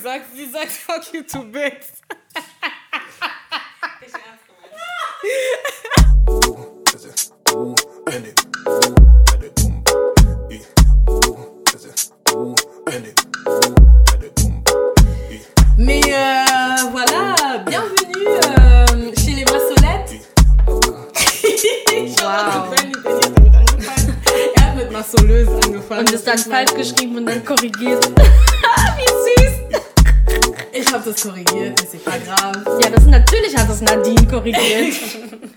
sagt, sie sagt fuck you to bits. Mais euh, voilà, bienvenue euh, chez les Massolettes. Wow. Er hat mit Massoleuse angefangen. Und ist dann falsch geschrieben und dann korrigiert. Habe das korrigiert, ist grave. Ja, das natürlich hat das Nadine korrigiert.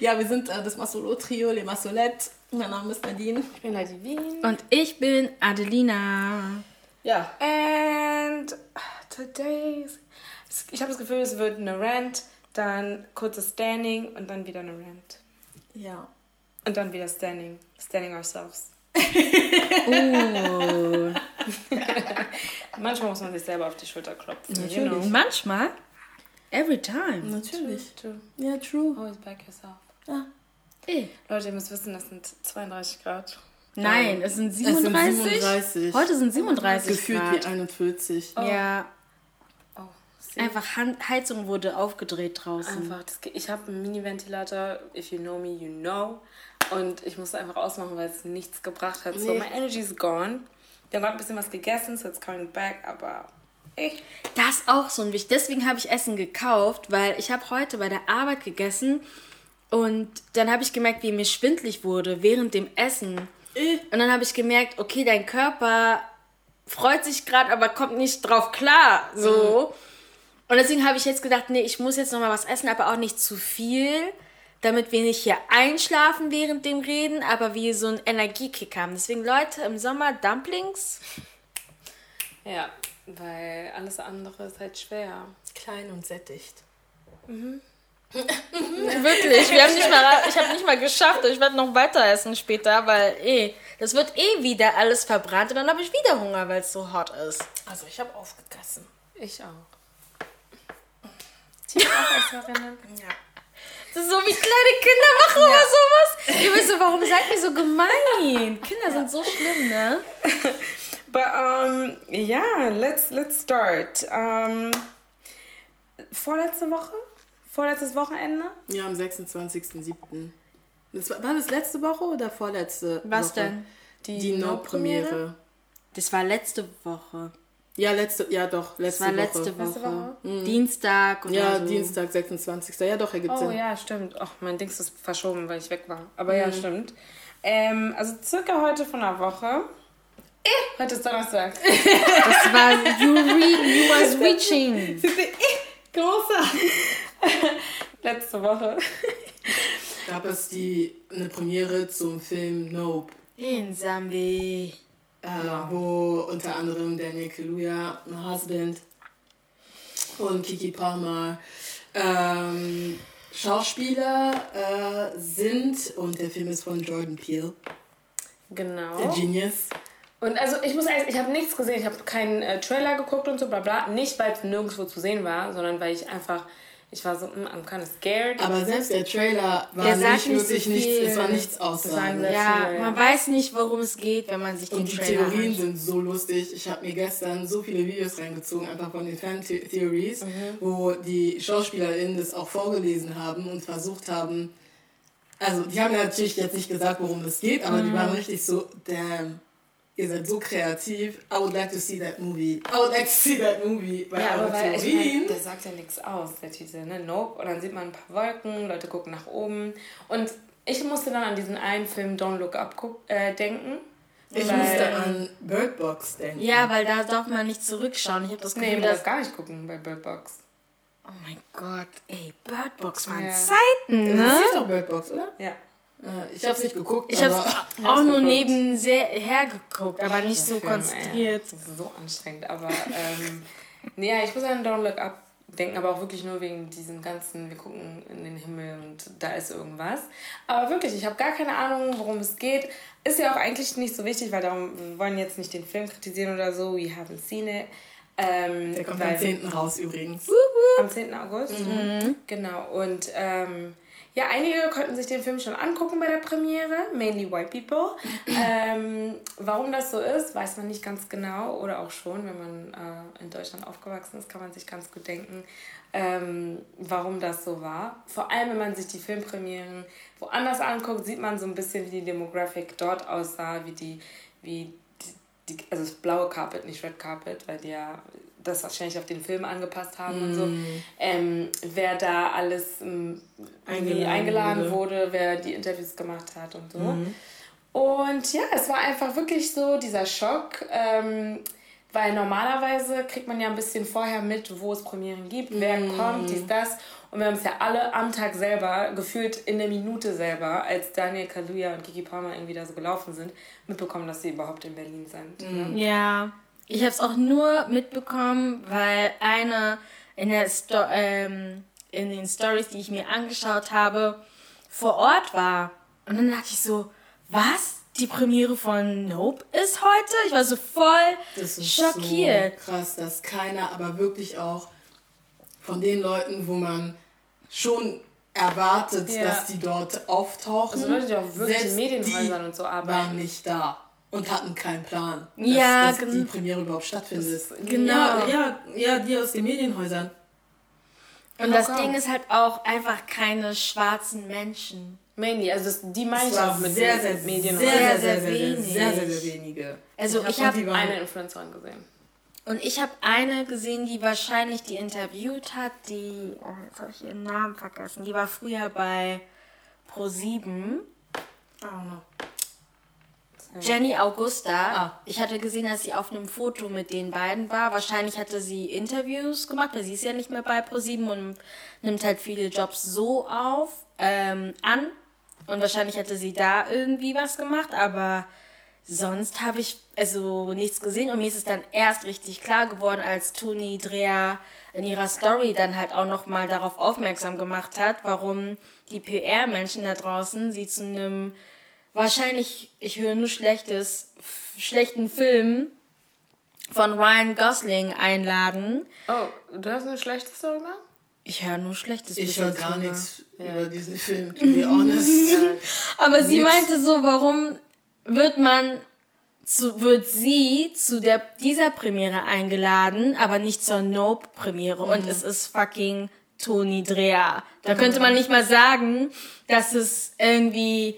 Ja, wir sind äh, das Massolo-Trio, les Massolettes. Mein Name ist Nadine. Ich bin Wien. Und ich bin Adelina. Ja, And today's. Ich habe das Gefühl, es wird eine Rant, dann kurzes Standing und dann wieder eine Rant. ja. Und dann wieder Standing. Standing ourselves. Oh. Manchmal muss man sich selber auf die Schulter klopfen. You Natürlich. know. Manchmal. Every time. Natürlich. True. Ja, true. Always back yourself. Ja. Ey. Leute, ihr müsst wissen, das sind 32 Grad. Nein, es sind Es sind 37. 37. Heute sind 37 Gefühlt wie Grad. 41. Ja, Oh, see? einfach Han Heizung wurde aufgedreht draußen. Einfach, das, ich habe einen Mini-Ventilator. If you know me, you know. Und ich musste einfach ausmachen, weil es nichts gebracht hat. So, Nee. my energy is gone. Wir haben gerade ein bisschen was gegessen, so it's coming back, aber ich. Das ist auch so ein Wichtig. Deswegen habe ich Essen gekauft, weil ich habe heute bei der Arbeit gegessen und dann habe ich gemerkt, wie mir schwindlig wurde während dem Essen. Äh. Und dann habe ich gemerkt, okay, dein Körper freut sich gerade, aber kommt nicht drauf klar. So. Und deswegen habe ich jetzt gedacht, nee, ich muss jetzt noch mal was essen, aber auch nicht zu viel, damit wir nicht hier einschlafen während dem Reden, aber wir so einen Energiekick haben. Deswegen, Leute, im Sommer Dumplings. Ja, weil alles andere ist halt schwer. Klein und sättigt. Wirklich, wir haben nicht mal, ich habe nicht mal geschafft. Ich werde noch weiter essen später, weil eh, das wird eh wieder alles verbrannt und dann habe ich wieder Hunger, weil es so hot ist. Also ich habe aufgegessen. Ich auch. Aufesserinnen. Ja. Das ist so wie kleine Kinder machen oder sowas. Ihr wisst so, warum seid ihr so gemein? Kinder sind so schlimm, ne? But um, yeah, let's let's start. Um, vorletzte Woche, vorletztes Wochenende. Ja, am 26.07. Das war, war das letzte Woche oder vorletzte Was Woche? denn? Die, Die No-Premiere. No-Premiere? Das war letzte Woche. Ja, letzte, ja doch, Das letzte war Woche. letzte Woche. Letzte Woche? Dienstag oder Ja, so. Dienstag, 26. Ja, doch, ergibt Oh Sinn. ja, stimmt. Ach, mein Dings ist verschoben, weil ich weg war. Aber ja, stimmt. Ähm, also circa heute von der Woche. Eh, heute ist Donnerstag. Das war you, re, you was reaching. Großer. Letzte Woche. Gab es die, eine Premiere zum Film Nope. In Zambi. Äh, wo unter anderem Daniel Kaluuya, My Husband und Kiki Palmer ähm, Schauspieler äh, sind und der Film ist von Jordan Peele, der Genau. Genius. Und also ich muss ehrlich, ich habe nichts gesehen. Ich habe keinen äh, Trailer geguckt und so, bla bla. Nicht, weil es nirgendwo zu sehen war, sondern weil ich einfach, ich war so, mm, I'm kind of scared. Aber selbst der Trailer war Der nicht nicht so wirklich nichts, viel. es war nichts Sagen aussagen. wir- Ja, man weiß nicht, worum es geht, wenn man sich den Und die Trailer Theorien anschaut. sind so lustig. Ich habe mir gestern so viele Videos reingezogen, einfach von den Fan-Theories, wo die SchauspielerInnen das auch vorgelesen haben und versucht haben. Also, die haben natürlich jetzt nicht gesagt, worum es geht, aber die waren richtig so, damn, ihr seid so kreativ. I would like to see that movie. I would like to see that movie. Weil Ja, aber weil, ich mein, der sagt ja nichts aus, der Titel, ne? Nope. Und dann sieht man ein paar Wolken, Leute gucken nach oben. Und ich musste dann an diesen einen Film Don't Look Up äh, denken. ich weil- musste an Bird Box denken. Ja, weil da darf man nicht zurückschauen. Ich habe das Nee, Gefühl, man dass... darf gar nicht gucken bei Bird Box. Oh mein Gott, ey, Birdbox waren Ja. Zeiten, Das ne? ist doch Bird Box, oder? Ja. Äh, Ich hab's nicht geguckt. Ich habe auch nur nebenher geguckt, aber nicht so Film, ey. konzentriert. Das ist so anstrengend, aber ähm, nee, ja, ich muss an Don't Look Up denken, aber auch wirklich nur wegen diesem ganzen, wir gucken in den Himmel und da ist irgendwas. Aber wirklich, ich habe gar keine Ahnung, worum es geht. Ist ja auch eigentlich nicht so wichtig, weil darum, wir wollen jetzt nicht den Film kritisieren oder so, we haven't seen it. Ähm, Der kommt am 10. raus übrigens. am 10. August. Genau. Und ähm, Ja, einige konnten sich den Film schon angucken bei der Premiere, mainly white people. ähm, warum das so ist, weiß man nicht ganz genau oder auch schon, wenn man äh, in Deutschland aufgewachsen ist, kann man sich ganz gut denken, ähm, warum das so war. Vor allem, wenn man sich die Filmpremieren woanders anguckt, sieht man so ein bisschen, wie die Demographic dort aussah, wie die, wie die, also das blaue Carpet, nicht Red Carpet, weil die ja das wahrscheinlich auf den Film angepasst haben mm. und so. Ähm, wer da alles ähm, eingeladen, eingeladen wurde. wurde. wer die Interviews gemacht hat und so. Mm. Und ja, es war einfach wirklich so dieser Schock. Ähm, weil normalerweise kriegt man ja ein bisschen vorher mit, wo es Premieren gibt, wer mm. kommt, dies, das. Und wir haben es ja alle am Tag selber, gefühlt in der Minute selber, als Daniel Kaluuya und Kiki Palmer irgendwie da so gelaufen sind, mitbekommen, dass sie überhaupt in Berlin sind. Mm. Ja, ich habe es auch nur mitbekommen, weil eine in, der Sto ähm, in den Stories, die ich mir angeschaut habe, vor Ort war. Und dann dachte ich so, was? die Premiere von Nope ist heute. Ich war so voll das ist schockiert. So krass, dass keiner, aber wirklich auch von den Leuten, wo man schon erwartet, ja. dass die dort auftauchen. Also Leute, die auch wirklich in Medienhäusern und so arbeiten. waren nicht da und hatten keinen Plan, dass, ja, dass die Premiere überhaupt stattfindet. Genau. Ja, ja, ja, die aus den Medienhäusern. Und das Ding ist halt auch einfach keine schwarzen Menschen. Mainly, also das, die meine ich auch mit sehr, sehr, Medien. Sehr, sehr, sehr, sehr, wenig. sehr, sehr, sehr wenige. Also ich habe hab eine Influencerin gesehen. Und ich habe eine gesehen, die wahrscheinlich die interviewt hat, die, oh, jetzt habe ich ihren Namen vergessen, die war früher bei Pro7. Oh no. Jenny Augusta. Ah. Ich hatte gesehen, dass sie auf einem Foto mit den beiden war. Wahrscheinlich hatte sie Interviews gemacht, weil sie ist ja nicht mehr bei Pro7 und nimmt halt viele Jobs so auf, ähm, an. Und wahrscheinlich hatte sie da irgendwie was gemacht, aber sonst habe ich also nichts gesehen. Und mir ist es dann erst richtig klar geworden, als Toni Dreher in ihrer Story dann halt auch nochmal darauf aufmerksam gemacht hat, warum die PR-Menschen da draußen sie zu einem wahrscheinlich, ich höre nur Schlechtes, schlechten Film von Ryan Gosling einladen. Oh, du hast eine schlechte Story gemacht? Ich höre nur Schlechtes. Ich höre gar nichts ja. über diesen Film, to be honest. Aber nichts. sie meinte so, warum wird man zu, wird sie zu der, dieser Premiere eingeladen, aber nicht zur Nope-Premiere. Mhm. Und es ist fucking Toni Dreher. Da könnte man nicht mal sagen, dass es irgendwie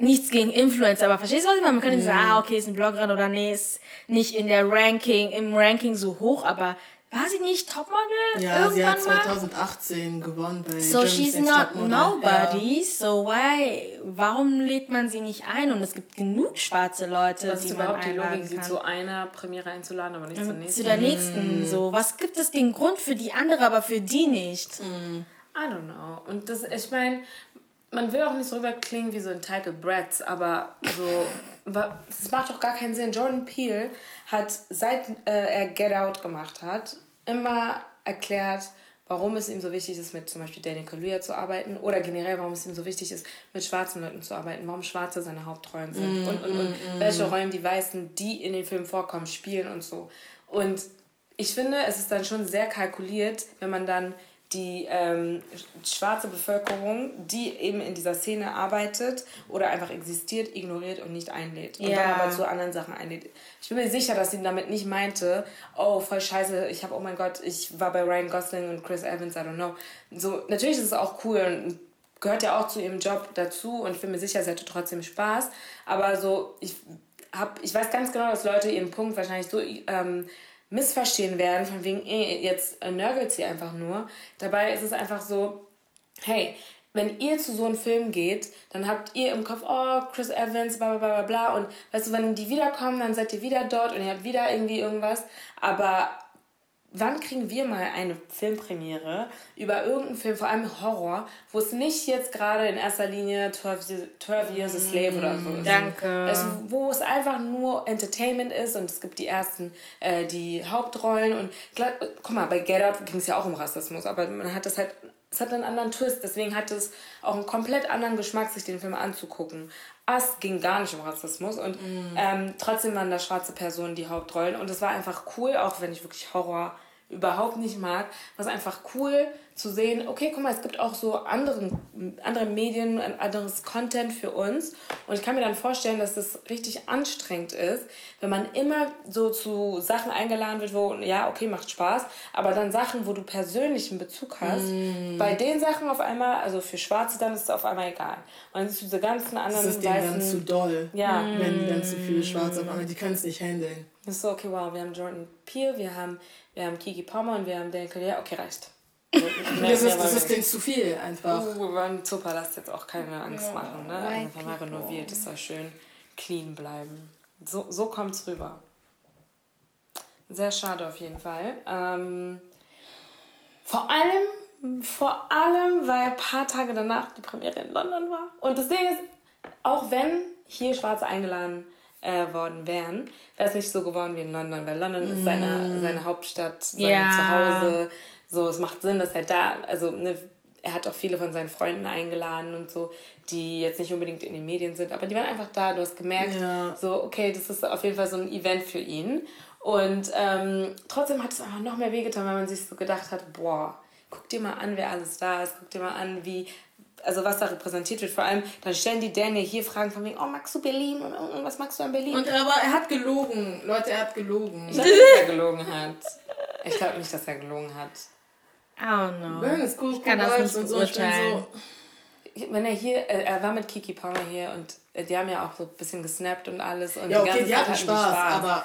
nichts gegen Influencer, aber verstehst du, was ich meine? Man könnte mhm. sagen, ah, okay, ist ein Bloggerin oder nee, ist nicht in der Ranking, im Ranking so hoch, aber war sie nicht Topmodel? Ja, Irgendwann sie hat 2018 mal? gewonnen bei So Germany's she's not nobody, ja. so why, warum lädt man sie nicht ein? Und es gibt genug schwarze Leute, Was die ist überhaupt die Logik, sie zu einer Premiere einzuladen, aber nicht zur nächsten? Zu der nächsten, mm. so. Was gibt es den Grund für die andere, aber für die nicht? Mm. I don't know. Und das, ich meine, man will auch nicht so rüberklingen wie so ein Title Brats, aber so, es macht doch gar keinen Sinn. Jordan Peele hat, seit äh, er Get Out gemacht hat, immer erklärt, warum es ihm so wichtig ist, mit zum Beispiel Daniel Kaluuya zu arbeiten oder generell, warum es ihm so wichtig ist, mit schwarzen Leuten zu arbeiten, warum Schwarze seine Hauptrollen sind mm, und, und, und mm, welche Rollen die Weißen, die in den Filmen vorkommen, spielen und so. Und ich finde, es ist dann schon sehr kalkuliert, wenn man dann die ähm, schwarze Bevölkerung, die eben in dieser Szene arbeitet oder einfach existiert, ignoriert und nicht einlädt. Und ja. dann aber zu anderen Sachen einlädt. Ich bin mir sicher, dass sie damit nicht meinte, oh, voll scheiße, ich habe, oh mein Gott, ich war bei Ryan Gosling und Chris Evans, I don't know. So, natürlich ist es auch cool und gehört ja auch zu ihrem Job dazu und ich bin mir sicher, sie hatte trotzdem Spaß. Aber so, ich, hab, ich weiß ganz genau, dass Leute ihren Punkt wahrscheinlich so... Ähm, missverstehen werden, von wegen, ey, jetzt äh, nörgelt sie einfach nur. Dabei ist es einfach so, hey, wenn ihr zu so einem Film geht, dann habt ihr im Kopf, oh, Chris Evans, bla bla bla bla. Und weißt du, wenn die wiederkommen, dann seid ihr wieder dort und ihr habt wieder irgendwie irgendwas. Aber wann kriegen wir mal eine Filmpremiere über irgendeinen Film, vor allem Horror, wo es nicht jetzt gerade in erster Linie 12, 12 Years a Slave oder so ist. Danke. Also, wo es einfach nur Entertainment ist und es gibt die ersten, äh, die Hauptrollen und guck mal, bei Get Out ging es ja auch um Rassismus, aber man hat das halt es hat einen anderen Twist, deswegen hat es auch einen komplett anderen Geschmack, sich den Film anzugucken. Us ging gar nicht um Rassismus und mm. ähm, trotzdem waren da schwarze Personen die Hauptrollen und es war einfach cool, auch wenn ich wirklich Horror überhaupt nicht mag, was einfach cool zu sehen, okay, guck mal, es gibt auch so anderen, andere Medien, ein anderes Content für uns. Und ich kann mir dann vorstellen, dass das richtig anstrengend ist, wenn man immer so zu Sachen eingeladen wird, wo, ja, okay, macht Spaß, aber dann Sachen, wo du persönlichen Bezug hast, Mm. bei den Sachen auf einmal, also für Schwarze dann ist es auf einmal egal. Und dann du diese ganzen anderen Das ist denen dann weißen- zu doll. Ja. Wenn die dann zu viele Schwarze auf einmal, die können es nicht handeln. Das ist so, okay, wow, wir haben Jordan Peele, wir haben, wir haben Kiki Palmer und wir haben Daniel Collier. Okay, reicht. Das ist, das ist denen zu viel einfach. Uh, wir wollen Zoopalast jetzt auch keine Angst machen, ne? Einfach mal renoviert, es soll schön clean bleiben. So, so kommt es rüber. Sehr schade auf jeden Fall. Ähm, vor allem, vor allem, weil ein paar Tage danach die Premiere in London war. Und das Ding ist, auch wenn hier Schwarze eingeladen äh, worden wären, wäre es nicht so geworden wie in London, weil London ist seine, seine Hauptstadt, sein Ja. Zuhause. So, es macht Sinn, dass er da, also ne, er hat auch viele von seinen Freunden eingeladen und so, die jetzt nicht unbedingt in den Medien sind, aber die waren einfach da. Du hast gemerkt, Ja. so, okay, das ist auf jeden Fall so ein Event für ihn. Und ähm, trotzdem hat es einfach noch mehr wehgetan, weil man sich so gedacht hat, boah, guck dir mal an, wer alles da ist, guck dir mal an, wie, also was da repräsentiert wird. Vor allem, dann stellen die Daniel hier Fragen von wegen, oh, magst du Berlin? Und, und was magst du an Berlin? Und aber er hat gelogen. Leute, er hat gelogen. ich glaube nicht, dass er gelogen hat. Ich glaube nicht, dass er gelogen hat. I don't know. Burn ist cool, Ich kann das nicht und so. Beurteilen. so Wenn er hier, äh, er war mit Kiki Palmer hier und äh, die haben ja auch so ein bisschen gesnappt und alles. Und ja, die okay, ganze die hatten hatten Spaß, aber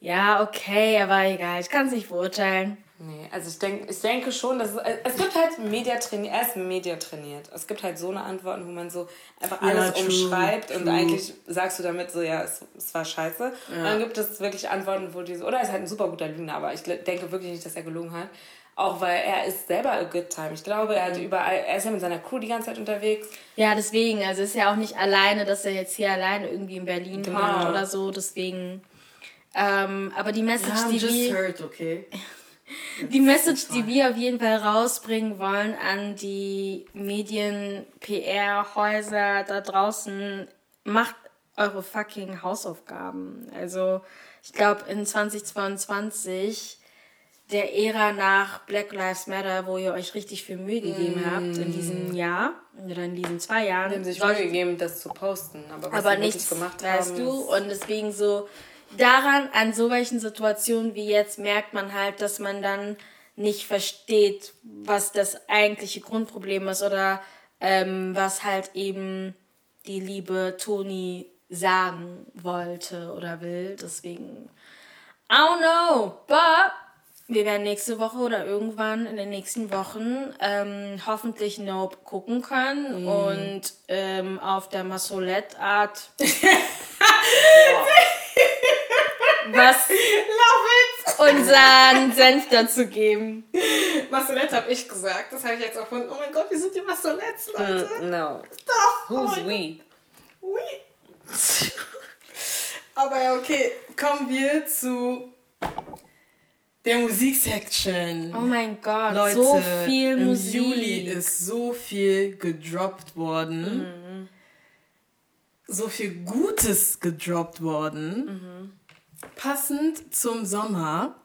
Ja, okay, aber egal. Ich kann es nicht beurteilen. Nee, also ich, denk, ich denke schon, dass es, es gibt halt Media trainiert, er ist Media trainiert. Es gibt halt so eine Antworten, wo man so einfach Ja, alles true, umschreibt und true. eigentlich sagst du damit so, ja, es, es war scheiße. Und dann gibt es wirklich Antworten, wo die so, oder er ist halt ein super guter Lügner, aber ich denke wirklich nicht, dass er gelogen hat. Auch weil er ist selber a good time. Ich glaube, er hat überall, er ist ja mit seiner Crew die ganze Zeit unterwegs. Ja, deswegen. Also ist ja auch nicht alleine, dass er jetzt hier alleine irgendwie in Berlin Genau. wohnt oder so. Deswegen. Ähm, aber die Message, I'm die just hurt, okay? Die Message, die wir auf jeden Fall rausbringen wollen an die Medien, PR-Häuser da draußen, macht eure fucking Hausaufgaben. Also ich glaube in 2022 der Ära nach Black Lives Matter, wo ihr euch richtig viel Mühe gegeben habt in diesem Jahr oder in diesen zwei Jahren. Die haben sich Mühe gegeben, das zu posten. Aber, was aber nichts gemacht weißt haben, du ist- und deswegen so daran an so welchen Situationen wie jetzt merkt man halt dass man dann nicht versteht was das eigentliche Grundproblem ist oder ähm, was halt eben die liebe Toni sagen wollte oder will. Deswegen I don't know but wir werden nächste Woche oder irgendwann in den nächsten Wochen ähm, hoffentlich Nope gucken können und ähm, auf der Massolette-Art was unseren Senf dazu geben. Massolette habe ich gesagt. Das habe ich jetzt auch von, oh mein Gott, wir sind die Massolettes, Leute. No. Doch. oh Who's mein we? Oui. Aber ja, okay, kommen wir zu der Musiksection. Oh mein Gott, Leute, so viel im Musik. Juli ist so viel gedroppt worden. So viel Gutes gedroppt worden. Passend zum Sommer.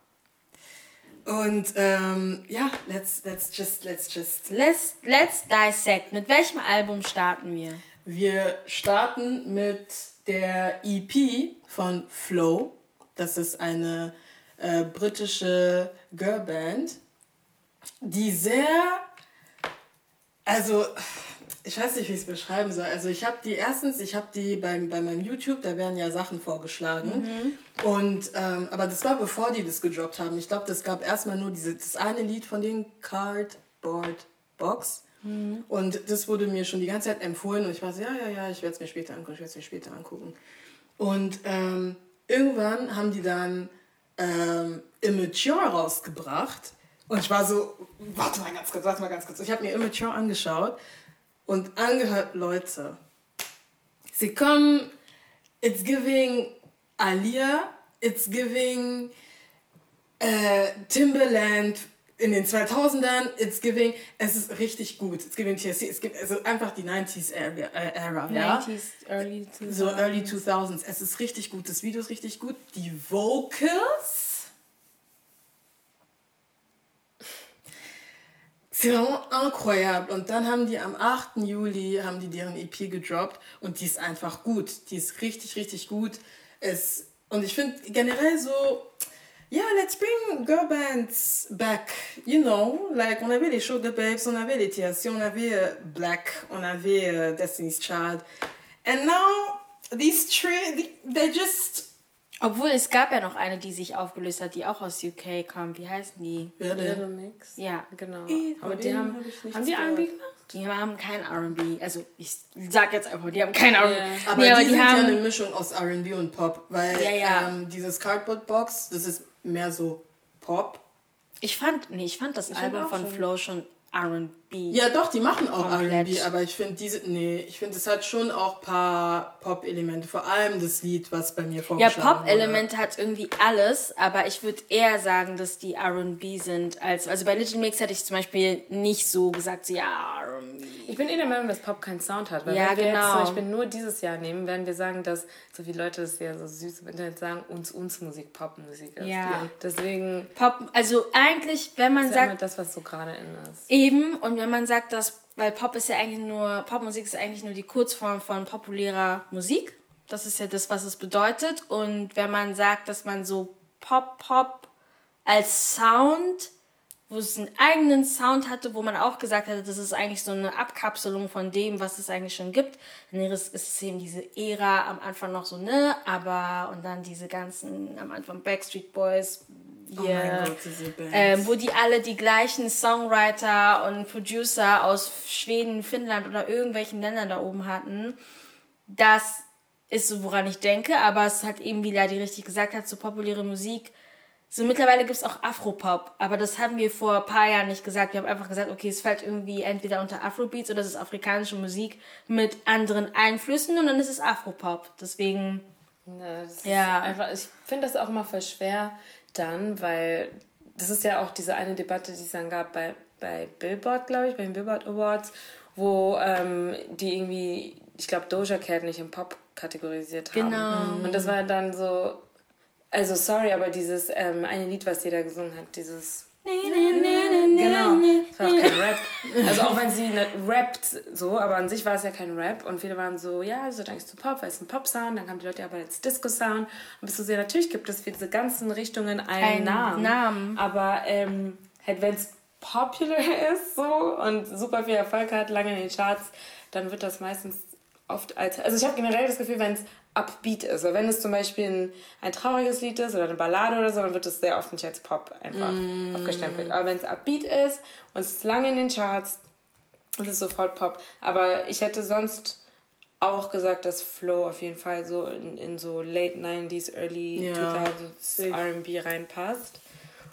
Und ähm, ja, let's, let's just, let's just. Let's, let's dissect. Mit welchem Album starten wir? Wir starten mit der EP von Flow. Das ist eine äh, britische Girlband, die sehr, also ich weiß nicht, wie ich es beschreiben soll. Also ich habe die erstens, ich habe die beim, bei meinem YouTube, da werden ja Sachen vorgeschlagen. Und ähm, aber das war bevor die das gedroppt haben. Ich glaube, das gab erstmal nur diese, das eine Lied von den Cardboard Box. Und das wurde mir schon die ganze Zeit empfohlen und ich war so, ja, ja, ja, ich werde es mir später angucken, ich werde es mir später angucken. Und ähm, irgendwann haben die dann ähm, Immature rausgebracht und ich war so, warte mal ganz kurz, warte mal ganz kurz. Ich habe mir Immature angeschaut und angehört, Leute, sie kommen, it's giving Alia, it's giving äh, Timberland in den 2000ern, it's giving, es ist richtig gut, it's giving TSC, es gibt also einfach die 90s Era, äh, Era ja? 90s, early 2000s. So early 2000s, es ist richtig gut, das Video ist richtig gut, die Vocals, C'est vraiment incroyable. Und dann haben die am 8. Juli haben die deren EP gedroppt und die ist einfach gut. Die ist richtig, richtig gut. Es, und ich finde generell so, yeah, let's bring girl bands back. You know, like on avait les Sugar Babes, on avait les TLC, on avait euh, Black, on avait euh, Destiny's Child. And now these three, they just Obwohl es gab ja noch eine, die sich aufgelöst hat, die auch aus UK kam. Wie heißen die? Little Mix. Ja. Genau. Eh, Aber die haben, hab ich haben die. R&B gemacht? Die haben kein R&B. Also ich sag jetzt einfach, die haben kein R&B. Aber nee, aber die, die, sind ja haben eine Mischung aus R&B und Pop, weil Ja, ja. Ähm, dieses Cardboard Box, das ist mehr so Pop. Ich fand, nee, ich fand das fand Album von schon. Flo schon R&B. Ja, doch, die machen auch. R&B, aber ich finde diese, nee, ich finde es hat schon auch paar Pop-Elemente, vor allem das Lied, was bei mir Ja, vorgeschlagen Pop-Elemente hat irgendwie alles, aber ich würde eher sagen, dass die R&B sind. Als, also bei Little Mix hätte ich zum Beispiel nicht so gesagt, so, ja, R&B. Ich bin eh der Meinung, dass Pop keinen Sound hat. Weil Ja, wenn wir jetzt genau. zum Beispiel nur dieses Jahr nehmen, werden wir sagen, dass so viele Leute das ja so süß im Internet sagen, uns, uns Musik Popmusik ist. Ja. Deswegen Pop, also eigentlich, wenn man ist ja immer sagt, das, was so gerade in ist. eben, und wenn man sagt, dass, weil Pop ist ja eigentlich nur, Popmusik ist eigentlich nur die Kurzform von populärer Musik. Das ist ja das, was es bedeutet. Und wenn man sagt, dass man so Pop, Pop als Sound, wo es einen eigenen Sound hatte, wo man auch gesagt hatte, das ist eigentlich so eine Abkapselung von dem, was es eigentlich schon gibt. Dann ist es eben diese Ära am Anfang noch so, ne, aber, und dann diese ganzen, am Anfang Backstreet Boys, Oh hier, mein Gott, ähm, wo die alle die gleichen Songwriter und Producer aus Schweden, Finnland oder irgendwelchen Ländern da oben hatten. Das ist so, woran ich denke, aber es hat eben, wie Ladi richtig gesagt hat, so populäre Musik. So mittlerweile gibt es auch Afropop, aber das haben wir vor ein paar Jahren nicht gesagt. Wir haben einfach gesagt, okay, es fällt irgendwie entweder unter Afrobeats oder es ist afrikanische Musik mit anderen Einflüssen und dann ist es Afropop. Deswegen, Ja, das Ja. Einfach, ich finde das auch mal voll schwer dann, weil das ist ja auch diese eine Debatte, die es dann gab bei, bei Billboard, glaube ich, bei den Billboard Awards, wo ähm, die irgendwie, ich glaube, Doja Cat nicht im Pop kategorisiert haben. Genau. Und das war dann so, also sorry, aber dieses ähm, eine Lied, was jeder gesungen hat, dieses Genau. Das war auch kein Rap. Also auch wenn sie nicht rappt, so, aber an sich war es ja kein Rap. Und viele waren so, ja, so denkst du Pop, weil es ein Pop-Sound. Dann kamen die Leute aber jetzt Disco-Sound. Und bist du sehr, natürlich gibt es für diese ganzen Richtungen einen Einen Namen. Namen. Aber ähm, halt, wenn es popular ist so und super viel Erfolg hat, lange in den Charts, dann wird das meistens oft als. Also ich habe generell das Gefühl, wenn es upbeat ist, oder wenn es zum Beispiel ein, ein trauriges Lied ist oder eine Ballade oder so, dann wird es sehr oft nicht als Pop einfach abgestempelt. Aber wenn es upbeat ist und es ist lange in den Charts, ist es sofort Pop. Aber ich hätte sonst auch gesagt, dass Flow auf jeden Fall so in, in so late 90s, early Ja, 2000s safe. R&B reinpasst.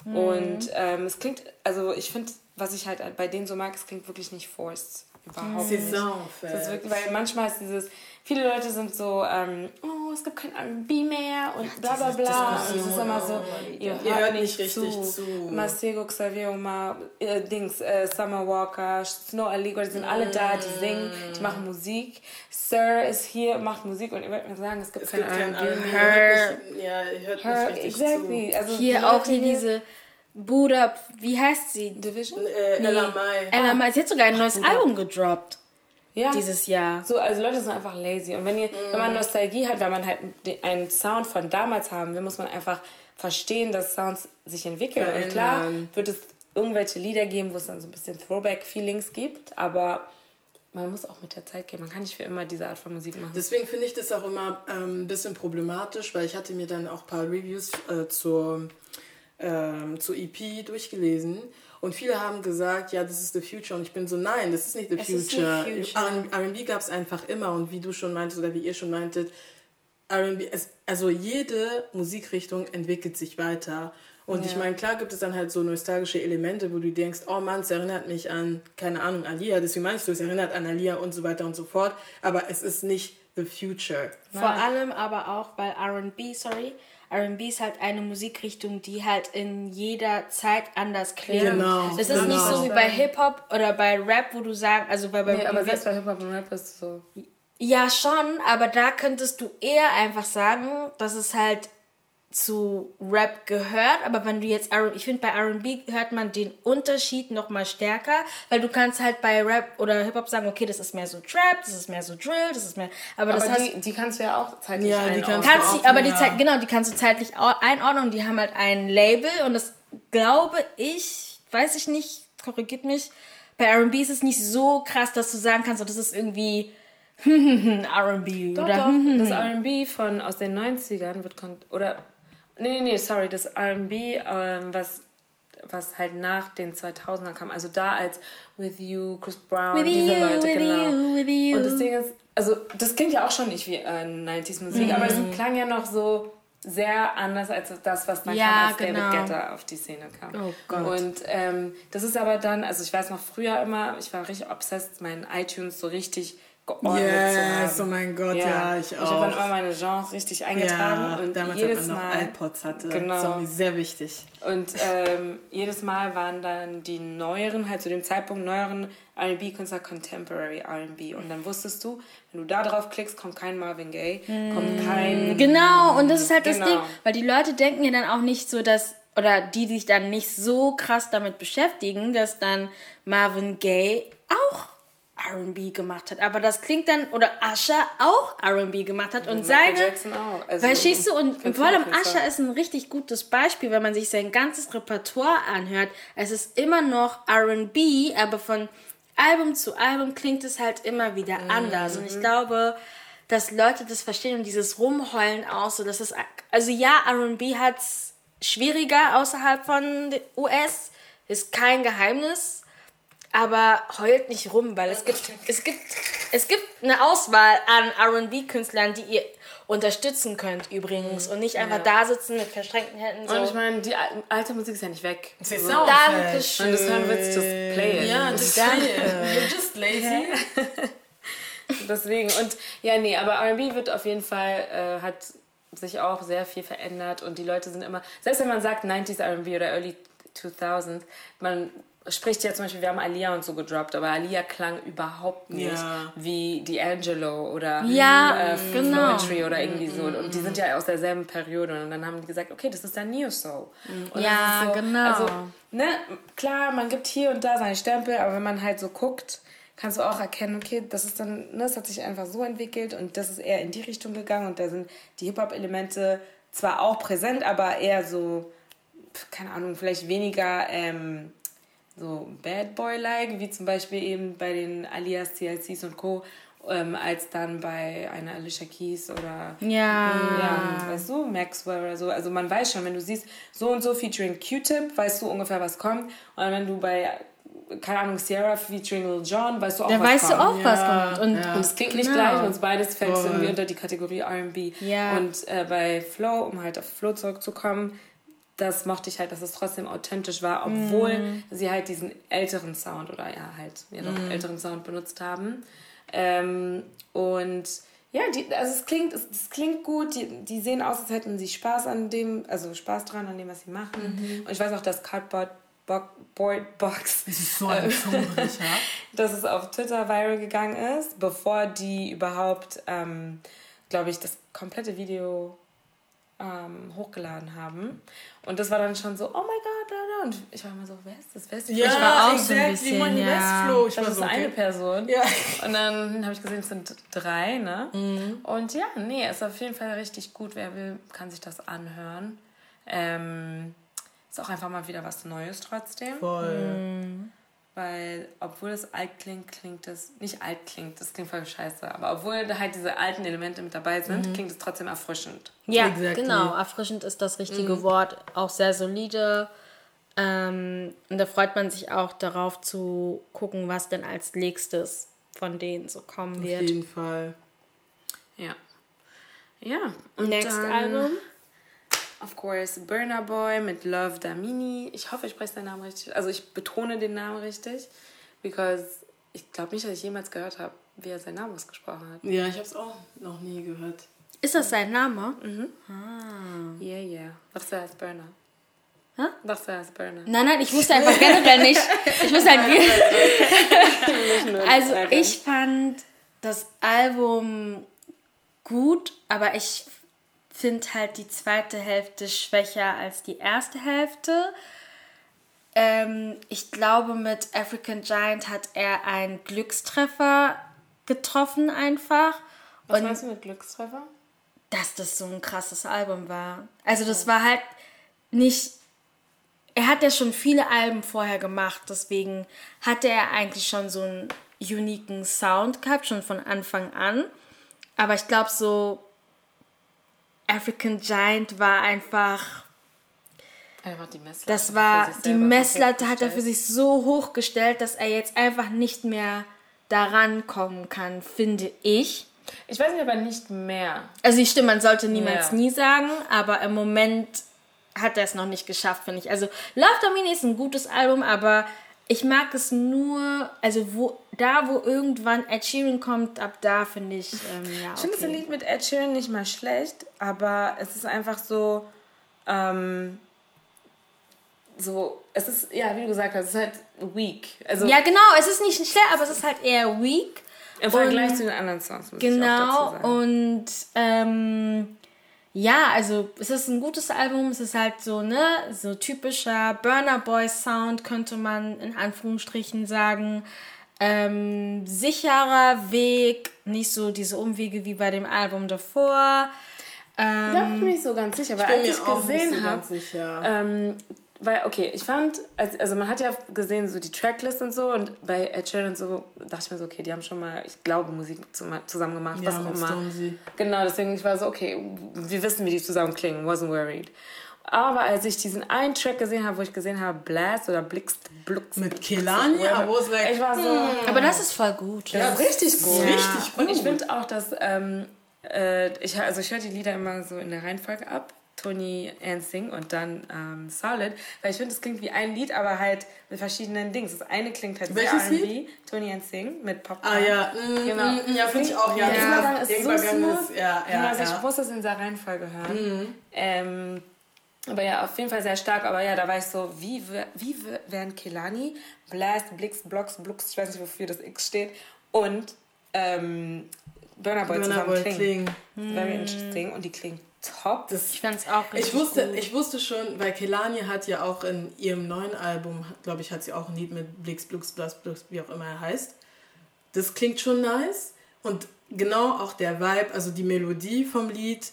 Und ähm, es klingt, also ich finde, was ich halt bei denen so mag, es klingt wirklich nicht forced. Überhaupt nicht. Saison, ist wirklich, weil manchmal ist dieses, viele Leute sind so, ähm, oh, es gibt kein R&B mehr und bla bla bla. Und es ist immer so, ihr hört, Ihr hört nicht richtig zu. zu. Masego, Xavier Omar, äh, Dings, äh, Summer Walker, Snow Allegro, die sind alle da, die singen, die machen Musik. Sir ist hier, macht Musik und ihr wollt mir sagen, es gibt Es kein R&B mehr. ihr hört nicht- Ja, ihr hört Her, nicht richtig exactly. Also die hier auch hier diese Buddha, wie heißt sie? Division? zu. Äh, Ella Mai. Ella Mai, sie hat sogar ein neues. Album gedroppt Ja. dieses Jahr. So, also Leute sind einfach lazy. Und wenn, ihr, wenn man Nostalgie hat, wenn man halt einen Sound von damals haben will, muss man einfach verstehen, dass Sounds sich entwickeln. Und klar wird es irgendwelche Lieder geben, wo es dann so ein bisschen Throwback-Feelings gibt, aber man muss auch mit der Zeit gehen. Man kann nicht für immer diese Art von Musik machen. Deswegen finde ich das auch immer ähm, ein bisschen problematisch, weil ich hatte mir dann auch ein paar Reviews äh, zur, ähm, zur EP durchgelesen und viele haben gesagt, ja, das ist the future und ich bin so, nein, das ist nicht the Es ist future. R&B gab es einfach immer und wie du schon meintest oder wie ihr schon meintet, R&B, also jede Musikrichtung entwickelt sich weiter. Und ich Ja. meine, klar gibt es dann halt so nostalgische Elemente, wo du denkst, oh Mann, es erinnert mich an, keine Ahnung, Alia, deswegen meinst du, es erinnert an Alia und so weiter und so fort. Aber es ist nicht the future. Vor allem aber auch, weil RB, sorry, RB ist halt eine Musikrichtung, die halt in jeder Zeit anders klingt. Genau, Das ist nicht genau. so wie bei Hip-Hop oder bei Rap, wo du sagst, also bei, bei Nee, aber selbst bei Hip-Hop und Rap ist es so. Ja, schon, aber da könntest du eher einfach sagen, dass es halt zu Rap gehört, aber wenn du jetzt R ich finde bei R&B hört man den Unterschied noch mal stärker, weil du kannst halt bei Rap oder Hip Hop sagen, okay, das ist mehr so Trap, das ist mehr so Drill, das ist mehr, aber, das Aber hast die, die kannst du ja auch zeitlich Ja, die einordnen. kannst du kannst auch, die, aber die. Zeit, genau, die kannst du zeitlich einordnen und die haben halt ein Label und das glaube ich, weiß ich nicht, korrigiert mich, bei R&B ist es nicht so krass, dass du sagen kannst, oh, das ist irgendwie R&B oder doch, das R&B von aus den 90ern wird oder nee, nee, nee, sorry, das R&B, ähm, was was halt nach den 2000ern kam, also da als With You, Chris Brown, With diese you, Leute, with genau. you, with you. Und das Ding ist, also das klingt ja auch schon nicht wie äh, 90s Musik, aber es klang ja noch so sehr anders als das, was dann Ja, als genau. David Guetta auf die Szene kam. Oh Gott. Und ähm, das ist aber dann, also ich weiß noch früher immer, ich war richtig obsessed, meinen iTunes so richtig geordnet zu Yes, haben. oh mein Gott, ja, ich Ich habe dann auch. immer meine Genres richtig eingetragen Ja, und damals, jedes man noch Mal iPods hatte. Genau. Das mir sehr wichtig. und ähm, jedes Mal waren dann die neueren, halt zu dem Zeitpunkt neueren R&B-Künstler Contemporary R&B. Und dann wusstest du, wenn du da drauf klickst, kommt kein Marvin Gaye, kommt kein... Genau, und das ist halt das Genau. Ding, weil die Leute denken ja dann auch nicht so, dass, oder die sich dann nicht so krass damit beschäftigen, dass dann Marvin Gaye auch R&B gemacht hat. Aber das klingt dann, oder Usher auch R&B gemacht hat und Michael seine... Jackson auch. Also, Verstehst du? Und vor allem. Usher ist ein richtig gutes Beispiel, wenn man sich sein ganzes Repertoire anhört. Es ist immer noch R&B, aber von Album zu Album klingt es halt immer wieder Mhm. anders. Und ich glaube, dass Leute das verstehen und dieses Rumheulen auch so, dass es, also ja, R&B hat es schwieriger außerhalb von den US, ist kein Geheimnis. Aber heult nicht rum, weil es gibt, es gibt, es gibt eine Auswahl an R&B-Künstlern, die ihr unterstützen könnt übrigens und nicht einfach da sitzen mit verschränkten Händen so. Und ich meine, die al- alte Musik ist ja nicht weg. ist So. auch Dankeschön. Du es hören willst, just play it. Ja, just Danke. You're just lazy. Deswegen. Und ja, nee, aber RB wird auf jeden Fall, äh, hat sich auch sehr viel verändert und die Leute sind immer, selbst wenn man sagt 90s RB oder Early 2000, man spricht ja zum Beispiel, wir haben Alia und so gedroppt, aber Alia klang überhaupt nicht Ja. wie D'Angelo oder Ja, äh, genau. Floetry oder irgendwie so. Und die sind ja aus derselben Periode. Und dann haben die gesagt, okay, das ist dann Neo Soul. Und das Ja, ist so, genau. Also, ne, klar, man gibt hier und da seine Stempel, aber wenn man halt so guckt, kannst du auch erkennen, okay, das ist dann, ne, das hat sich einfach so entwickelt und das ist eher in die Richtung gegangen und da sind die Hip-Hop-Elemente zwar auch präsent, aber eher so, keine Ahnung, vielleicht weniger ähm, so Bad Boy-like, wie zum Beispiel eben bei den Alias, TLCs und Co., ähm, als dann bei einer Alicia Keys oder Ja. ja, weißt du, Maxwell oder so. Also man weiß schon, wenn du siehst, so und so featuring Q-Tip, weißt du ungefähr, was kommt. Und wenn du bei, keine Ahnung, Sierra featuring Lil Jon, weißt du auch, Da was weißt du kommt. auch, was kommt. Und ja. Und es klingt nicht Genau. gleich und beides fällt irgendwie unter die Kategorie R&B. Ja. Und äh, bei Flow, um halt auf Flow zurückzukommen, das mochte ich halt, dass es trotzdem authentisch war, obwohl Mhm. sie halt diesen älteren Sound oder ja halt ja doch älteren Sound benutzt haben. Ähm, und ja, die, also es klingt, es, es klingt gut. Die, die sehen aus, als hätten sie Spaß an dem, also Spaß dran an dem, was sie machen. Mhm. Und ich weiß auch, dass Cardboard Bo Board Box Das ist so ein Zungenbrecher. dass es auf Twitter viral gegangen ist, bevor die überhaupt, ähm, glaube ich, das komplette Video ähm, hochgeladen haben. Und das war dann schon so, oh mein Gott, bla. und ich war immer so, wer ist das? Wer ist das? Ja, ich war auch so ein exactly, bisschen, Money ja. Westflow. Ich das war ist so, eine okay. Person. Ja. Und dann habe ich gesehen, es sind drei, ne? Und ja, nee, ist auf jeden Fall richtig gut. Wer will, kann sich das anhören. Ähm, ist auch einfach mal wieder was Neues trotzdem. Voll. Weil, obwohl es alt klingt, klingt es nicht alt klingt, das klingt voll scheiße. Aber obwohl da halt diese alten Elemente mit dabei sind, klingt es trotzdem erfrischend. Ja, Exactly. genau. Erfrischend ist das richtige Wort. Auch sehr solide. Ähm, und da freut man sich auch darauf zu gucken, was denn als nächstes von denen so kommen Auf wird. jeden Fall. Ja. Ja. Und Next dann, Album? Of course, Burner Boy mit Love Damini. Ich hoffe, ich spreche seinen Namen richtig. Also ich betone den Namen richtig, because ich glaube nicht, dass ich jemals gehört habe, wie er seinen Namen ausgesprochen hat. Ja, ich habe es auch noch nie gehört. Ist das sein Name? Yeah, yeah. Dachte, er heißt Burner. Hä? Dachte, er heißt Burner. Nein, nein, ich wusste einfach generell nicht. Ich wusste halt Also ärgern. ich fand das Album gut, aber ich finde halt die zweite Hälfte schwächer als die erste Hälfte. Ähm, ich glaube, mit African Giant hat er einen Glückstreffer getroffen einfach. Was Und meinst du mit Glückstreffer? dass das so ein krasses Album war. Also das war halt nicht. Er hat ja schon viele Alben vorher gemacht, deswegen hatte er eigentlich schon so einen uniken Sound gehabt, schon von Anfang an. Aber ich glaube, so African Giant war einfach. Einfach die Messlatte. Das war. Die Messlatte hat er für sich so hochgestellt, dass er jetzt einfach nicht mehr daran kommen kann, finde ich. Ich weiß nicht, aber nicht mehr. Also die Stimme, man sollte niemals Ja. nie sagen, aber im Moment hat er es noch nicht geschafft, finde ich. Also Love Domini ist ein gutes Album, aber ich mag es nur, also wo da, wo irgendwann Ed Sheeran kommt, ab da finde ich, ähm, ja, Ich finde das. Lied mit Ed Sheeran nicht mal schlecht, aber es ist einfach so, ähm, so, es ist, ja, wie du gesagt hast, es ist halt weak. Also Ja, genau, es ist nicht schlecht, aber es ist halt eher weak. im Vergleich und- zu den anderen Songs, muss ich auch Genau, dazu sagen. und ähm, ja, also es ist ein gutes Album, es ist halt so, ne, so typischer Burner Boy Sound, könnte man in Anführungsstrichen sagen. Ähm, sicherer Weg, nicht so diese Umwege wie bei dem Album davor. Ähm, Da bin ich mir nicht so ganz sicher, weil als ich gesehen so habe, ganz sicher. ähm, weil, okay, ich fand, also, man hat ja gesehen, so die Tracklist und so, und bei Ed Sheeran und so dachte ich mir so, okay, die haben schon mal, ich glaube, Musik zusammen gemacht, was Ja, auch mit immer. Stormzy. Genau, deswegen ich war so, okay, wir wissen, wie die zusammen klingen, wasn't worried. Aber als ich diesen einen Track gesehen habe, wo ich gesehen habe, Blast oder Blixt, Blux, Mit Kelani, I was like, ich war so, aber das ist voll gut. ja, richtig gut. richtig Und ich gut. finde auch, dass ähm, äh, ich, also ich höre die Lieder immer so in der Reihenfolge ab. Tony and Sing und dann ähm, Solid, weil ich finde, es klingt wie ein Lied, aber halt mit verschiedenen Dings. Das eine klingt halt Welches sehr R&B, Tony and Sing mit Pop. Ah ja, mm, Genau. mm, ja, finde ich auch. Ja, Der das ist so smooth. ist- Ja, ja, also ich ja. muss das in dieser Reihenfolge hören. Mhm. Ähm, aber ja, auf jeden Fall sehr stark. Aber ja, da war ich so, wie, wie wer- werden Kelani, Blast, Blix, Blocks, Blux, ich weiß nicht, wofür das X steht, und ähm, Burner Boy Burna zusammen Boy klingen. klingen. Very interesting. Und die klingen top. Ich fand es auch richtig Ich wusste, gut. ich wusste schon, weil Kelani hat ja auch in ihrem neuen Album, glaube ich, hat sie auch ein Lied mit Blix, Blux, Blux, Blux, wie auch immer er heißt. Das klingt schon nice. Und genau auch der Vibe, also die Melodie vom Lied,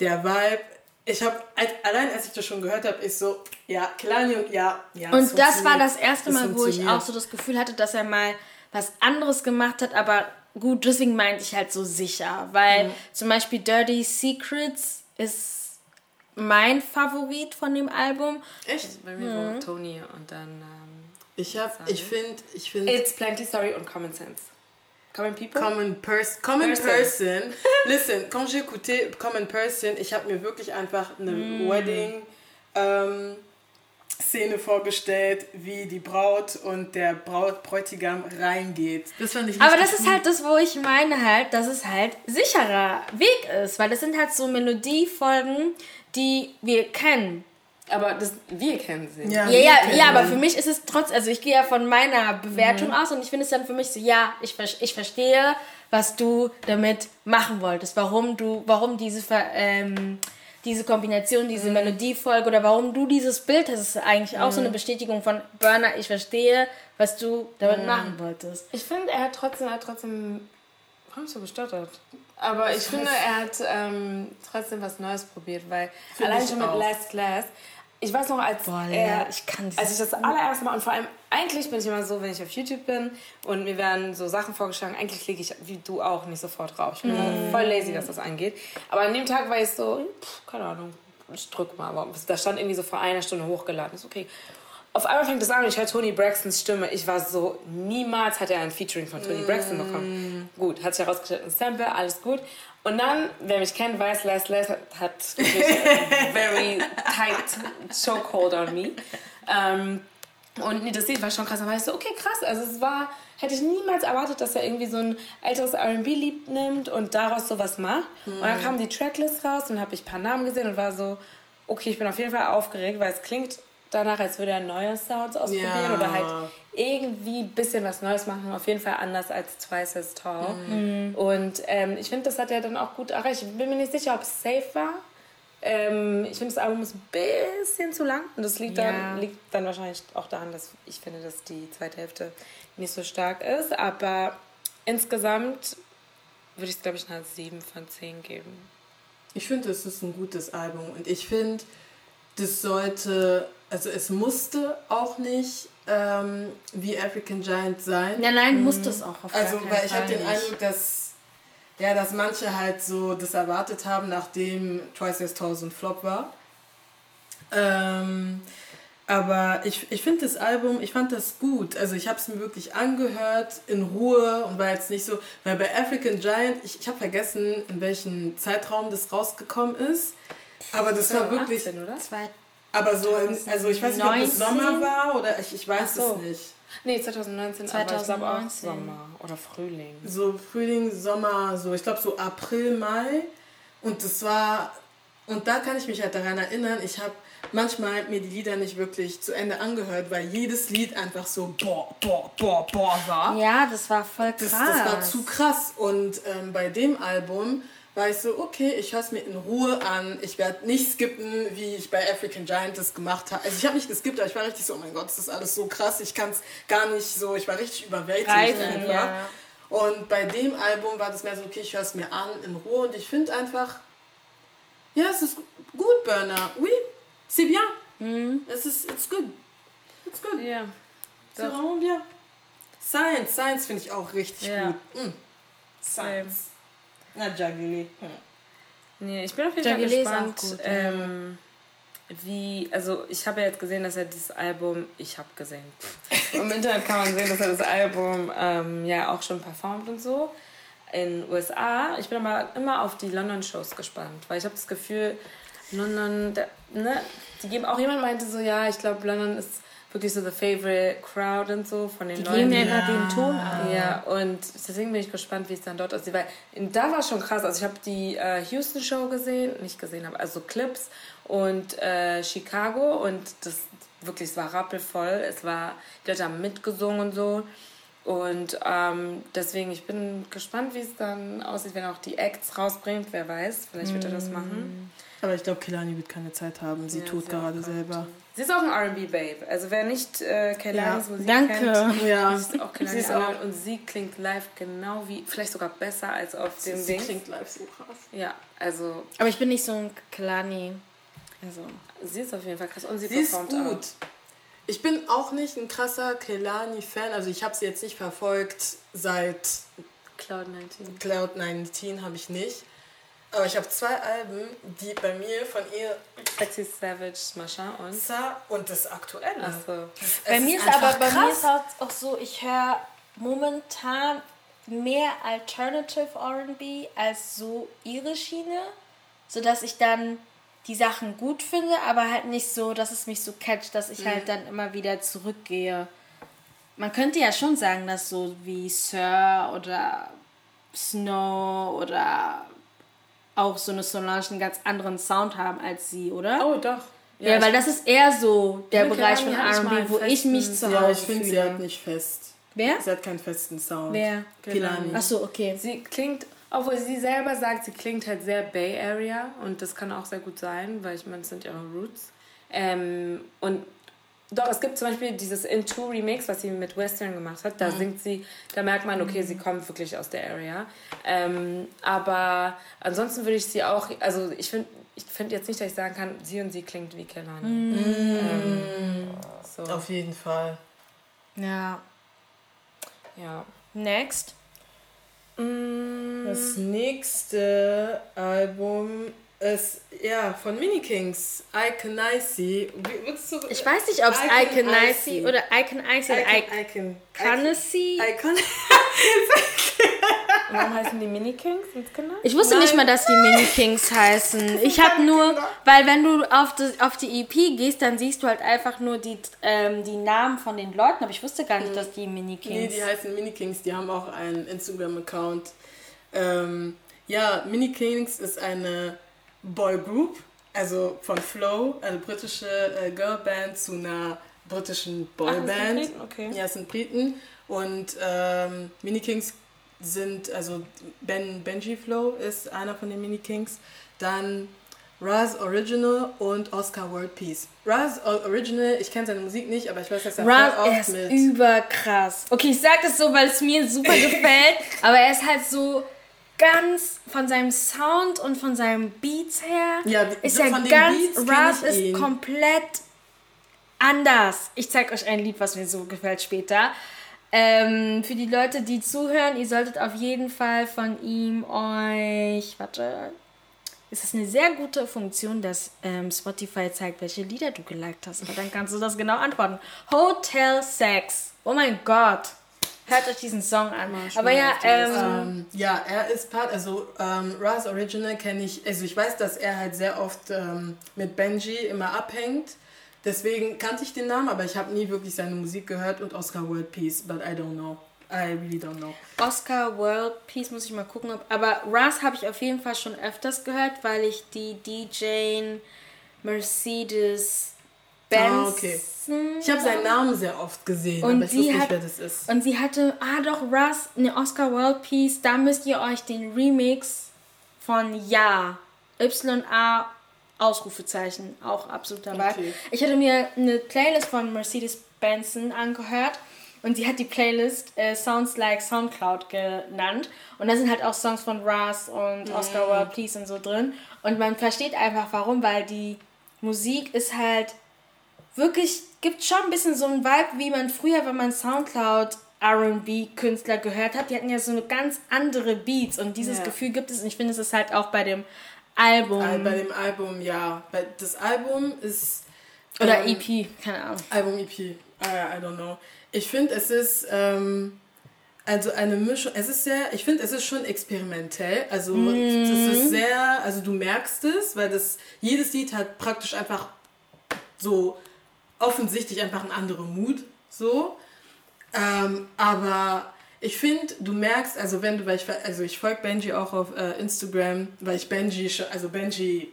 der Vibe. Ich habe, allein als ich das schon gehört habe, ich so, ja, Kelani und ja, ja. Und das war das erste Mal, wo ich auch so das Gefühl hatte, dass er mal was anderes gemacht hat, aber gut, deswegen meinte ich halt so sicher, weil zum Beispiel Dirty Secrets ist mein Favorit von dem Album. Echt? Bei mir war Tony und dann ähm, Ich habe, ich finde, ich finde. It's Plenty Story und Common Sense. Common People? Common, pers common Person. Person. Listen, quand écouté Common Person, ich habe mir wirklich einfach eine Mm. Wedding ähm, Szene vorgestellt, wie die Braut und der Braut Bräutigam reingeht. Das fand ich Aber das ist halt das, wo ich meine halt, dass es halt sicherer Weg ist, weil das sind halt so Melodiefolgen, die wir kennen. Aber das, wir kennen sie. Ja, Ja, ja, ja, aber für mich ist es trotz, also ich gehe ja von meiner Bewertung aus und ich finde es dann für mich so, ja, ich, ich verstehe, was du damit machen wolltest, warum du, warum diese, ähm, diese Kombination, diese Melodiefolge oder warum du dieses Bild hast, ist eigentlich auch so eine Bestätigung von Burner, ich verstehe, was du damit machen wolltest. Ich finde, er hat trotzdem, er hat trotzdem. Warum ist er gestottert? Aber ich finde, er hat ähm, trotzdem was Neues probiert, weil Find allein schon mit auch. Last Class. Ich weiß noch, als Boah, ja, ich als ich das allererste Mal und vor allem eigentlich bin ich immer so, wenn ich auf YouTube bin und mir werden so Sachen vorgeschlagen, eigentlich klicke ich wie du auch nicht sofort drauf. Ich bin immer voll lazy, was das angeht. Aber an dem Tag war ich so, pff, keine Ahnung, ich drück mal. Aber da stand irgendwie so vor einer Stunde hochgeladen. Ist okay. Auf einmal fängt es an und ich höre Tony Braxtons Stimme. Ich war so, niemals hat er ein Featuring von Tony Braxton bekommen. Gut, hat sich herausgestellt, ein Sample, alles gut. Und dann, wer mich kennt, weiß, Les Les hat, hat wirklich very tight chokehold on me. Ähm, und nee, das Lied war schon krass. Da war ich so, okay, krass. Also es war, hätte ich niemals erwartet, dass er irgendwie so ein älteres R&B-Lied nimmt und daraus sowas macht. Und dann kam die Tracklist raus und habe ich ein paar Namen gesehen und war so, okay, ich bin auf jeden Fall aufgeregt, weil es klingt danach, als würde er neue Sounds ausprobieren Ja. oder halt irgendwie ein bisschen was Neues machen. Auf jeden Fall anders als Twice as Tall. Und ähm, ich finde, das hat er dann auch gut erreicht. Ich bin mir nicht sicher, ob es safe war. Ähm, ich finde, das Album ist ein bisschen zu lang. Und das liegt, Ja. dann, liegt dann wahrscheinlich auch daran, dass ich finde, dass die zweite Hälfte nicht so stark ist. Aber insgesamt würde ich es, glaube ich, eine 7 von 10 geben. Ich finde, es ist ein gutes Album und ich finde, das sollte, also es musste auch nicht ähm, wie African Giant sein. Ja, nein, muss das auch auf Also, weil ich habe den. Eindruck, dass, ja, dass manche halt so das erwartet haben, nachdem Twice as Tall so ein Flop war. Ähm, aber ich, ich finde das Album, ich fand das gut. Also ich habe es mir wirklich angehört, in Ruhe und war jetzt nicht so, weil bei African Giant, ich, ich habe vergessen, in welchem Zeitraum das rausgekommen ist. Aber das war wirklich, 18, oder? Aber so, in, also ich weiß nicht, ob es 19? Sommer war oder ich, ich weiß so. es nicht. Nee, 2019, aber ich glaube auch 2019. Sommer oder Frühling. so Frühling, Sommer, so ich glaube so April, Mai und das war und da kann ich mich halt daran erinnern, ich habe manchmal mir die Lieder nicht wirklich zu Ende angehört, weil jedes Lied einfach so boah, boah, boah, boah war. ja, das war voll krass. Das, das war zu krass und ähm, bei dem Album war ich so, okay, ich höre es mir in Ruhe an. Ich werde nicht skippen, wie ich bei African Giant das gemacht habe. Also ich habe nicht geskippt, aber ich war richtig so, oh mein Gott, das ist alles so krass. Ich kann es gar nicht so, ich war richtig überwältigt. Reifen, ja. Und bei dem Album war das mehr so, okay, ich höre es mir an in Ruhe und ich finde einfach, ja, es ist gut, Burner. Oui, c'est bien. Mhm. Es ist, it's good. It's good. Ja. Bien. Science, Science finde ich auch richtig Ja. gut. Mm. Science. Na, Jagili. Hm. Nee, ich bin auf jeden Fall Jagile auch gespannt, gut, ja. ähm, wie, also ich habe ja jetzt gesehen, dass er dieses Album, ich habe gesehen, im Internet kann man sehen, dass er das Album ähm, ja auch schon performt und so in den USA. Ich bin aber immer auf die London-Shows gespannt, weil ich habe das Gefühl, London, da, ne, die geben, auch jemand meinte so, ja, ich glaube, London ist wirklich so the favorite crowd und so von den Die Leuten. geben mir immer den Ton an. Ja, und deswegen bin ich gespannt, wie es dann dort aussieht. Weil da war schon krass. Also ich habe die äh, Houston-Show gesehen, nicht gesehen, aber also Clips und äh, Chicago und das wirklich, es war rappelvoll. Es war, die Leute haben mitgesungen und so. Und ähm, deswegen, ich bin gespannt, wie es dann aussieht, wenn er auch die Acts rausbringt. Wer weiß, vielleicht wird er das machen. Aber ich glaube, Kelani wird keine Zeit haben. Sie Ja, tut sie gerade selber. Sie ist auch ein R&B-Babe. Also wer nicht äh, Kelanis Ja, Musik danke. kennt, Ja, ist auch Kelani Sie ist Arnold und sie klingt live genau wie, vielleicht sogar besser als auf dem sie Ding. klingt live so krass. Ja, also Aber ich bin nicht so ein Kalani. Also. sie ist auf jeden Fall krass und sie, Sie ist performt gut. Ich bin auch nicht ein krasser Kelani-Fan. Also ich habe sie jetzt nicht verfolgt seit auch. Cloud 19. Cloud 19 habe ich nicht. Aber ich habe zwei Alben, die bei mir von ihr Sexy Savage, Mascha und. Sa und das aktuelle. Achso. Bei mir ist einfach aber bei mir ist auch, auch so, ich höre momentan mehr Alternative R&B als so ihre Schiene, sodass ich dann die Sachen gut finde, aber halt nicht so, dass es mich so catcht, dass ich halt dann immer wieder zurückgehe. Man könnte ja schon sagen, dass so wie Sir oder Snow oder auch so eine Solange einen ganz anderen Sound haben als sie, oder? Oh, doch. Ja, ich- weil das ist eher so der Bereich von R&B, wo ich mich zu Hause Ja, ich finde, sie hat nicht fest. Wer? Sie hat keinen festen Sound. Wer? Kelani. Ach so, okay. Sie klingt, obwohl sie selber sagt, sie klingt halt sehr Bay Area und das kann auch sehr gut sein, weil ich meine, das sind ihre Roots. Ähm, und doch, es gibt zum Beispiel dieses Into Remix, was sie mit Western gemacht hat. Da singt sie, da merkt man, okay, sie kommt wirklich aus der Area. Ähm, aber ansonsten würde ich sie auch, also ich finde ich find jetzt nicht, dass ich sagen kann, sie und sie klingt wie Kelani. Ähm, so, Auf jeden Fall. Ja. ja. Next. Das nächste Album ist ja von Mini Kings, Icon Icy. Du, Ich weiß nicht, ob es Icon Icon Icy oder Icon Icy oder Icon, Icon Icon, Icy. Icon. Und warum heißen die Mini Kings? Sind's Kinder? Ich wusste nicht mal, dass die Mini Kings heißen. Ich habe nur, weil wenn du auf die, auf die EP gehst, dann siehst du halt einfach nur die, ähm, die Namen von den Leuten, aber ich wusste gar nicht, dass die Mini Nee, Kings. die heißen Mini Kings, die haben auch einen Instagram-Account. Ähm, ja, Mini Kings ist eine Boygroup, also von Flow, eine britische äh, Girlband zu einer britischen Boyband. Briten? Okay. Ja, es sind Briten. Und ähm, Mini Kings sind, also Ben, Benji Flow ist einer von den Mini Kings. Dann Raz Original und Oscar World Peace. Raz Original, ich kenne seine Musik nicht, aber ich weiß, dass er Raz, voll oft ist mit... überkrass. Okay, ich sag das so, weil es mir super gefällt, aber er ist halt so ganz von seinem Sound und von seinen Beats her Ja, ist er ganz Beats ist ihn. komplett anders. Ich zeig euch ein Lied, was mir so gefällt später. Ähm, für die Leute, die zuhören, ihr solltet auf jeden Fall von ihm euch, warte, es ist eine sehr gute Funktion, dass ähm, Spotify zeigt, welche Lieder du geliked hast. Aber dann kannst du das genau antworten. Hotel Sex. Oh mein Gott. Hört euch diesen Song an. Aber ja, ähm, Ähm, ja, er ist Part, also ähm, Raz Original kenne ich, also ich weiß, dass er halt sehr oft ähm, mit Benji immer abhängt. Deswegen kannte ich den Namen, aber ich habe nie wirklich seine Musik gehört und Oscar World Peace, but I don't know. I really don't know. Oscar World Peace muss ich mal gucken. Ob, aber Raz habe ich auf jeden Fall schon öfters gehört, weil ich die DJ Mercedes Benz. Ah, okay. Ich habe seinen Namen sehr oft gesehen, Und aber ich sie wusste nicht, wer das ist. Und sie hatte, ah doch, Russ, ne Oscar World Peace, da müsst ihr euch den Remix von Ja, Y-A, Ausrufezeichen, auch absolut dabei. Okay. Ich hatte mir eine Playlist von Mercedes Benson angehört und sie hat die Playlist äh, Sounds Like Soundcloud genannt. Und da sind halt auch Songs von Russ und Oscar World Peace und so drin. Und man versteht einfach warum, weil die Musik ist halt wirklich, gibt schon ein bisschen so einen Vibe, wie man früher, wenn man Soundcloud R&B-Künstler gehört hat, die hatten ja so eine ganz andere Beats und dieses Ja. Gefühl gibt es und ich finde, es ist halt auch bei dem Album Äh, Bei dem Album, ja. Das Album ist. oder ähm, EP, keine Ahnung. Album EP. Ah, I don't know. Ich finde, es ist ähm, also eine Mischung. Es ist sehr, ich finde, es ist schon experimentell. Also es ist sehr, also du merkst es, weil das jedes Lied hat praktisch einfach so offensichtlich einfach einen anderen Mut. So. Ähm, aber ich finde, du merkst, also wenn du, weil ich, also ich folge Benji auch auf äh, Instagram, weil ich Benji, also Benji,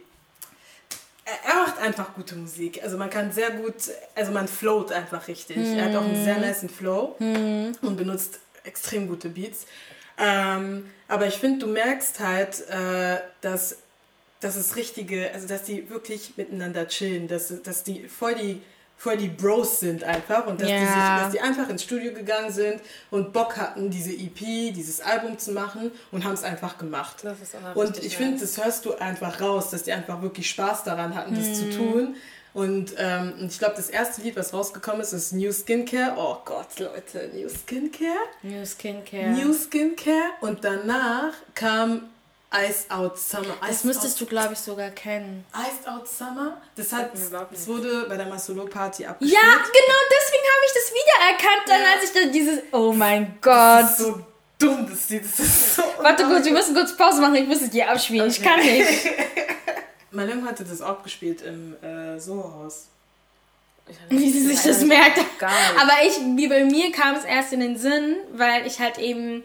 er, er macht einfach gute Musik. Also man kann sehr gut, also man float einfach richtig. Er hat auch einen sehr niceen Flow und benutzt extrem gute Beats. Ähm, aber ich finde, du merkst halt, äh, dass, dass es richtige, also dass die wirklich miteinander chillen, dass, dass die voll die voll die Bros sind einfach und dass, die sich, dass die einfach ins Studio gegangen sind und Bock hatten, diese EP, dieses Album zu machen und haben es einfach gemacht. Das ist immer Und ich finde, das hörst du einfach raus, dass die einfach wirklich Spaß daran hatten, das Mhm. zu tun. Und, ähm, und ich glaube, das erste Lied, was rausgekommen ist, ist New Skincare. Oh Gott, Leute, New Skincare. New Skincare. New Skincare. Und danach kam Ice Out Summer. das Iced müsstest Out, du, glaube ich, sogar kennen. Iced Out Summer. Das, hat, das wurde bei der Masolo Party abgespielt. Ja, genau deswegen habe ich das wiedererkannt, dann Ja. als ich dann dieses, oh mein Das Gott. ist so dumm, das Lied. Das ist so Warte kurz, wir müssen kurz Pause machen, ich muss es dir abspielen, ich kann nicht. Malem hatte das auch gespielt im äh, Soho-Haus. Wie sie sich das merkt. Gar nicht. Aber ich, wie bei mir kam es erst in den Sinn, weil ich halt eben,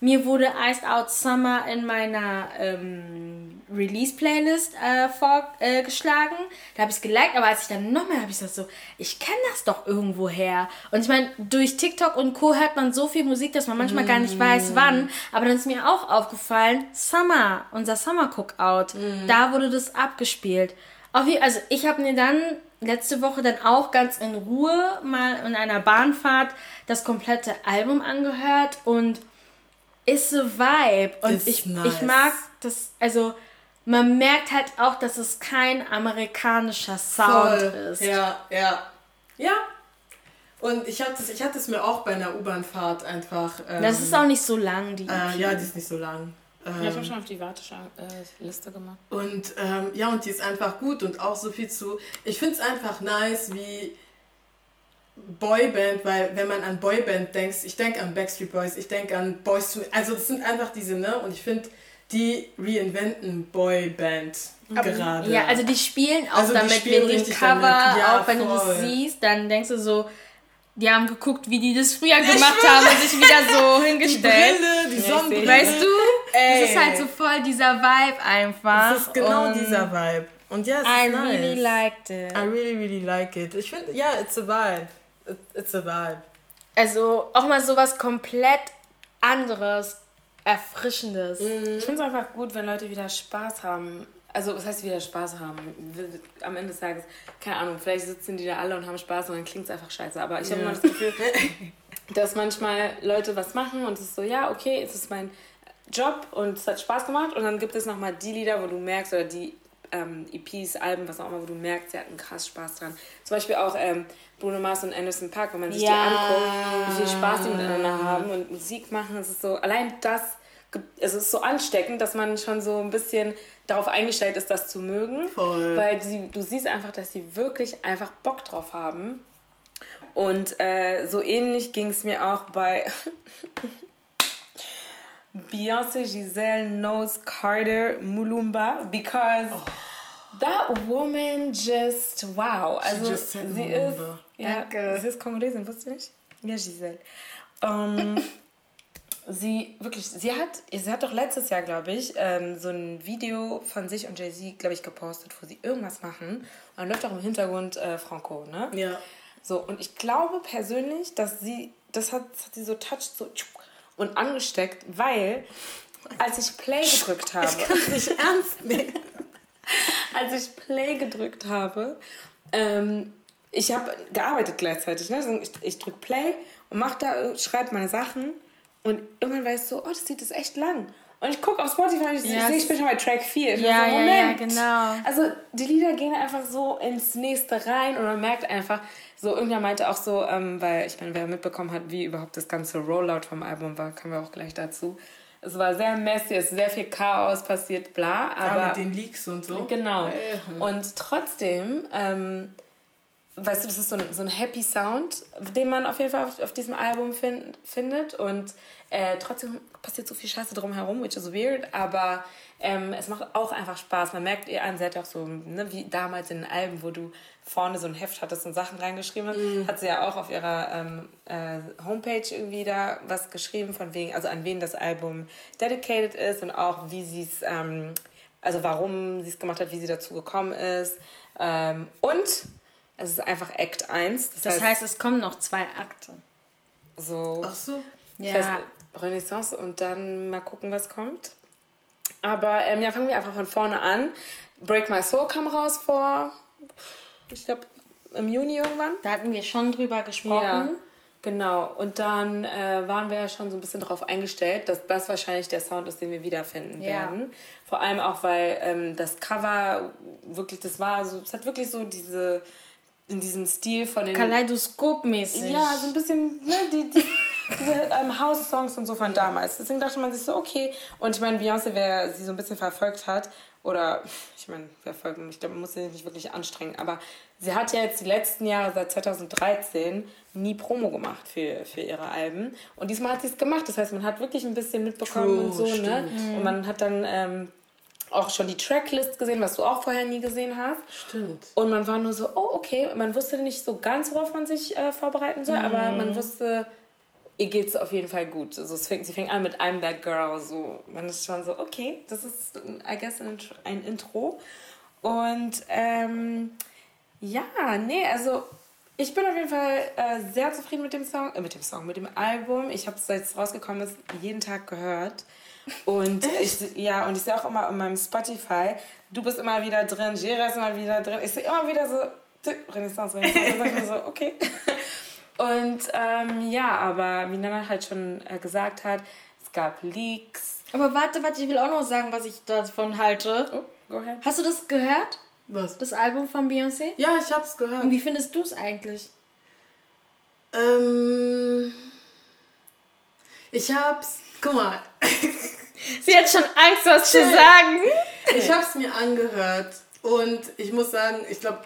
mir wurde Iced Out Summer in meiner ähm, Release-Playlist äh, vorgeschlagen. da habe ich es geliked, aber als ich dann nochmal habe ich gesagt so, ich kenne das doch irgendwo her. Und ich meine, durch TikTok und Co. hört man so viel Musik, dass man manchmal gar nicht weiß, wann. Aber dann ist mir auch aufgefallen, Summer, unser Summer Cookout, da wurde das abgespielt. Auf je- Also ich habe mir dann letzte Woche dann auch ganz in Ruhe mal in einer Bahnfahrt das komplette Album angehört und ist so Vibe. Und Ist ich, nice. ich mag das, also man merkt halt auch, dass es kein amerikanischer Sound ist. Ja, ja. Ja. Und ich hatte es ich hatte es mir auch bei einer U-Bahn-Fahrt einfach. Ähm, Das ist auch nicht so lang, die. Äh, ja, die ist nicht so lang. Ja, ich habe Ähm, schon auf die Warteliste gemacht. und ähm, ja, und die ist einfach gut und auch so viel zu. Ich finde es einfach nice, wie Boyband, weil wenn man an Boyband denkt, ich denke an Backstreet Boys, ich denke an Boys to Also das sind einfach diese, ne? Und ich finde, die reinventen Boyband gerade. Ja, also die spielen auch Also die damit spielen mit dem Cover. Ja, auch wenn du das voll. siehst, dann denkst du so, die haben geguckt, wie die das früher gemacht haben und sich wieder so die hingestellt. Brille, die Ja, ich Sonnenbrille. Weißt du? Ey. Das ist halt so voll dieser Vibe einfach. Das ist genau und dieser Vibe. Und ja, es I ist nice. really liked it. I really, really like it. Ich finde, ja, it's a vibe. It, it's a vibe. Also auch mal sowas komplett anderes, erfrischendes. Mhm. Ich finde es einfach gut, wenn Leute wieder Spaß haben also was heißt wieder Spaß haben? Am Ende des Tages, keine Ahnung, vielleicht sitzen die da alle und haben Spaß und dann klingt es einfach scheiße. Aber ich habe immer das Gefühl, dass manchmal Leute was machen und es ist so, ja, okay, es ist mein Job und es hat Spaß gemacht. Und dann gibt es nochmal die Lieder, wo du merkst, oder die ähm, EPs, Alben, was auch immer, wo du merkst, sie hatten krass Spaß dran. Zum Beispiel auch ähm, Bruno Mars und Anderson Park, wenn man sich Ja. die anguckt, wie viel Spaß die miteinander haben und Musik machen. Es ist so, allein das, es ist so ansteckend, dass man schon so ein bisschen darauf eingestellt ist, das zu mögen. Voll. Weil sie, du siehst einfach, dass sie wirklich einfach Bock drauf haben. Und äh, so ähnlich ging es mir auch bei Beyoncé Giselle Knows Carter Mulumba because that woman just wow. Also just said sie Mulumba. Ja, Danke. sie ist Kongolesin, wusstest du nicht? Ja, Giselle. Ähm, sie wirklich, sie hat, sie hat doch letztes Jahr, glaube ich, ähm, so ein Video von sich und Jay-Z, glaube ich, gepostet, wo sie irgendwas machen. Und dann läuft auch im Hintergrund äh, Franco, ne? Ja. So, und ich glaube persönlich, dass sie, das hat, das hat sie so touched so und angesteckt, weil als ich Play gedrückt habe, Nicht ernst nehmen. als ich Play gedrückt habe, ähm, ich habe gearbeitet gleichzeitig. Ne? Also ich, ich drücke Play und mach da, schreibe meine Sachen und irgendwann weißt du, oh, das Lied ist echt lang. Und ich gucke auf Spotify und ich, Ja, sehe, ich bin schon bei Track 4. Ich bin Ja, so, ja, ja, Moment. genau. Also die Lieder gehen einfach so ins nächste rein und man merkt einfach, so irgendwer meinte auch so, ähm, weil ich meine, wer mitbekommen hat, wie überhaupt das ganze Rollout vom Album war, kommen wir auch gleich dazu. Es war sehr messy, es ist sehr viel Chaos passiert, bla, Aber aber mit den Leaks und so. Genau. Äh, Und trotzdem, ähm, weißt du, das ist so ein, so ein Happy Sound, den man auf jeden Fall auf, auf diesem Album fin findet. Und äh, trotzdem passiert so viel Scheiße drumherum, which is weird, aber ähm, es macht auch einfach Spaß. Man merkt ihr an, sie hat auch so, ne, wie damals in den Alben, wo du vorne so ein Heft hattest und Sachen reingeschrieben hast, hat sie ja auch auf ihrer ähm, äh, Homepage irgendwie da was geschrieben, von wegen, also an wen das Album dedicated ist und auch wie sie es, ähm, also warum sie es gemacht hat, wie sie dazu gekommen ist. Ähm, und es ist einfach Act 1. Das, Das heißt, heißt, es kommen noch zwei Akte. so Ach so. das heißt, Renaissance und dann mal gucken, was kommt. Aber ähm, ja, fangen wir einfach von vorne an. Break My Soul kam raus vor, ich glaube, im Juni irgendwann. Da hatten wir schon drüber gesprochen. Ja, genau. Und dann äh, waren wir ja schon so ein bisschen darauf eingestellt, dass das wahrscheinlich der Sound ist, den wir wiederfinden Ja. werden. Vor allem auch, weil ähm, das Cover wirklich, das war so, es hat wirklich so diese, in diesem Stil von den... Kaleidoskopmäßig. Ja, so ein bisschen, ne, die, die, diese ähm, House-Songs und so von damals. Deswegen dachte man sich so, okay. Und ich meine, Beyoncé, wer sie so ein bisschen verfolgt hat, oder ich meine, verfolgen, ich glaube, man muss sie nicht wirklich anstrengen, aber sie hat ja jetzt die letzten Jahre, seit 2013, nie Promo gemacht für, für ihre Alben. Und diesmal hat sie es gemacht. Das heißt, man hat wirklich ein bisschen mitbekommen True, und so, ne? stimmt. Und man hat dann ähm, auch schon die Tracklist gesehen, was du auch vorher nie gesehen hast. Stimmt. Und man war nur so, oh, okay. Man wusste nicht so ganz, worauf man sich äh, vorbereiten soll, aber man wusste, ihr geht's auf jeden Fall gut. Also es fängt, sie fängt an mit I'm That Girl. So. Man ist schon so, okay, das ist, I guess, ein, Intro- ein Intro. Und ähm, ja, nee, also ich bin auf jeden Fall äh, sehr zufrieden mit dem Song, äh, mit dem Song, mit dem Album. Ich habe es, seit es rausgekommen ist, jeden Tag gehört. Und ich, ja, und ich sehe auch immer in meinem Spotify, du bist immer wieder drin, Jera ist immer wieder drin. Ich sehe immer wieder so, Renaissance, Renaissance. Und ich so, okay. Und ähm, ja, aber wie Nana halt schon äh, gesagt hat, es gab Leaks. Aber warte, warte, ich will auch noch sagen, was ich davon halte. Oh, go ahead. Hast du das gehört? Was? Das Album von Beyoncé? Ja, ich hab's gehört. Und wie findest du es eigentlich? Ähm, ich hab's. Guck mal, Sie hat schon Angst, was zu sagen. ich hab's mir angehört und ich muss sagen, ich glaube,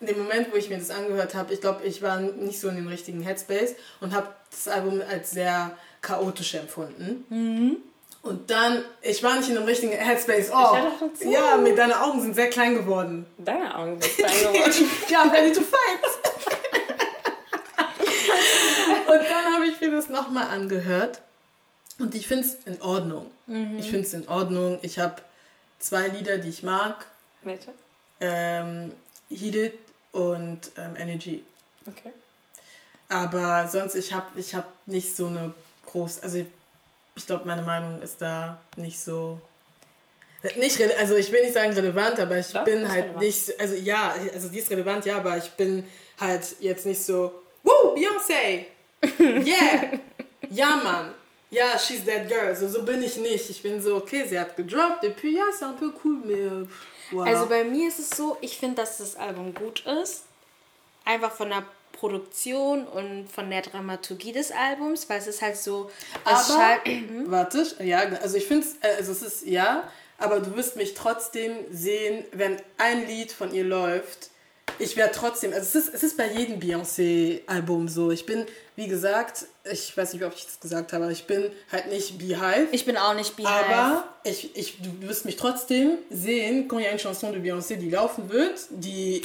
in dem Moment, wo ich mir das angehört habe, ich glaube, ich war nicht so in dem richtigen Headspace und habe das Album als sehr chaotisch empfunden. Und dann, ich war nicht in dem richtigen Headspace. Oh, höre doch dazu. ja, mir deine Augen sind sehr klein geworden. Deine Augen sind klein geworden. ja, I'm ready to fight. und dann habe ich mir das nochmal angehört. Und ich finde es in Ordnung. Ich finde es in Ordnung. Ich habe zwei Lieder, die ich mag. Welche? Ähm, Heated und ähm, Energy. Okay. Aber sonst, ich habe ich hab nicht so eine groß... Also ich, glaube, meine Meinung ist da nicht so... Nicht, also ich will nicht sagen relevant, aber ich Doch, bin halt relevant. nicht, also ja, also die ist relevant, ja, aber ich bin halt jetzt nicht so, Woo, Beyoncé, yeah, ja Mann, ja, she's that girl, so, so bin ich nicht. Ich bin so, okay, sie hat gedroppt, et puis ja, c'est un peu cool, mais euh, wow. Also bei mir ist es so, ich finde, dass das Album gut ist. Einfach von der Produktion und von der Dramaturgie des Albums, weil es ist halt so. Aber, schall- warte, ja, also ich finde es, also es ist, ja, aber du wirst mich trotzdem sehen, wenn ein Lied von ihr läuft, ich werde trotzdem, also es ist, es ist bei jedem Beyoncé-Album so. Ich bin, wie gesagt, ich weiß nicht, ob ich das gesagt habe, aber ich bin halt nicht Beehive. ich bin auch nicht Beehive. aber ich, ich, du wirst mich trotzdem sehen, quand il y a une chanson de Beyoncé, die laufen wird, die,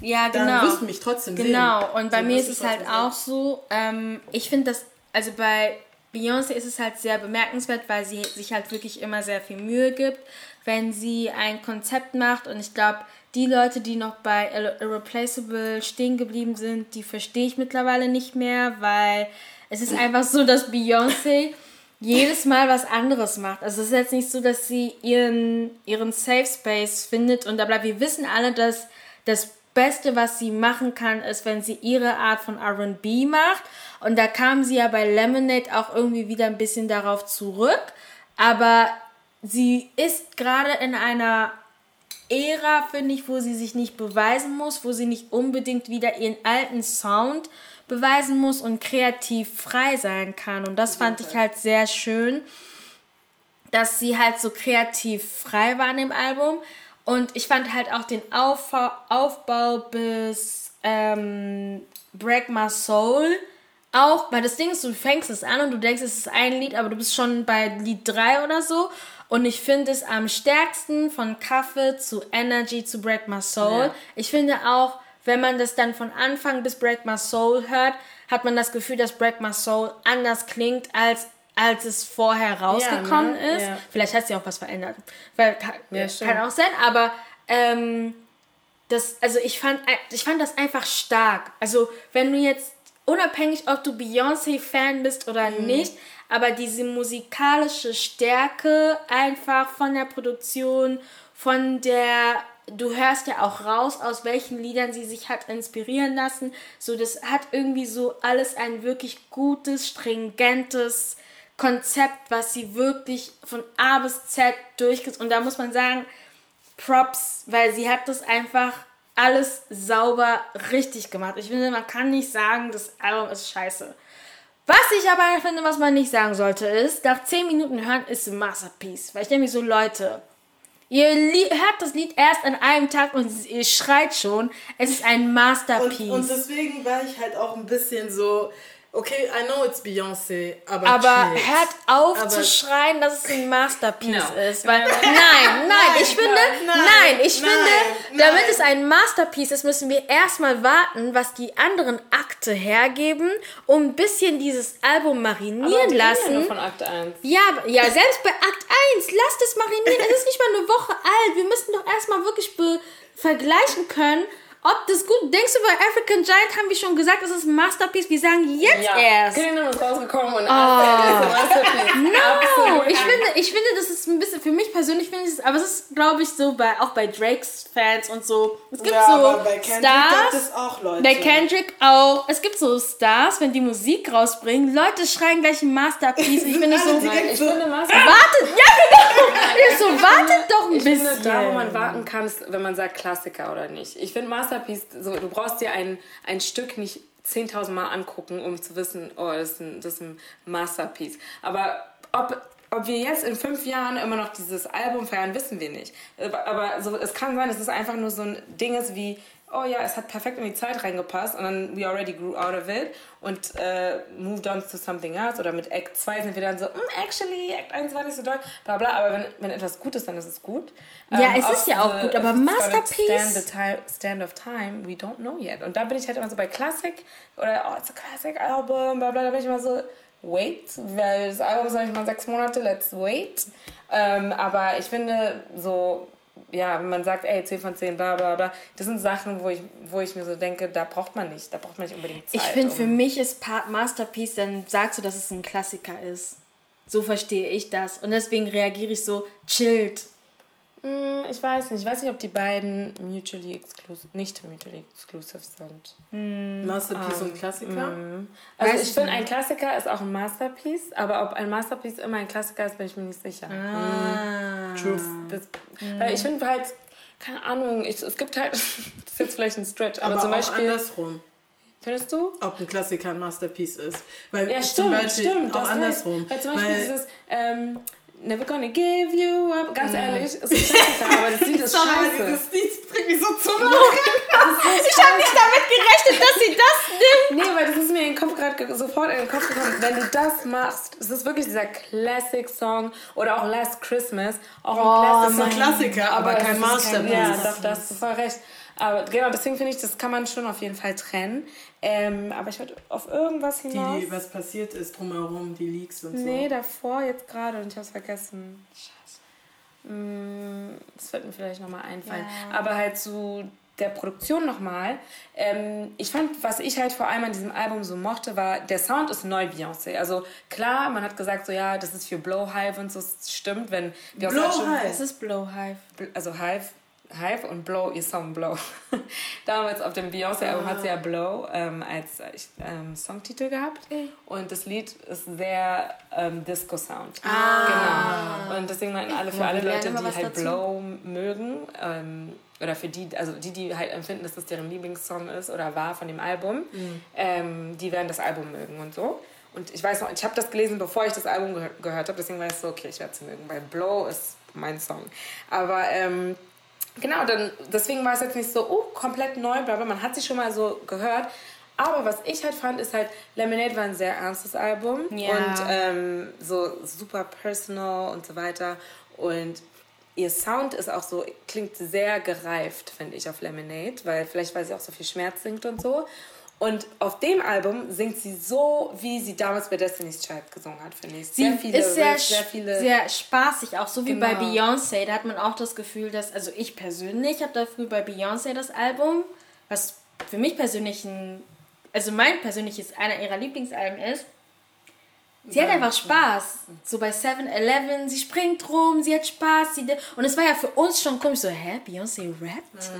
ja, dann genau. wirst du mich trotzdem sehen. Genau, und bei So mir ist es halt trotzdem auch so, ähm, ich finde das, also bei Beyoncé ist es halt sehr bemerkenswert, weil sie sich halt wirklich immer sehr viel Mühe gibt, wenn sie ein Konzept macht und ich glaube, die Leute, die noch bei Irre- Irreplaceable stehen geblieben sind, die verstehe ich mittlerweile nicht mehr, weil es ist einfach so, dass Beyoncé jedes Mal was anderes macht. Also es ist jetzt nicht so, dass sie ihren, ihren Safe Space findet und da bleibt. Wir wissen alle, dass das Beste, was sie machen kann, ist, wenn sie ihre Art von RB macht. Und da kam sie ja bei Lemonade auch irgendwie wieder ein bisschen darauf zurück. Aber sie ist gerade in einer Ära, finde ich, wo sie sich nicht beweisen muss, wo sie nicht unbedingt wieder ihren alten Sound beweisen muss und kreativ frei sein kann. Und das fand ich halt sehr schön, dass sie halt so kreativ frei war in dem Album. Und ich fand halt auch den Aufbau, Aufbau bis ähm, Break My Soul auch, weil das Ding ist, du fängst es an und du denkst, es ist ein Lied, aber du bist schon bei Lied 3 oder so. Und ich finde es am stärksten von Kaffee zu Energy zu Break My Soul. Ja. Ich finde auch, wenn man das dann von Anfang bis Break My Soul hört, hat man das Gefühl, dass Break My Soul anders klingt, als, als es vorher rausgekommen ne? ist. Ja. Vielleicht hat sich auch was verändert. Weil, kann, Ja, kann auch sein, aber ähm, das, also ich fand, ich fand das einfach stark. Also wenn du jetzt, unabhängig ob du Beyoncé-Fan bist oder Mhm. nicht, aber diese musikalische Stärke einfach von der Produktion, von der, du hörst ja auch raus, aus welchen Liedern sie sich hat inspirieren lassen. So, das hat irgendwie so alles ein wirklich gutes, stringentes Konzept, was sie wirklich von A bis Z durchgeht. Und da muss man sagen, Props, weil sie hat das einfach alles sauber richtig gemacht. Ich finde, man kann nicht sagen, das Album ist scheiße. Was ich aber finde, was man nicht sagen sollte, ist, nach 10 Minuten hören ist ein Masterpiece. Weil ich denke mir so, Leute, ihr hört das Lied erst an einem Tag und ihr schreit schon, es ist ein Masterpiece. Und, und deswegen war ich halt auch ein bisschen so, okay, I know it's Beyoncé, aber aber chill. hört auf Aber- zu schreien, dass es ein Masterpiece No. ist. Weil, nein, nein, ich finde, nein, nein, ich nein, finde, damit nein. es ein Masterpiece ist, müssen wir erstmal warten, was die anderen Akte hergeben, um ein bisschen dieses Album marinieren lassen. Von Akt 1. Ja, ja, selbst bei Akt 1, lasst es marinieren. Es ist nicht mal eine Woche alt. Wir müssen doch erstmal wirklich vergleichen können, ob das gut. Denkst du, bei African Giant haben wir schon gesagt, es ist ein Masterpiece? Wir sagen jetzt Ja, erst. Kingdom ist rausgekommen und No, ich finde, ich finde, das ist ein bisschen, für mich persönlich finde ich es, aber es ist, glaube ich, so bei, auch bei Drakes Fans und so. Es gibt ja, so aber bei Kendrick Stars. gibt es auch Leute. Bei Kendrick auch. Es gibt so Stars, wenn die Musik rausbringen. Leute schreien gleich ein Masterpiece. Ich finde so, Nein, ich finde Master wartet, ja genau. Ich so, wartet doch ein Ich bisschen. finde, da, wo man warten kann, ist, wenn man sagt Klassiker oder nicht. Ich finde Masterpiece, so, du brauchst dir ein, ein Stück nicht 10.000 Mal angucken, um zu wissen, oh, das ist ein, das ist ein Masterpiece. Aber ob, ob wir jetzt in fünf Jahren immer noch dieses Album feiern, wissen wir nicht. Aber- Aber so, es kann sein, dass es einfach nur so ein Ding ist wie, oh ja, es hat perfekt in die Zeit reingepasst und dann we already grew out of it und äh, moved on to something else. Oder mit Act 2 sind wir dann so, "Mm, actually, Act 1 war nicht so doll, bla bla. Aber wenn, wenn etwas gut ist, dann ist es gut. Ja, es ob ist ja auch gut, aber Masterpiece- Stand, the time, stand of time, we don't know yet. Und da bin ich halt immer so bei Classic oder oh, it's a Classic Album, bla bla, da bin ich immer so, wait, weil das Album ist noch nicht mal sechs Monate, let's wait. Ähm, aber ich finde so, ja, wenn man sagt, ey, 10 von 10, bla bla bla, das sind Sachen, wo ich, wo ich mir so denke, da braucht man nicht, da braucht man nicht unbedingt Zeit. Ich finde, für um- mich ist Part Masterpiece, dann sagst du, dass es ein Klassiker ist. So verstehe ich das. Und deswegen reagiere ich so chillt. Hm, Ich weiß nicht. Ich weiß nicht, ob die beiden mutually exclusive, nicht mutually exclusive sind. Masterpiece und Klassiker. Also Weiß ich finde, ein Klassiker ist auch ein Masterpiece, aber ob ein Masterpiece immer ein Klassiker ist, bin ich mir nicht sicher. True. Das, Weil ich finde halt, keine Ahnung, ich, es gibt halt, das ist jetzt vielleicht ein Stretch, aber, Aber zum auch Beispiel, andersrum. findest du? Ob ein Klassiker ein Masterpiece ist. Weil Ja, zum stimmt, Beispiel stimmt. auch das andersrum. Weil zum Beispiel Weil- dieses, ähm, Never gonna give you up, ganz ehrlich, ist ein Klassiker, aber das Lied ist Sorry, scheiße. dieses Lied bringt mich so zum Lachen. Ich habe nicht damit gerechnet, dass sie das nimmt. Nee, weil das ist mir in den Kopf gerade ge- sofort in den Kopf gekommen. Wenn du das machst, es ist wirklich dieser Classic-Song oder auch Last Christmas. Auch ein Das ist ein Klassiker, aber, das kein ist Masterpiece. ja, doch, da hast du voll recht. Aber genau, deswegen finde ich, das kann man schon auf jeden Fall trennen. Ähm, aber ich wollte auf irgendwas hinaus. Die, was passiert ist drumherum, die Leaks und so. nee, davor jetzt gerade und ich habe es vergessen. Scheiße. Mm, Das wird mir vielleicht nochmal einfallen. Aber halt zu der Produktion nochmal. Ähm, ich fand, was ich halt vor allem an diesem Album so mochte, war, der Sound ist neu Beyoncé. Also klar, man hat gesagt, so ja, das ist für Blowhive und so, es stimmt, wenn Beyoncé Blow hat schon- Hive. Das ist Blowhive. also Hive, Hive und Blow, ihr Song Blow. Damals auf dem Beyoncé-Album hat sie ja Blow ähm, als äh, ähm, Songtitel gehabt. Und das Lied ist sehr ähm, Disco-Sound. Genau. Und deswegen meinten alle, für alle Leute, die halt dazu. Blow mögen, ähm, oder für die, also die, die halt empfinden, dass das deren Lieblingssong ist oder war von dem Album, Mhm. ähm, die werden das Album mögen und so. Und ich weiß noch, ich habe das gelesen, bevor ich das Album gehör gehört habe, deswegen weiß ich so, okay, ich werde es mögen, weil Blow ist mein Song. Aber ähm, genau, dann, deswegen war es jetzt nicht so, oh, komplett neu, bla bla, man hat sie schon mal so gehört. Aber was ich halt fand, ist halt, Lemonade war ein sehr ernstes Album Ja. und ähm, so super personal und so weiter. Und ihr Sound ist auch so, klingt sehr gereift, finde ich, auf Lemonade, weil vielleicht, weil sie auch so viel Schmerz singt und so. Und auf dem Album singt sie so, wie sie damals bei Destiny's Child gesungen hat, finde ich. Sie Sehr viele ist sehr, Riffs, sehr viele. sehr spaßig, auch so wie bei Genau. Beyoncé. Da hat man auch das Gefühl, dass, also ich persönlich habe dafür bei Beyoncé das Album, was für mich persönlich ein, also mein persönliches einer ihrer Lieblingsalben ist. Sie hat einfach Spaß. So bei 7-Eleven, sie springt rum, sie hat Spaß. Sie und es war ja für uns schon komisch, so, hä, Beyoncé rappt?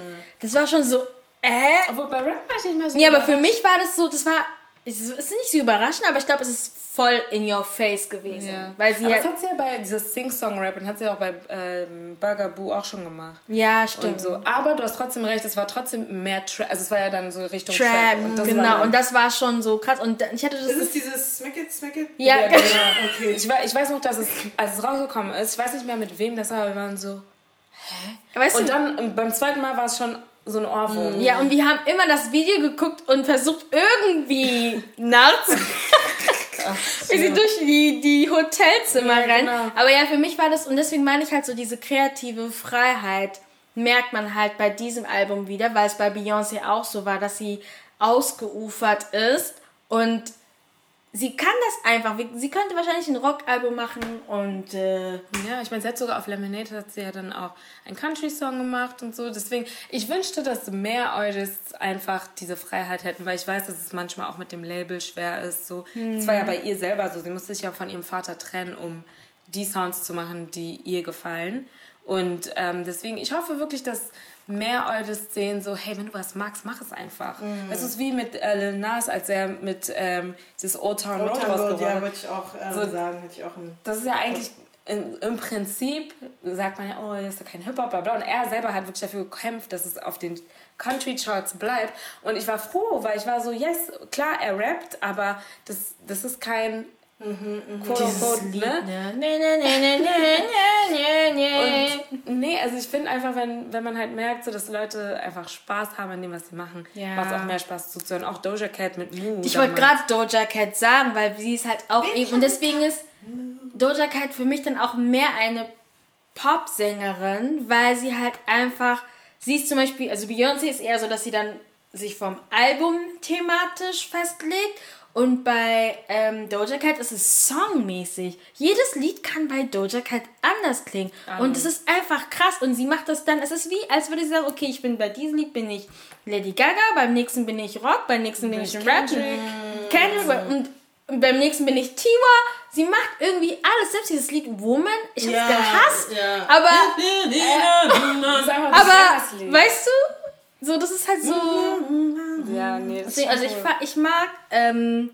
Das war schon so, äh? Obwohl bei Rap war ich nicht mehr so. Ja, aber für mich war das so, das war, es ist nicht so überraschend, aber ich glaube, es ist voll in your face gewesen. Ja. Weil sie aber halt, das hat sie ja bei dieses Sing-Song-Rap und hat sie auch bei ähm, Burger Boo auch schon gemacht. ja, Und stimmt. so. Aber du hast trotzdem recht, es war trotzdem mehr Trap. Also es war ja dann so Richtung Trap. Trap, Und das war genau. Und das war schon so krass. Und ich hatte das. Ist es dieses Smack it, Smack it? ja, Ja, genau. Okay. Ich, ich weiß noch, dass es, als es rausgekommen ist, ich weiß nicht mehr mit wem das war, aber wir waren so. Weißt Und du, dann ähm, beim zweiten Mal war es schon so ein Ohrwurm. ja, und wir haben immer das Video geguckt und versucht irgendwie nachzumachen. Wie sie durch die, die Hotelzimmer Ja, rein. genau. Aber ja, für mich war das, und deswegen meine ich halt so, diese kreative Freiheit merkt man halt bei diesem Album wieder, weil es bei Beyoncé auch so war, dass sie ausgeufert ist und sie kann das einfach. Sie könnte wahrscheinlich ein Rockalbum machen und äh, Ja, ich meine, sie hat sogar auf Lemonade hat sie ja dann auch einen Country-Song gemacht und so. Deswegen, ich wünschte, dass mehr Artists einfach diese Freiheit hätten, weil ich weiß, dass es manchmal auch mit dem Label schwer ist. So, Es war ja bei ihr selber so. Sie musste sich ja von ihrem Vater trennen, um die Sounds zu machen, die ihr gefallen. Und ähm, deswegen, ich hoffe wirklich, dass mehr Artists sehen, so, hey, wenn du was magst, mach es einfach. Es ist wie mit äh, Lil Nas, als er mit ähm, dieses Old Town Road rausgebracht ja, hat. wollte ich auch ähm, So- sagen. Hätte ich auch Das ist ja eigentlich im, im Prinzip, sagt man ja, oh, das ist ja kein Hip-Hop, bla bla. Und er selber hat wirklich dafür gekämpft, dass es auf den Country-Charts bleibt. Und ich war froh, weil ich war so, yes, klar, er rappt, aber das, das ist kein quote unquote, ne? ne, ne, ne, ne, ne, ne, ne, ne. Und nee, also ich finde einfach, wenn, wenn man halt merkt, so, dass Leute einfach Spaß haben an dem, was sie machen, Ja. macht es auch mehr Spaß zuzuhören. Auch Doja Cat mit Moo. Ich wollte gerade Doja Cat sagen, weil sie ist halt auch eben. Und deswegen ist Doja Cat für mich dann auch mehr eine Popsängerin, weil sie halt einfach. Sie ist zum Beispiel, also Beyoncé ist eher so, dass sie dann sich vom Album thematisch festlegt. Und bei ähm, Doja Cat ist es songmäßig. Jedes Lied kann bei Doja Cat anders klingen. Und es ist einfach krass. Und sie macht das dann, es ist wie, als würde sie sagen, okay, ich bin bei diesem Lied bin ich Lady Gaga, beim nächsten bin ich Rock, beim nächsten bin ich Rap. Kendrick. Und Und beim nächsten bin ich Tiwa. Sie macht irgendwie alles, selbst dieses Lied Woman. Ich hab's Ja, gehasst. ja. Aber, ein aber, weißt du, so, das ist halt so. Ja, nee, Deswegen, also ich, ich mag ähm,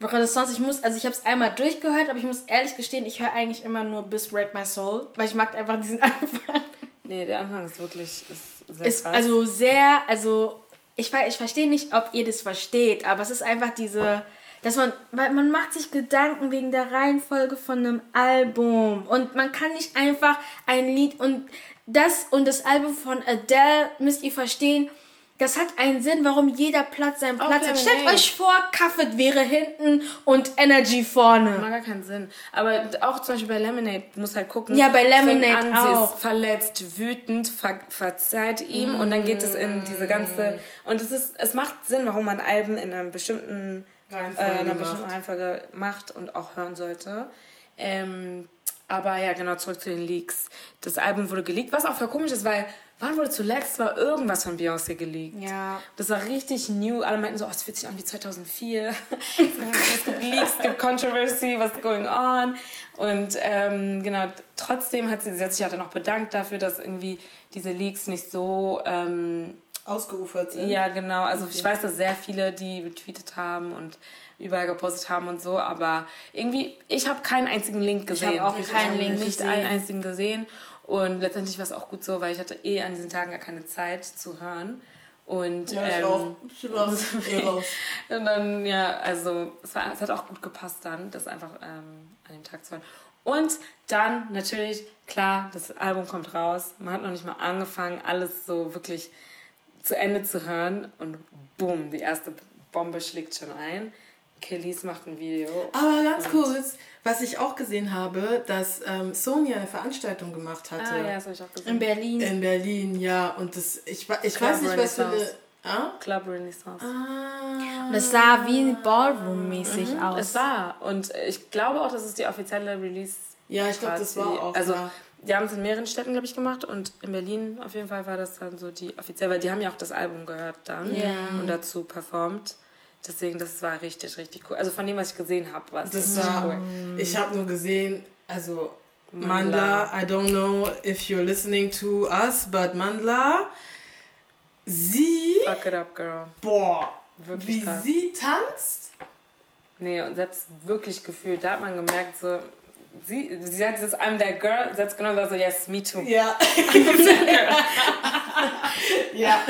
Renaissance, ich muss, also ich habe es einmal durchgehört, aber ich muss ehrlich gestehen, ich höre eigentlich immer nur bis Break My Soul, weil ich mag einfach diesen Anfang. Nee, der Anfang ist wirklich ist sehr Ist krass. also sehr, also ich, ich verstehe nicht, ob ihr das versteht, aber es ist einfach diese, dass man, weil man macht sich Gedanken wegen der Reihenfolge von einem Album und man kann nicht einfach ein Lied und das und das Album von Adele, müsst ihr verstehen, das hat einen Sinn, warum jeder Platz seinen Platz hat. Stellt Lemonade. euch vor, Kaffee wäre hinten und Energy vorne. Macht gar keinen Sinn. Aber auch zum Beispiel bei Lemonade, du musst halt gucken. Ja, bei Lemonade an, Sie auch. ist verletzt, wütend, ver verzeiht ihm und dann geht es in diese ganze. Und es ist, es macht Sinn, warum man Alben in einem bestimmten äh, Reihenfolge in einer macht. bestimmten Reihenfolge macht und auch hören sollte. Ähm, aber ja, genau, zurück zu den Leaks. Das Album wurde geleakt, was auch voll komisch ist, weil wann wurde zuletzt war irgendwas von Beyoncé geleakt? Ja. Das war richtig new. Alle meinten so, oh, es fühlt sich an wie 2004. es gibt Leaks, es gibt Controversy, what's going on? Und ähm, genau, trotzdem hat sie, sie hat sich ja dann auch bedankt dafür, dass irgendwie diese Leaks nicht so... Ähm, Ausgeufert sind. ja, genau. Also ich weiß, dass sehr viele die retweetet haben und überall gepostet haben und so, aber irgendwie, ich habe keinen einzigen Link gesehen. auch keinen Ich Link habe nicht gesehen. einen einzigen gesehen. Und letztendlich war es auch gut so, weil ich hatte eh an diesen Tagen gar keine Zeit zu hören. Und, Ja, ich ähm, auch. Ich war eh raus. und dann, ja, also es, war, es hat auch gut gepasst dann, das einfach ähm, an dem Tag zu hören. Und dann natürlich, klar, das Album kommt raus. Man hat noch nicht mal angefangen, alles so wirklich zu Ende zu hören. Und boom, die erste Bombe schlägt schon ein. Kellys macht ein Video. Aber ganz kurz, was ich auch gesehen habe, dass ähm, Sony eine Veranstaltung gemacht hatte. Ah ja, das habe ich auch In gesehen. Berlin. In Berlin, ja. Und das, ich, ich Club weiß nicht, was für eine. Ah? Club Renaissance. Ah. Das sah wie Ballroom-mäßig aus. Es war. Und ich glaube auch, dass es die offizielle Release Ja, ich glaube, das war auch. Also, ja. die haben es in mehreren Städten, glaube ich, gemacht und in Berlin auf jeden Fall war das dann so die offiziell, weil die haben ja auch das Album gehört dann Ja. und dazu performt. Deswegen, das war richtig, richtig cool. Also von dem, was ich gesehen habe, war es Das war, cool. ich habe nur gesehen, also Mandla. Mandla, I don't know if you're listening to us, but Mandla, sie, Fuck it up, girl. boah, Wirklich wie krass. sie tanzt. Nee, und selbst wirklich gefühlt, da hat man gemerkt, so, sie, sie hat dieses I'm that girl, selbst genau so, yes, me too. Ja. ja.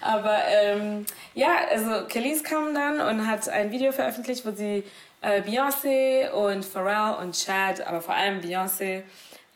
Aber ähm, ja, also Kellys kam dann und hat ein Video veröffentlicht, wo sie äh, Beyoncé und Pharrell und Chad, aber vor allem Beyoncé,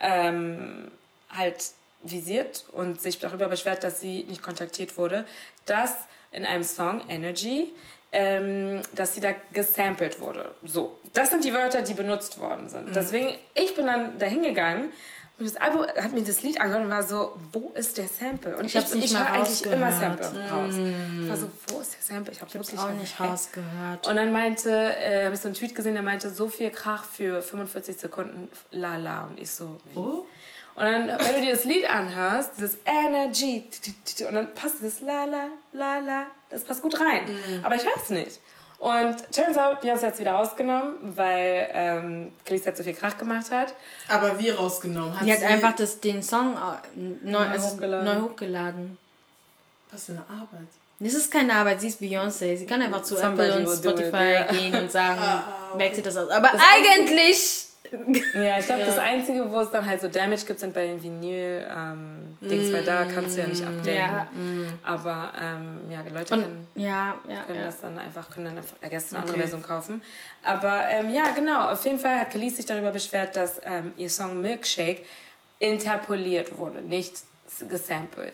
ähm, halt visiert und sich darüber beschwert, dass sie nicht kontaktiert wurde, dass in einem Song Energy, ähm, dass sie da gesampelt wurde. So, das sind die Wörter, die benutzt worden sind. Deswegen, ich bin dann da hingegangen und das Album hat mir das Lied angehört und war so, wo ist der Sample? Und ich, ich mal höre eigentlich immer. Sample raus. Ich war so, wo ist der Sample? Ich habe wirklich auch nicht rausgehört. Und dann meinte, äh, habe ich so einen Tweet gesehen, der meinte, so viel Krach für 45 Sekunden, la la. Und ich so, wie? Oh. Und dann, wenn du dir das Lied anhörst, dieses Energy, und dann passt dieses la la, la la, das passt gut rein. Aber ich weiß nicht. Und turns out, Beyoncé hat es wieder rausgenommen, weil ähm, Chris halt so viel Krach gemacht hat. Aber wie rausgenommen? Hat Die hat sie, einfach das, den Song äh, neu, also hochgeladen. neu hochgeladen. Was für eine Arbeit. Das ist keine Arbeit, sie ist Beyoncé. Sie kann einfach zu Somebody Apple und do it, Spotify ja. gehen und sagen, Ah, wechselt das aus. Aber eigentlich. Ja, ich glaube, das Einzige, wo es dann halt so Damage gibt, sind bei den Vinyl-Dings, weil da kannst du ja nicht updaten. Ja. Aber ähm, ja, die Leute Und, können, ja, ja, können ja. das dann einfach, können dann einfach erst eine andere Okay. Version kaufen. Aber ähm, ja, genau, auf jeden Fall hat Khalees sich darüber beschwert, dass ähm, ihr Song Milkshake interpoliert wurde, nicht gesampelt.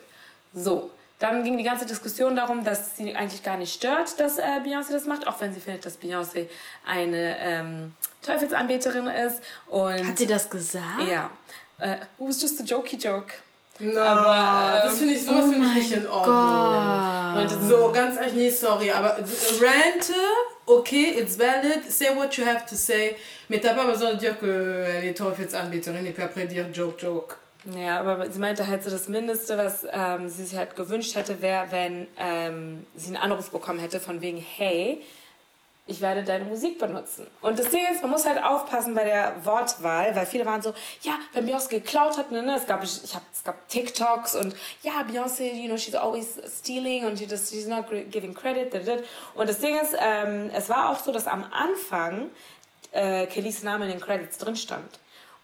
So, dann ging die ganze Diskussion darum, dass sie eigentlich gar nicht stört, dass äh, Beyoncé das macht, auch wenn sie findet, dass Beyoncé eine ähm, Teufelsanbeterin ist. Und Hat sie das gesagt? ja. Äh, it was just a jokey joke. No, Aber, das finde ich, sowas oh finde ich nicht in Ordnung. Gott. So, ganz ehrlich, nee, sorry, aber rante, okay, it's valid, say what you have to say, mais t'as pas besoin de dire qu'elle est Teufelsanbeterin et puis après dire joke, joke. Ja, aber sie meinte halt so, das Mindeste, was ähm, sie sich halt gewünscht hätte, wäre, wenn ähm, sie einen Anruf bekommen hätte von wegen, hey, ich werde deine Musik benutzen. Und das Ding ist, man muss halt aufpassen bei der Wortwahl, weil viele waren so, ja, wenn Beyoncé geklaut hat, ne, ne es gab, ich hab, es gab TikToks und ja, Beyoncé, you know, she's always stealing und she's not giving credit. Und das Ding ist, ähm, es war auch so, dass am Anfang äh, Kellys Name in den Credits drin stand.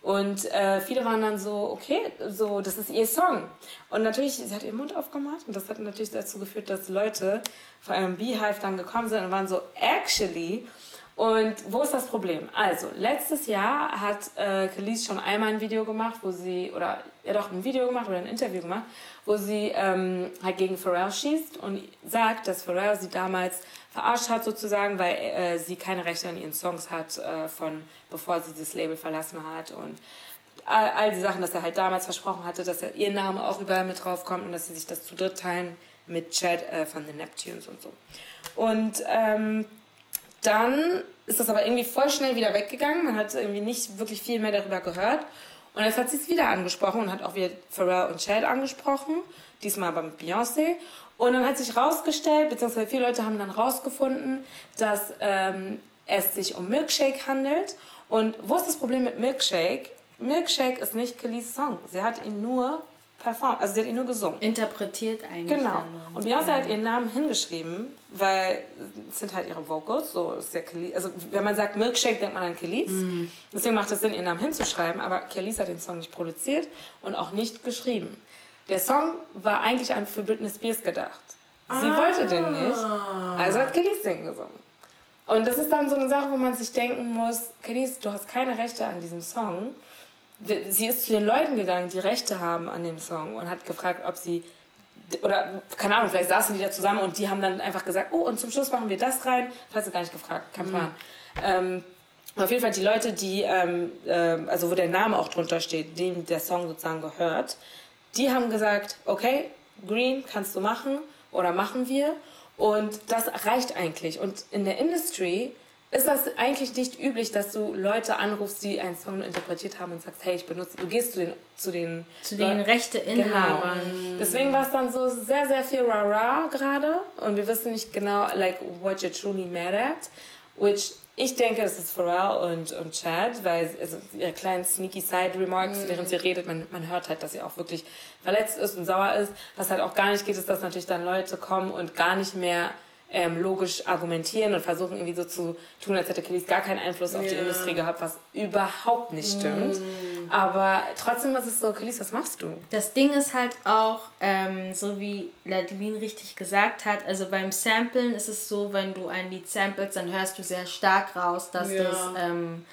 Und äh, viele waren dann so, okay, so, das ist ihr Song. Und natürlich, sie hat ihren Mund aufgemacht und das hat natürlich dazu geführt, dass Leute vor allem Beehive dann gekommen sind und waren so, actually. Und wo ist das Problem? Also, letztes Jahr hat äh, Khalees schon einmal ein Video gemacht, wo sie, oder ja doch, ein Video gemacht oder ein Interview gemacht, wo sie ähm, halt gegen Pharrell schießt und sagt, dass Pharrell sie damals verarscht hat sozusagen, weil äh, sie keine Rechte an ihren Songs hat, äh, von bevor sie das Label verlassen hat und all, all die Sachen, dass er halt damals versprochen hatte, dass er ihr Name auch überall mit drauf kommt und dass sie sich das zu dritt teilen mit Chad äh, von den Neptunes und so. Und ähm, dann ist das aber irgendwie voll schnell wieder weggegangen. Man hat irgendwie nicht wirklich viel mehr darüber gehört. Und jetzt hat sie es wieder angesprochen und hat auch wieder Pharrell und Chad angesprochen. Diesmal aber mit Beyoncé. Und dann hat sich rausgestellt, beziehungsweise viele Leute haben dann rausgefunden, dass ähm, es sich um Milkshake handelt. Und wo ist das Problem mit Milkshake? Milkshake ist nicht Kellys Song. Sie hat ihn nur performt, also sie hat ihn nur gesungen. Interpretiert eigentlich. Genau. Und Beyoncé hat ihren Namen hingeschrieben, weil es sind halt ihre Vocals, so ist Kelly. Also wenn man sagt Milkshake, denkt man an Kellys. Mm. Deswegen macht es Sinn, ihren Namen hinzuschreiben, aber Kellys hat den Song nicht produziert und auch nicht geschrieben. Der Song war eigentlich für Britney Spears gedacht. Sie ah. wollte den nicht, also hat Kellys den gesungen. Und das ist dann so eine Sache, wo man sich denken muss, Kellys, du hast keine Rechte an diesem Song. Sie ist zu den Leuten gegangen, die Rechte haben an dem Song und hat gefragt, ob sie oder keine Ahnung, vielleicht saßen die da zusammen und die haben dann einfach gesagt, oh, und zum Schluss machen wir das rein. Ich weiß gar nicht gefragt, kein Plan. Mhm. Ähm, auf jeden Fall die Leute, die, ähm, äh, also wo der Name auch drunter steht, dem der Song sozusagen gehört, die haben gesagt, okay, Green kannst du machen oder machen wir. Und das reicht eigentlich. Und in der Industry ist das eigentlich nicht üblich, dass du Leute anrufst, die einen Song interpretiert haben und sagst, hey, ich benutze, du gehst zu den zu den, zu den Rechteinhabern. Genau. Deswegen war es dann so sehr, sehr viel Rara gerade und wir wissen nicht genau, like, what you're truly mad at, which ich denke, es ist Pharrell und, und Chad, weil also ihre kleinen sneaky Side-Remarks, mhm. während sie redet, man, man hört halt, dass sie auch wirklich verletzt ist und sauer ist. Was halt auch gar nicht geht, ist, dass natürlich dann Leute kommen und gar nicht mehr ähm, logisch argumentieren und versuchen irgendwie so zu tun, als hätte Kellys gar keinen Einfluss auf ja. die Industrie gehabt, was überhaupt nicht stimmt. Mm. Aber trotzdem ist es so, Kellys, was machst du? Das Ding ist halt auch, ähm, so wie Ladwin richtig gesagt hat, also beim Samplen ist es so, wenn du ein Lied samples, dann hörst du sehr stark raus, dass ja. das, ähm,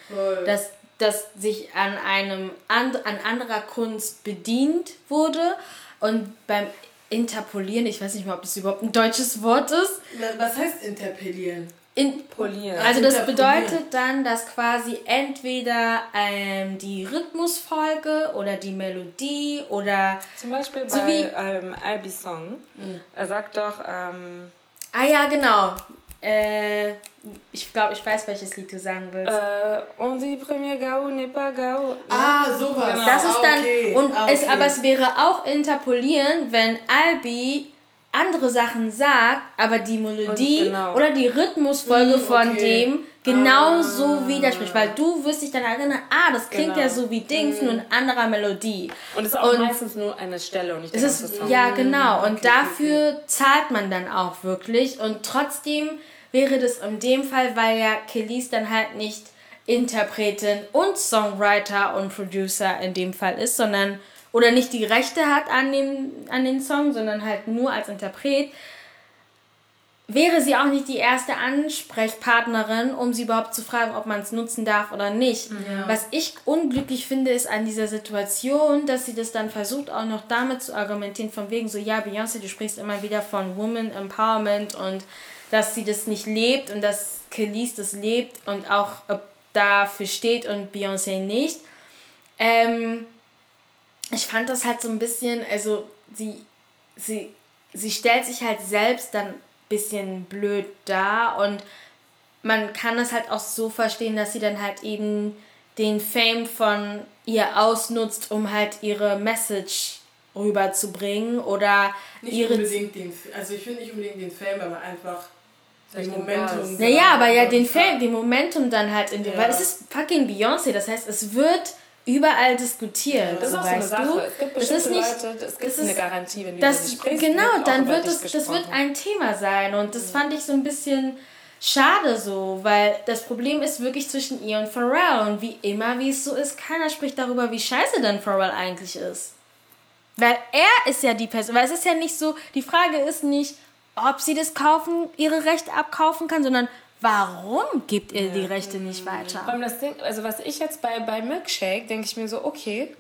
dass dass sich an einem an, an anderer Kunst bedient wurde und beim interpolieren. Ich weiß nicht mal, ob das überhaupt ein deutsches Wort ist. Was heißt interpellieren? Interpolieren. Also das bedeutet dann, dass quasi entweder ähm, die Rhythmusfolge oder die Melodie oder zum Beispiel so bei ähm, Albi Song. Mhm. Er sagt doch. Ähm, ah ja, genau. Äh, ich glaube, ich weiß, welches Lied du sagen willst. Äh, on dit premier Gao n'est pas Gao. Ah, sowas. Genau. Das ist dann, okay. und ah, okay. es, aber es wäre auch interpolieren, wenn Albi andere Sachen sagt, aber die Melodie genau. oder die Rhythmusfolge mm, von dem genau ah. so widerspricht. Weil du wirst dich dann erinnern, ah, das klingt genau. ja so wie Dings, mm. nur in anderer Melodie. Und es ist auch und meistens nur eine Stelle und nicht der ganze Song. Ja, genau. Und okay, dafür okay. zahlt man dann auch wirklich. Und trotzdem wäre das in dem Fall, weil ja Kelis dann halt nicht Interpretin und Songwriter und Producer in dem Fall ist, sondern oder nicht die Rechte hat an dem, an den Song, sondern halt nur als Interpret, wäre sie auch nicht die erste Ansprechpartnerin, um sie überhaupt zu fragen, ob man es nutzen darf oder nicht. Ja. Was ich unglücklich finde, ist an dieser Situation, dass sie das dann versucht, auch noch damit zu argumentieren, von wegen so, ja, Beyoncé, du sprichst immer wieder von Woman Empowerment und dass sie das nicht lebt und dass Kelis das lebt und auch dafür steht und Beyoncé nicht. Ähm, ich fand das halt so ein bisschen, also sie, sie, sie stellt sich halt selbst dann ein bisschen blöd dar und man kann es halt auch so verstehen, dass sie dann halt eben den Fame von ihr ausnutzt, um halt ihre Message rüberzubringen oder nicht ihre unbedingt den, also ich finde nicht unbedingt den Fame, aber einfach Den Momentum. Naja, aber ja, den Film, den Momentum dann halt in dem, Ja. weil es ist fucking Beyoncé, das heißt, es wird überall diskutiert. Das ist auch so eine Sache. du? Es gibt das ist bestimmte nicht, Leute, es gibt das eine Garantie, wenn du das, sie sprichst. genau, dann wird es, das wird ein Thema sein und das fand ich so ein bisschen schade so, weil das Problem ist wirklich zwischen ihr und Pharrell und wie immer, wie es so ist, keiner spricht darüber, wie scheiße denn Pharrell eigentlich ist. Weil er ist ja die Person, weil es ist ja nicht so, die Frage ist nicht, ob sie das kaufen, ihre Rechte abkaufen kann, sondern warum gibt ihr die Rechte nicht Vor weiter? allem das Ding, also was ich jetzt bei, bei Milkshake, denke ich mir so, okay,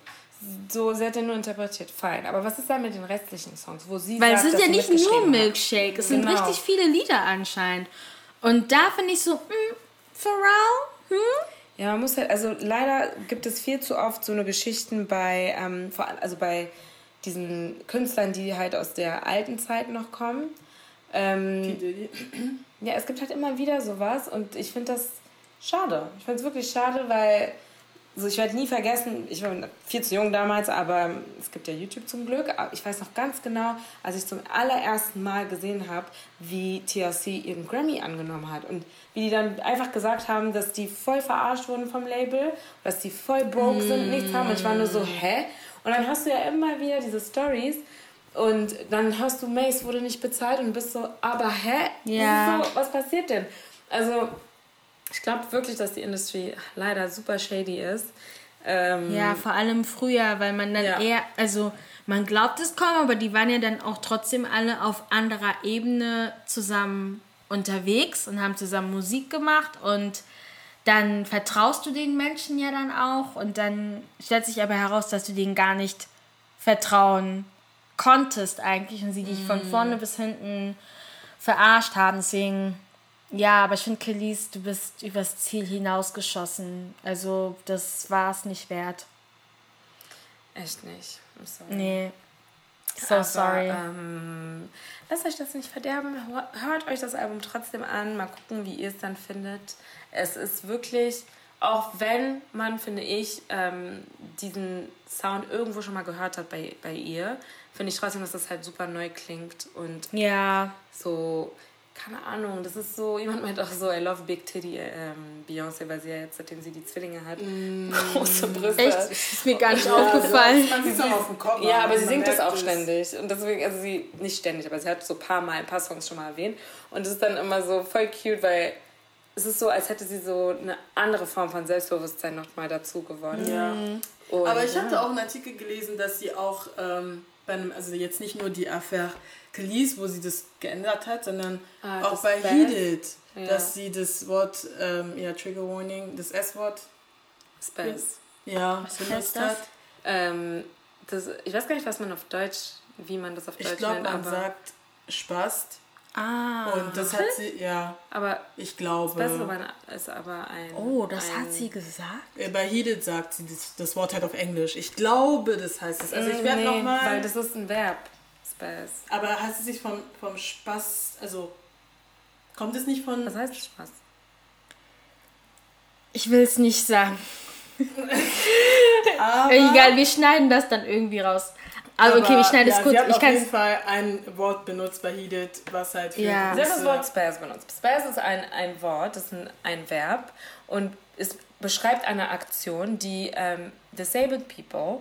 so sie hat nur interpretiert, fein. Aber was ist da mit den restlichen Songs, wo sie Weil es sagt, sind dass ja nicht nur mitgeschrieben hat? Milkshake, es sind Genau. richtig viele Lieder anscheinend. Und da finde ich so, hm, Pharrell, hm? Ja, man muss halt, also leider gibt es viel zu oft so eine Geschichten bei, ähm, vor allem, also bei diesen Künstlern, die halt aus der alten Zeit noch kommen. Ähm, ja, es gibt halt immer wieder sowas und ich finde das schade. Ich finde es wirklich schade, weil also ich werde nie vergessen, ich war viel zu jung damals, aber es gibt ja YouTube zum Glück. Aber Ich weiß noch ganz genau, als ich zum allerersten Mal gesehen habe, wie TLC ihren Grammy angenommen hat und wie die dann einfach gesagt haben, dass die voll verarscht wurden vom Label, dass die voll broke sind, nichts haben. Und ich war nur so, hä? Und dann hast du ja immer wieder diese Stories und dann hörst du, Mace wurde nicht bezahlt und bist so, aber hä? Ja. So, was passiert denn? Also ich glaube wirklich, dass die Industrie leider super shady ist. Ähm, Ja, vor allem früher, weil man dann Ja. eher, also man glaubt es kaum, aber die waren ja dann auch trotzdem alle auf anderer Ebene zusammen unterwegs und haben zusammen Musik gemacht und dann vertraust du den Menschen ja dann auch und dann stellt sich aber heraus, dass du denen gar nicht vertrauen konntest eigentlich und sie dich von vorne bis hinten verarscht haben. Deswegen, ja, aber ich finde, Kelis, du bist übers Ziel hinausgeschossen. Also, das war es nicht wert. Echt nicht. I'm sorry. Nee. So Aber, sorry. Ähm, lasst euch das nicht verderben. Hör- Hört euch das Album trotzdem an. Mal gucken, wie ihr es dann findet. Es ist wirklich, auch wenn man, finde ich, ähm, diesen Sound irgendwo schon mal gehört hat bei, bei ihr, finde ich trotzdem, dass das halt super neu klingt und ja. so, keine Ahnung, das ist so, jemand meint auch so, I love Big Titty ähm, Beyoncé, weil sie ja jetzt, seitdem sie die Zwillinge hat, große Brüste Echt? ist mir gar nicht aufgefallen. Man sieht es auch auf dem Cover. Ja, aber sie singt das auch es. ständig. Und deswegen, also sie, nicht ständig, aber sie hat so ein paar Mal ein paar Songs schon mal erwähnt. Und es ist dann immer so voll cute, weil es ist so, als hätte sie so eine andere Form von Selbstbewusstsein nochmal dazu gewonnen. Ja. Und, Aber ich hatte auch einen Artikel gelesen, dass sie auch ähm, einem, also jetzt nicht nur die Affäre Kelis, wo sie das geändert hat, sondern Ah, auch bei Bad. Heated, Ja. dass sie das Wort, ähm, ja, Trigger Warning, das S-Wort, Space. ja, Was benutzt das? hat. Ähm, das, ich weiß gar nicht, was man auf Deutsch, wie man das auf Deutsch Ich glaube, nennt, man aber, sagt Spast. Ah. Und das hat sie, ja, aber ich glaube. aber ein, ist aber ein oh, das ein, hat sie gesagt? Äh, Bei Heated sagt sie das, das Wort halt auf Englisch. Ich glaube, das heißt es. Also ich werde Mm, nee, nochmal. weil das ist ein Verb. Space. Aber heißt es sich vom, vom Spaß, also kommt es nicht von. Was heißt Spaß? Ich will es nicht sagen. Aber, Egal, wir schneiden das dann irgendwie raus. Aber, okay, wir schneiden ja, es kurz. Sie hat Ich auf kann jeden Fall ein Wort benutzt bei Heated, was halt für Ja. Sie hat das Wort Spaz benutzt. Spaz ist ein, ein Wort, das ist ein, ein Verb und es beschreibt eine Aktion, die ähm, disabled people,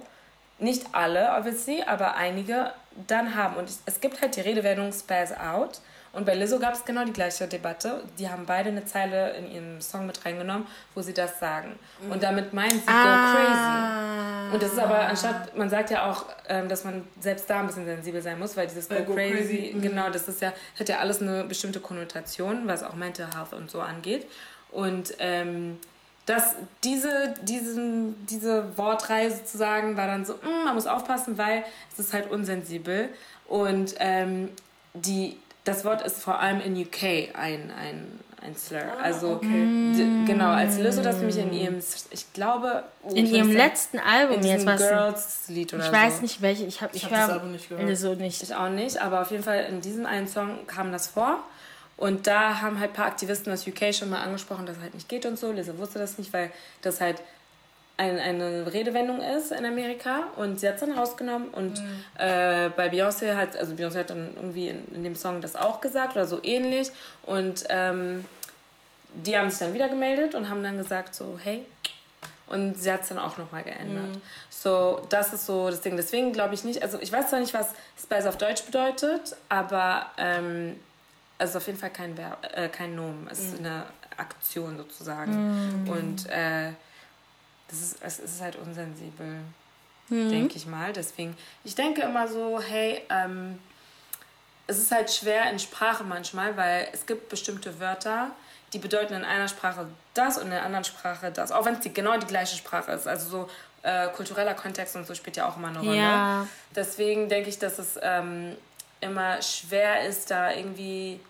nicht alle, obviously, aber einige dann haben. Und es- es gibt halt die Redewendung Spaz out. Und bei Lizzo gab es genau die gleiche Debatte. Die haben beide eine Zeile in ihrem Song mit reingenommen, wo sie das sagen. Und damit meinen sie Ah. go crazy. Und das ist aber, anstatt, man sagt ja auch, ähm, dass man selbst da ein bisschen sensibel sein muss, weil dieses Go, Go crazy, Crazy, mhm. genau, das ist ja, hat ja alles eine bestimmte Konnotation, was auch Mental Health und so angeht. Und ähm, das, diese, diesen, diese Wortreihe sozusagen war dann so, mm, man muss aufpassen, weil es ist halt unsensibel. Und ähm, die, das Wort ist vor allem in UK ein, ein, ein Slur. also okay. genau, als Lizzo das nämlich in ihrem, ich glaube, oh, in ich ihrem letzten Album in jetzt was. Girls-Lied oder Ich so. weiß nicht welche. Ich habe ich, Ich hab das höre Album nicht gehört. so nicht. Ich auch nicht, aber auf jeden Fall in diesem einen Song kam das vor. Und da haben halt ein paar Aktivisten aus UK schon mal angesprochen, dass es halt nicht geht und so. Lisa wusste das nicht, weil das halt ein, eine Redewendung ist in Amerika und sie hat es dann rausgenommen und äh, bei Beyoncé hat, also Beyoncé hat dann irgendwie in, in dem Song das auch gesagt oder so ähnlich und ähm, die haben sich dann wieder gemeldet und haben dann gesagt so, hey, und sie hat es dann auch nochmal geändert. So, das ist so das Ding. Deswegen glaube ich nicht, also ich weiß zwar nicht, was Spice auf Deutsch bedeutet, aber ähm, es ist auf jeden Fall kein, Verb, äh, kein Nomen. Es ist eine Aktion sozusagen. Und äh, das ist, es ist halt unsensibel, denke ich mal. Deswegen, ich denke immer so, hey, ähm, es ist halt schwer in Sprache manchmal, weil es gibt bestimmte Wörter, die bedeuten in einer Sprache das und in der anderen Sprache das. Auch wenn es die, genau die gleiche Sprache ist. Also so äh, kultureller Kontext und so spielt ja auch immer eine Rolle. Ja. Deswegen denke ich, dass es ähm, immer schwer ist, da irgendwie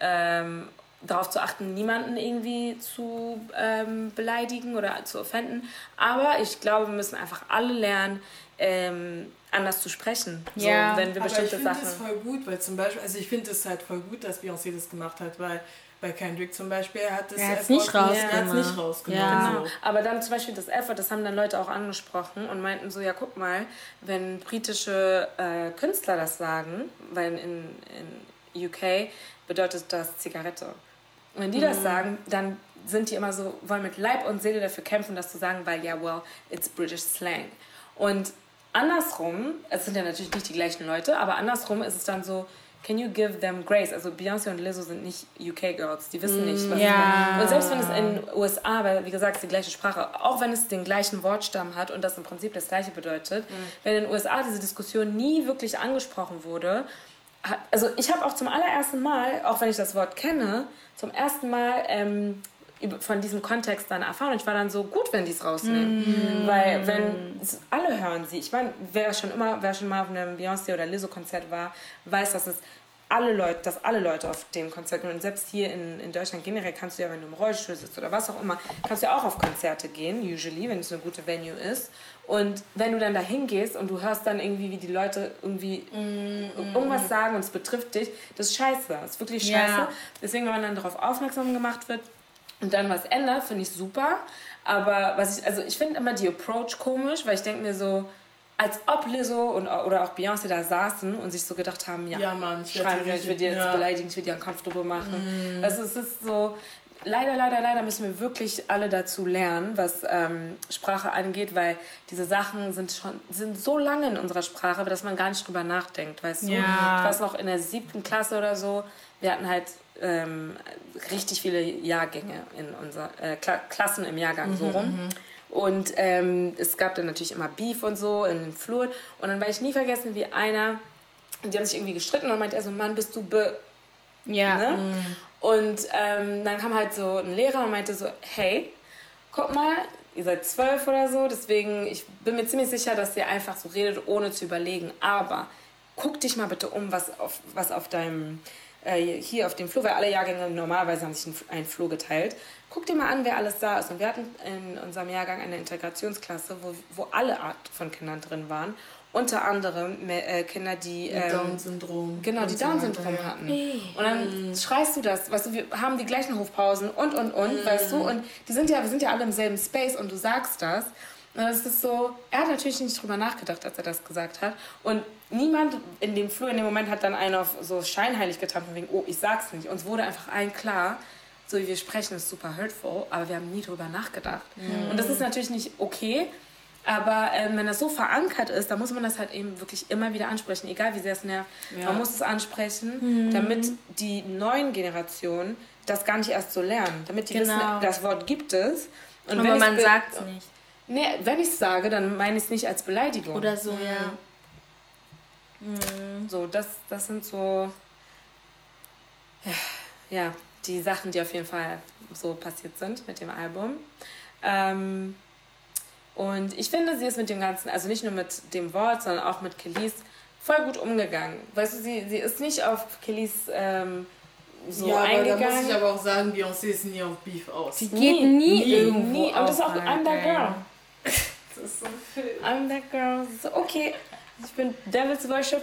ähm, darauf zu achten, niemanden irgendwie zu ähm, beleidigen oder zu offenden. Aber ich glaube, wir müssen einfach alle lernen, ähm, anders zu sprechen. Ja. so, wenn wir Aber ich bestimmte finde Sachen. das voll gut, weil zum Beispiel, also ich finde es halt voll gut, dass Beyoncé das gemacht hat, weil bei Kendrick zum Beispiel, er hat das Er hat's nicht genommen, Er hat es rausgenommen. nicht rausgenommen. Ja. Genau. Aber dann zum Beispiel das F-Wort, das haben dann Leute auch angesprochen und meinten so, ja guck mal, wenn britische äh, Künstler das sagen, weil in, in UK bedeutet das Zigarette. Und wenn die das sagen, dann sind die immer so, wollen mit Leib und Seele dafür kämpfen, das zu sagen, weil ja, well, it's British Slang. Und andersrum, es sind ja natürlich nicht die gleichen Leute, aber andersrum ist es dann so, can you give them grace? Also Beyoncé und Lizzo sind nicht UK-Girls, die wissen nicht, was Ja. und selbst wenn es in den USA, weil wie gesagt, es ist die gleiche Sprache, auch wenn es den gleichen Wortstamm hat und das im Prinzip das gleiche bedeutet, wenn in den USA diese Diskussion nie wirklich angesprochen wurde, also ich habe auch zum allerersten Mal, auch wenn ich das Wort kenne, zum ersten Mal ähm, von diesem Kontext dann erfahren. Und ich war dann so gut, wenn die es rausnehmen. Weil wenn alle hören sie. Ich meine, wer schon immer, wer schon mal auf einem Beyoncé oder Lizzo-Konzert war, weiß, dass es alle Leute, dass alle Leute auf dem Konzert gehen. Und selbst hier in, in Deutschland generell kannst du ja, wenn du im Rollstuhl sitzt oder was auch immer, kannst du ja auch auf Konzerte gehen, usually, wenn es eine gute Venue ist. Und wenn du dann da hingehst und du hörst dann irgendwie, wie die Leute irgendwie irgendwas sagen und es betrifft dich, das ist scheiße. Das ist wirklich scheiße. Ja. Deswegen, wenn man dann darauf aufmerksam gemacht wird und dann was ändert, finde ich super. Aber was ich, also ich finde immer die Approach komisch, weil ich denke mir so, als ob Lizzo und, oder auch Beyoncé da saßen und sich so gedacht haben, ja, Ja, Mann, ich schreiben ich will dir jetzt ja. beleidigen, ich will dir uncomfortable machen. Also es ist so, leider, leider, leider müssen wir wirklich alle dazu lernen, was ähm, Sprache angeht, weil diese Sachen sind schon sind so lange in unserer Sprache, dass man gar nicht drüber nachdenkt, weißt du? Ja. Ich weiß noch, in der siebten Klasse oder so, wir hatten halt ähm, richtig viele Jahrgänge in unserer äh, Kla Klassen im Jahrgang so rum. Und ähm, es gab dann natürlich immer Beef und so in den Fluren. Und dann werde ich nie vergessen, wie einer, die haben sich irgendwie gestritten und meinte er so, Mann, bist du be... Ja. Ne? Und ähm, dann kam halt so ein Lehrer und meinte so, hey, guck mal, ihr seid zwölf oder so, deswegen, ich bin mir ziemlich sicher, dass ihr einfach so redet, ohne zu überlegen. Aber guck dich mal bitte um, was auf, was auf deinem, äh, hier auf dem Flur, weil alle Jahrgänge normalerweise haben sich einen, einen Flur geteilt. Guck dir mal an, wer alles da ist. Und wir hatten in unserem Jahrgang eine Integrationsklasse, wo, wo alle Art von Kindern drin waren. Unter anderem äh, Kinder, die... ähm, Down-Syndrom. Genau, die so Down-Syndrom ja. hatten. Und dann schreist du das, weißt du, wir haben die gleichen Hofpausen und, und, und, weißt du, und die sind ja, wir sind ja alle im selben Space und du sagst das. Und das ist so, er hat natürlich nicht drüber nachgedacht, als er das gesagt hat. Und niemand in dem Flur in dem Moment hat dann einen auf so scheinheilig getan, von wegen, oh, ich sag's nicht. Uns wurde einfach allen klar, so wie wir sprechen, ist super hurtful, aber wir haben nie drüber nachgedacht. Und das ist natürlich nicht okay, aber ähm, wenn das so verankert ist, dann muss man das halt eben wirklich immer wieder ansprechen, egal wie sehr es nervt. Ja. Man muss es ansprechen, damit die neuen Generationen das gar nicht erst so lernen. Damit die Genau. wissen, das Wort gibt es. Und Aber man sagt es nicht. Nee, wenn ich es sage, dann meine ich es nicht als Beleidigung. Oder so, ja. So, das, das sind so ja, die Sachen, die auf jeden Fall so passiert sind mit dem Album. Ähm, und ich finde, sie ist mit dem Ganzen, also nicht nur mit dem Wort, sondern auch mit Kelis voll gut umgegangen. Weißt du, sie, sie ist nicht auf Kelis ähm, so ja, aber da muss eingegangen. ich aber auch sagen, Beyoncé ist nie auf Beef aus. Die geht nie, nie, irgendwo nie. Und das ist auch auf I'm that halt, girl. Das ist so ein Film. I'm that girl. So, okay, ich bin Devil's Worship.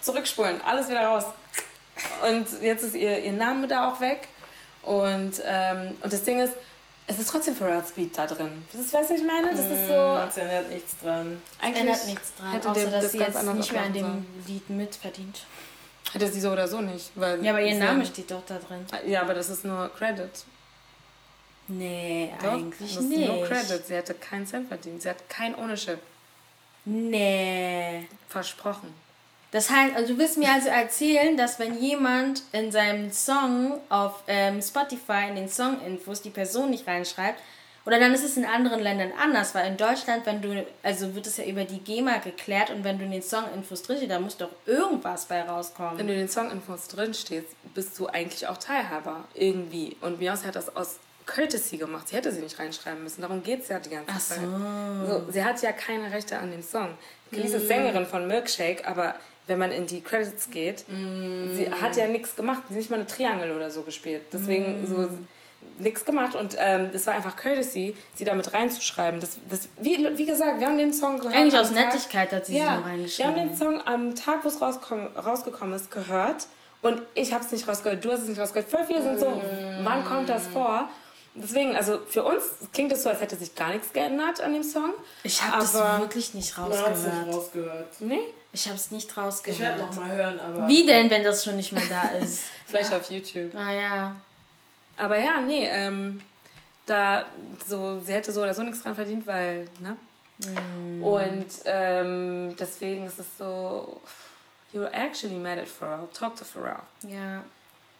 Zurückspulen, alles wieder raus. Und jetzt ist ihr, ihr Name da auch weg. Und, ähm, und das Ding ist, es ist trotzdem Pharrells Beat da drin. Das ist, weißt du, was ich meine? Das ist so. Das ändert nichts dran. Eigentlich Ändert nichts dran, hätte außer dass das sie jetzt nicht mehr an dem Lied mitverdient. Hätte sie so oder so nicht. Weil Ja, aber ihr Name steht doch da drin. Ja, aber das ist nur Credit. Nee, Doch, eigentlich das ist nicht. nur Credit. Sie hätte keinen Cent verdient. Sie hat kein Ownership. Nee. Versprochen. Das heißt, also du willst mir also erzählen, dass wenn jemand in seinem Song auf ähm, Spotify in den Song-Infos die Person nicht reinschreibt, oder dann ist es in anderen Ländern anders, weil in Deutschland, wenn du, also wird es ja über die GEMA geklärt und wenn du in den Song-Infos drin da muss doch irgendwas bei Wenn rauskommen. du in den Song-Infos drin stehst, bist du eigentlich auch Teilhaber. Irgendwie. Und Beyoncé hat das aus Courtesy gemacht. Sie hätte sie nicht reinschreiben müssen. Darum geht es ja die ganze Ach Zeit. so. So, sie hat ja keine Rechte an dem Song. Kelly ist Sängerin von Milkshake, aber wenn man in die Credits geht, sie hat ja nichts gemacht. Sie hat nicht mal eine Triangel oder so gespielt. Deswegen so nichts gemacht und ähm, das war einfach Courtesy, sie damit reinzuschreiben. Das, das, wie, wie gesagt, wir haben den Song gehört. Eigentlich aus Nettigkeit hat sie ja, sie noch wir haben reingeschrieben. den Song am Tag, wo es rausgekommen ist, gehört und ich habe es nicht rausgehört, du hast es nicht rausgehört. Voll viele sind so, wann kommt das vor? Deswegen, also für uns klingt es so, als hätte sich gar nichts geändert an dem Song. Ich habe das wirklich nicht Man hat es nicht rausgehört. rausgehört. Nee, Ich habe es nicht Ich werde rausgehört. noch mal hören, aber... Wie denn, wenn das schon nicht mehr da ist? vielleicht auf YouTube. Ah ja. Aber ja, nee, ähm, da so, sie hätte so oder so nichts dran verdient, weil, ne? Und ähm, deswegen ist es so, you're actually mad at Pharrell, talk to Pharrell. Ja.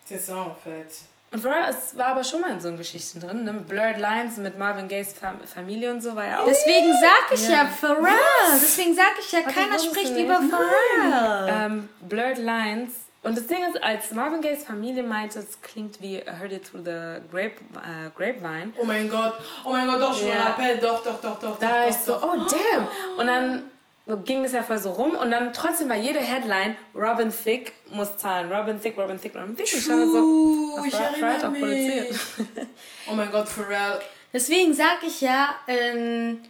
C'est ça, en fait. Und Pharrell es war aber schon mal in so Geschichten drin, ne? Blurred Lines mit Marvin Gayes Fam Familie und so war ja auch. Deswegen sag ich ja, Pharrell. Deswegen sag ich ja, Warte, keiner spricht über Pharrell. Ähm, Blurred Lines. Und das Ding ist, als Marvin Gayes Familie meinte, es klingt wie I Heard It Through the grape, äh, Grapevine, Oh mein Gott, oh mein Gott, doch, me Ja. rappelle, doch, doch, doch, doch. Da doch, ich doch, so, oh damn. Und dann ging es ja voll so rum und dann trotzdem war jede Headline, Robin Thicke muss zahlen. Robin Thicke, Robin Thicke, Robin Thicke. Ich stand so, ich erinnere auch mich. produziert. Oh mein Gott, Pharrell. Deswegen sag ich ja, ähm,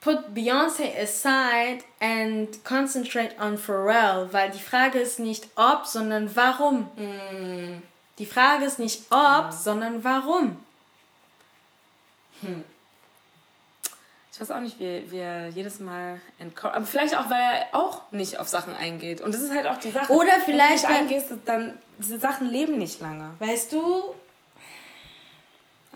put Beyoncé aside and concentrate on Pharrell, weil die Frage ist nicht ob, sondern warum. Die Frage ist nicht ob, sondern warum. Ich weiß auch nicht, wie, wie er jedes Mal entkommt. Aber vielleicht auch, weil er auch nicht auf Sachen eingeht. Und das ist halt auch die Sache. Oder Wenn vielleicht, du weil- nicht eingehst, dann diese Sachen leben nicht lange. Weißt du,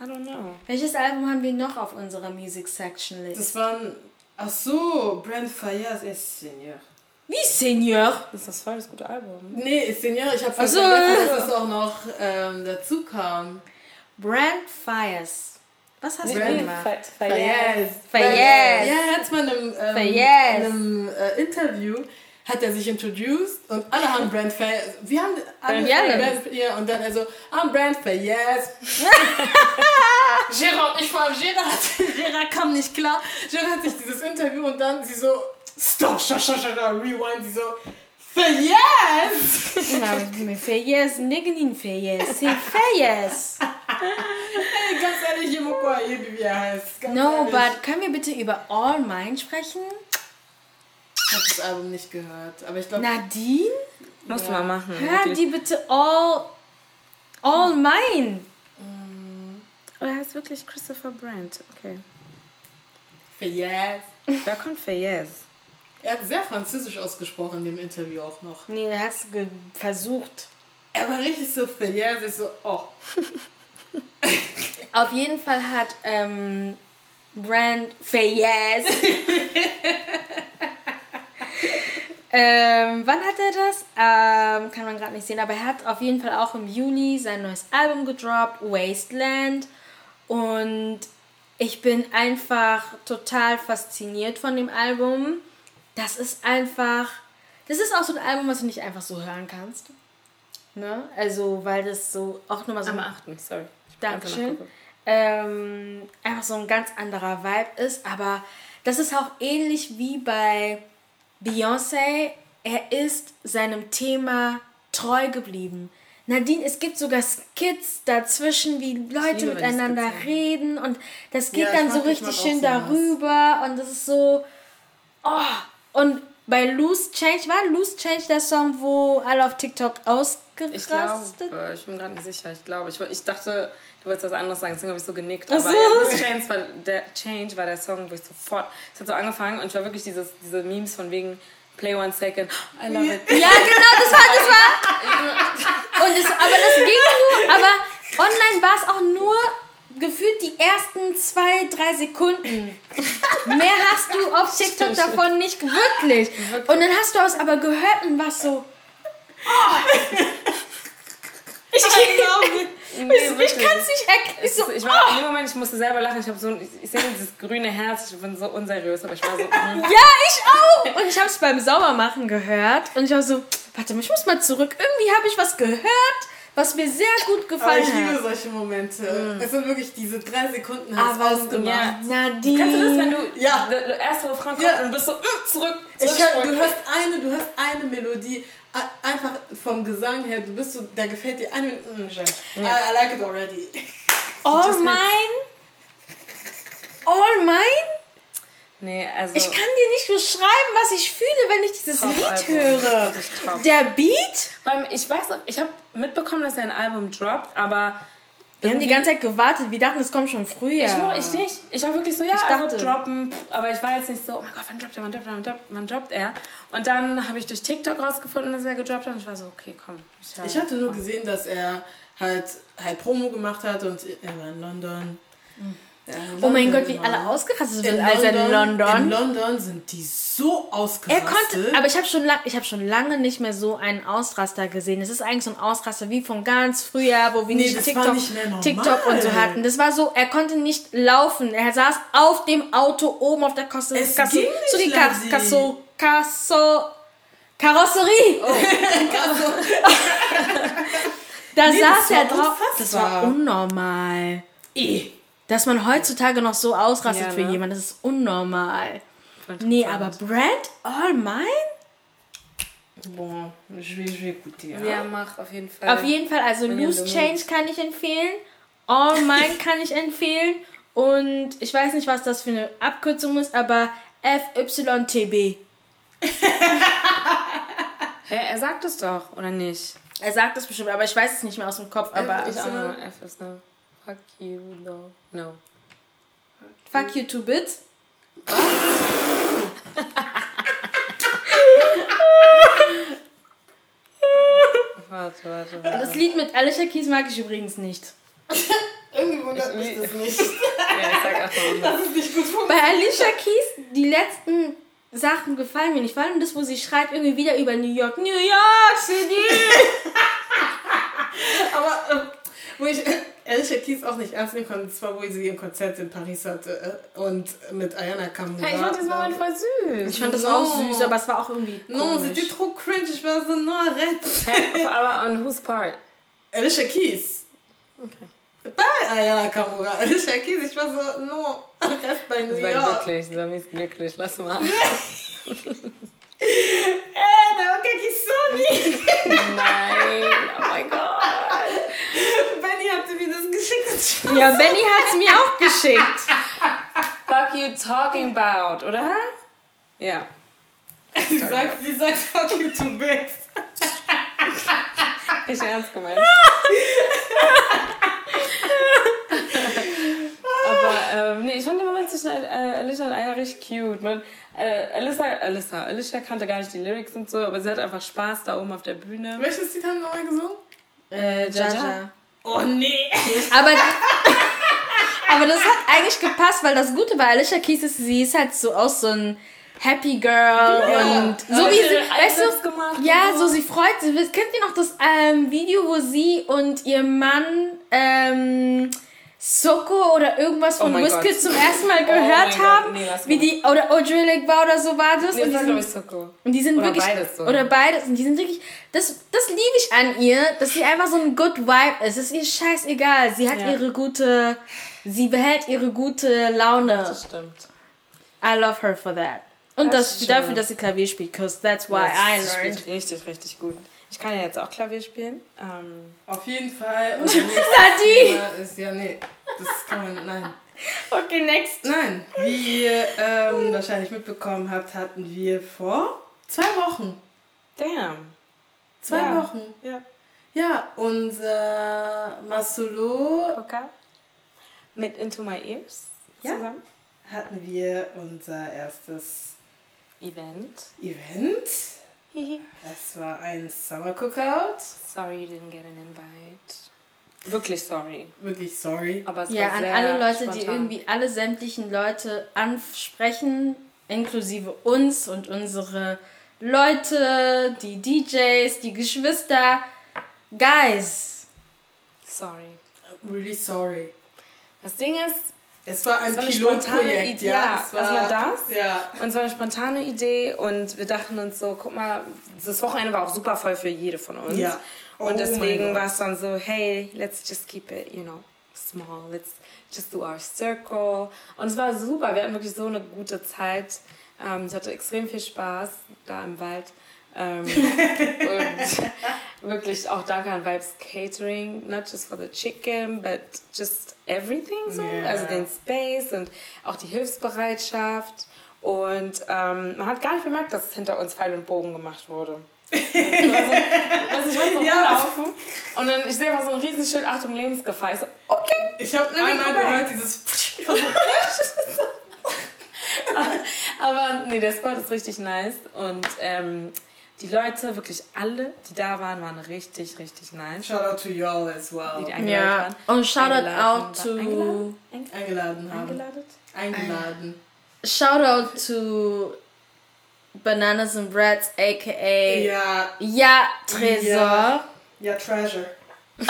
I don't know. welches Album haben wir noch auf unserer Music Section List? Das waren. Ach so, Brand Fayaz ist Senior. Wie Senior? Das ist das voll das gute Album. Nee, ist Senior. Ich habe Ach so. vergessen, dass das auch noch ähm, dazu kam. Brand Fires. Was hast du Brand gemacht? Fayaz. Fayaz. Ja, er hat mal in einem, ähm, einem äh, Interview hat er sich introduced und alle haben Brand Fayaz. Wir haben alle Fayaz. Brand, ja, und dann also, I'm Brand Fayaz. Gerard, ich allem Gerard, Gerard kam nicht klar. Gerard hat sich dieses Interview und dann sie so, stop, stop, stop, stop, rewind, sie so, mais Fayez, Nignin Fayez, c'est Fayez. Ey, ganz ehrlich, Imoko Ayebi, wie er heißt. Ganz No, ehrlich. but können wir bitte über All Mine sprechen? Ich habe das Album nicht gehört, aber ich glaube, Nadine? Musst du mal machen. Hör wirklich. die bitte All, all Mine. Oh, er heißt wirklich Christopher Brandt. Okay. Fayaz. Da kommt Fayez. Er hat sehr französisch ausgesprochen in dem Interview auch noch. Nee, du hast versucht. Er war richtig so Fayaz, ich so, oh. Auf jeden Fall hat ähm, Brand Fayez. ähm, wann hat er das? Ähm, kann man gerade nicht sehen, aber er hat auf jeden Fall auch im Juni sein neues Album gedroppt, Wasteland. Und ich bin einfach total fasziniert von dem Album. Das ist einfach. Das ist auch so ein Album, was du nicht einfach so hören kannst. Ne? Also, weil das so auch nochmal so Am ein 8. Sorry. Dankeschön. Ähm, einfach so ein ganz anderer Vibe ist, aber das ist auch ähnlich wie bei Beyoncé. Er ist seinem Thema treu geblieben. Nadine, es gibt sogar Skits dazwischen, wie Leute liebe, miteinander reden und das geht Ja, ich dann so ich richtig schön darüber und das ist so. Oh, und bei Loose Change, war Loose Change der Song, wo alle auf TikTok Ich ausgerastet? glaube, ich bin gerade nicht sicher. Ich glaube, ich, ich dachte, du wolltest was anderes sagen, deswegen habe ich so genickt. Ach Aber so. ja, Change war, der, Change war der Song, wo ich sofort, es hat so angefangen und ich war wirklich dieses, diese Memes von wegen Play One Second, I love it. Ja, genau, das war, das war. Und es, aber das ging nur, aber online war es auch nur gefühlt die ersten zwei, drei Sekunden. Mehr hast du auf TikTok davon nicht wirklich. Und dann hast du es aber gehört und warst so. oh. Ich, Nee, ich, ich kann es nicht erklären. Ich so, Ich war, in dem Moment, ich musste selber lachen. Ich, hab so, ein- ich, ich sehe dieses grüne Herz. Ich bin so unseriös, aber ich war so. mhm. Ja, ich auch. Und ich habe es beim Saubermachen gehört und ich war so, warte mal, ich muss mal zurück. Irgendwie habe ich was gehört, was mir sehr gut gefallen ich liebe hat. solche Momente. Es sind wirklich diese drei Sekunden hast Aber ausgemacht. ja. Nadine. Kennst du das, wenn du Ja. erste Refrain kommt Ja. und bist so mm, zurück? Ich zurück, hab, du zurück. hörst eine, du hörst eine Melodie, einfach vom Gesang her, du bist so, da gefällt dir eine, scheiße. I, I like it already. All mine? All mine? Nee, also. Ich kann dir nicht beschreiben, was ich fühle, wenn ich dieses Top Lied Album. höre. Der Beat? Ich weiß, ich habe mitbekommen, dass er ein Album droppt, aber. Wir haben die ganze Zeit gewartet. Wir dachten, es kommt schon früher. Ich, nur, ich nicht. Ich war wirklich so, ja, Ich wird dachte- droppen. Aber ich war jetzt nicht so, oh mein Gott, wann droppt er, wann droppt er, wann droppt, wann droppt er? Und dann habe ich durch TikTok rausgefunden, dass er gedroppt hat. Und ich war so, okay, komm. Ich, Ich hatte nur gesehen, dass er halt, halt Promo gemacht hat und er war in London. Ja, oh mein Gott, wie alle ausgerastet in sind, als er in London. In London sind die so Er ausgerastet. konnte, aber ich habe schon, lang- ich hab schon lange nicht mehr so einen Ausraster gesehen. Es ist eigentlich so ein Ausraster wie von ganz früher, wo wir Nee, nicht, TikTok, nicht. TikTok und so hatten. Das war so, er konnte nicht laufen. Er saß auf dem Auto oben auf der Kasse, Es Kasse ging so die nicht, Ka Ladi. Kasso, Kasso, Karosserie. da Nee, saß er drauf. Das war unnormal. Eh. Dass man heutzutage noch so ausrastet Ja, für ne? jemanden, das ist unnormal. Nee, aber Brand All Mine? Bon, je vais, je vais écouter. Ja, mach auf jeden Fall. Auf jeden Fall, also Loose Change kann ich empfehlen. All Mine kann ich empfehlen. Und ich weiß nicht, was das für eine Abkürzung ist, aber FYTB. Hä, er sagt es doch, oder nicht? Er sagt es bestimmt, aber ich weiß es nicht mehr aus dem Kopf. Aber ich auch noch. F ist ne. Fuck you, no. No. fuck you two bits. Warte, warte, warte. das Lied mit Alicia Keys mag ich übrigens nicht. Irgendwie wundert mich das nicht. Ja, ich sag einfach mal. Das ist nicht gut Bei Alicia Keys, die letzten Sachen gefallen mir nicht. Vor allem das, wo sie schreibt irgendwie wieder über New York. New York City! Aber ähm, wo ich Alicia Keys auch nicht ernst nehmen konnte, das war, wo sie ihr Konzert in Paris hatte äh, und mit Ayana Kamura. Hey, ich fand das Moment voll süß. Ich fand das No. auch süß, aber es war auch irgendwie No, komisch. c'était trop cringe. Ich war so, no, arrête. Hey, aber on whose part? Alicia Keys. Okay. Bei Ayana Kamura. Alicia Keys, ich war so, no, rest bei New Sie war York. glücklich, sie war mies glücklich. Lass mal. Eh, da war Kaki Sony. Nein, oh mein Gott. Benny hatte mir das geschickt. Ja, Benny hat es mir auch geschickt. Fuck you talking about, oder? Ja. Sie sagt, sie sagt, fuck you to bits. Nicht ernst gemeint. Aber ähm, nee, ich fand den Moment zwischen äh, Alicia und Aya richtig cute. Man, äh, Alyssa, Alyssa, Alicia kannte gar nicht die Lyrics und so, aber sie hat einfach Spaß da oben auf der Bühne. Welches Lied haben wir nochmal gesungen? Äh, Jaja. Oh nee. Aber, aber das hat eigentlich gepasst, weil das Gute bei Alicia Keys ist, sie ist halt so aus so ein Happy Girl und so Aber wie sie weißt du, gemacht ja, so so. sie freut sich. Kennt ihr noch das ähm, Video, wo sie und ihr Mann ähm, Soko oder irgendwas von Oh Wizkid zum ersten Mal Oh gehört Gott, haben? nee, wie die, oder Audrey Legba oder so war das. Nee, und die das war, ich, sind, so cool. und die sind Oder wirklich. beides so. Oder beides. Und die sind wirklich. Das, das liebe ich an ihr, dass sie einfach so ein good Vibe ist. Es ist ihr scheißegal. Sie hat Ja. ihre gute. Sie behält ihre gute Laune. Das stimmt. I love her for that. Und Das das, dafür, dass sie Klavier spielt, because that's why I Sie learned. richtig, richtig gut. Ich kann ja jetzt auch Klavier spielen. Ähm, Auf jeden Fall. Und der nächste Nadi! Thema ist ja, nee, das kann man, nein. Okay, next. Nein, wie ihr ähm, wahrscheinlich mitbekommen habt, hatten wir vor zwei Wochen, damn. zwei Ja. Wochen, Ja. Ja, unser Masolo Okay. Mit Into My Ears Ja. zusammen. hatten wir unser erstes Event. Event. Es war ein Summer Cookout. sorry you didn't get an invite. Wirklich sorry. Wirklich sorry. Aber es Ja, war an sehr alle Leute, die spontan. irgendwie alle sämtlichen Leute ansprechen, inklusive uns und unsere Leute, die DJs, die Geschwister. Guys, Sorry. Really sorry. Das Ding ist, Es war ein Es war eine spontane Pilotprojekt, Idee. ja. Ja, Es erstmal das. Ja. und es war eine spontane Idee und wir dachten uns so, guck mal, das Wochenende war auch super voll für jede von uns. Ja. Oh Und deswegen war es dann so, hey, let's just keep it, you know, small. Let's just do our circle. Und es war super. Wir hatten wirklich so eine gute Zeit. Ähm, ich hatte extrem viel Spaß da im Wald. Ähm, und wirklich auch danke an Vibes Catering, not just for the chicken, but just everything so. Ja. Also den Space und auch die Hilfsbereitschaft. Und ähm, man hat gar nicht bemerkt, dass hinter uns Pfeil und Bogen gemacht wurde. also, also ich war so Ja. rumlaufen und dann ich sehe mal so ein Riesenschild, Achtung, Lebensgefahr. Ich so, okay. Ich habe einmal gehört, dieses. Aber nee, der Spot ist richtig nice und ähm, die Leute, wirklich alle, die da waren, waren richtig, richtig nice. Shout out to y'all as Die, well. die eingeladen ja. waren. Und shoutout Eingeladen out war- to Eingeladen? Eing- Eingeladen haben. Eingeladen? Eingeladen. shoutout to Bananas and Breads, aka Ja. Ja Tresor. Ja. Ja, Treasure.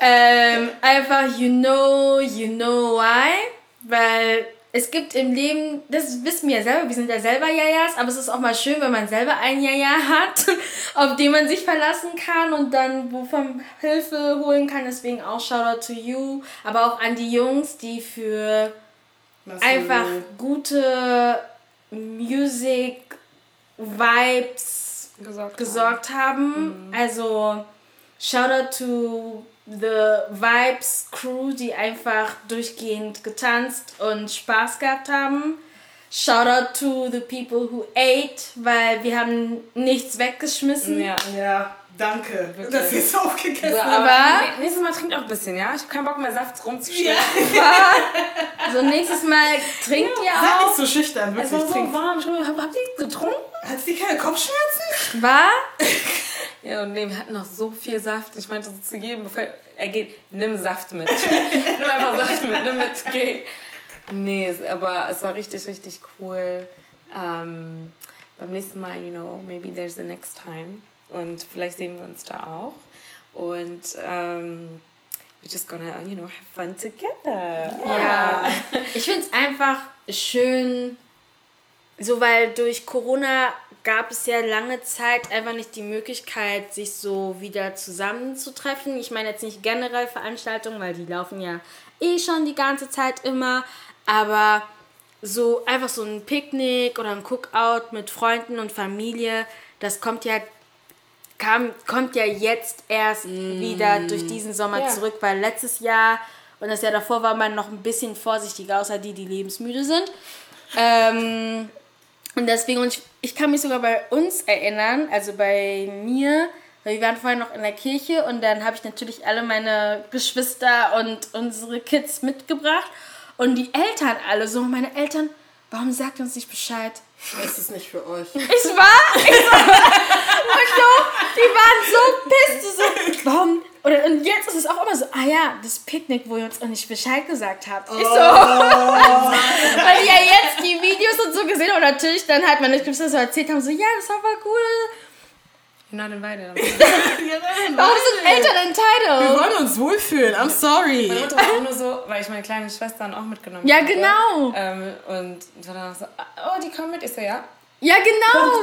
Ähm, einfach you know, you know why. Weil es gibt im Leben, das wissen wir ja selber, wir sind ja selber Jajas, aber es ist auch mal schön, wenn man selber einen Jaja hat, auf den man sich verlassen kann und dann wovon Hilfe holen kann. Deswegen auch Shoutout to you, aber auch an die Jungs, die für Was einfach gute Music Vibes Gesorgt. gesorgt haben. Also Shoutout to the Vibes Crew, die einfach durchgehend getanzt und Spaß gehabt haben. Shoutout to the people who ate, weil wir haben nichts weggeschmissen. Ja. Ja, danke, Wirklich. dass ihr es aufgegessen So, habt. aber Aber- nä- nächstes Mal trinkt auch ein bisschen, ja? Ich habe keinen Bock mehr Saft rumzuschneiden. So nächstes Mal trinkt ihr Sag nicht auch. so schüchtern, Es war wirklich. so warm. Habt ihr getrunken? Hat sie keine Kopfschmerzen? War? Ja, und nee, wir hatten noch so viel Saft. Ich meinte so zu jedem, bevor er geht, nimm Saft mit. nimm einfach Saft mit, nimm mit, geh. Nee, aber es war richtig, richtig cool. Ähm, beim nächsten Mal, you know, maybe there's the next time. Und vielleicht sehen wir uns da auch. Und ähm, we're just gonna, you know, have fun together. Ja. Ich finde es einfach schön, so weil durch Corona gab es ja lange Zeit einfach nicht die Möglichkeit, sich so wieder zusammenzutreffen. Ich meine jetzt nicht generell Veranstaltungen, weil die laufen ja eh schon die ganze Zeit immer, aber so einfach so ein Picknick oder ein Cookout mit Freunden und Familie, das kommt ja kam, kommt ja jetzt erst wieder durch diesen Sommer Ja. zurück, weil letztes Jahr und das Jahr davor war man noch ein bisschen vorsichtiger, außer die, die lebensmüde sind. Ähm, und deswegen, und ich, ich kann mich sogar bei uns erinnern, also bei mir, weil wir waren vorher noch in der Kirche und dann habe ich natürlich alle meine Geschwister und unsere Kids mitgebracht und die Eltern alle so, meine Eltern, warum sagt ihr uns nicht Bescheid? Das ist nicht für euch. Ich war, ich war so, die waren so pisst, so, warum? Oder, und jetzt ist es auch immer so, ah ja, das Picknick, wo ihr uns auch nicht Bescheid gesagt habt. Ich so, weil die ja jetzt die Videos und so gesehen haben und natürlich dann halt meine Geschwister so erzählt haben, so, ja, das war voll cool. You're not invited. Warum sind Eltern Wir entitled? wollen uns wohlfühlen, I'm sorry. Meine Mutter war auch nur so, weil ich meine kleinen Schwestern auch mitgenommen Ja, habe. genau. Ähm, und war dann auch so, oh, die kommen mit. Ich so, ja. Ja, genau.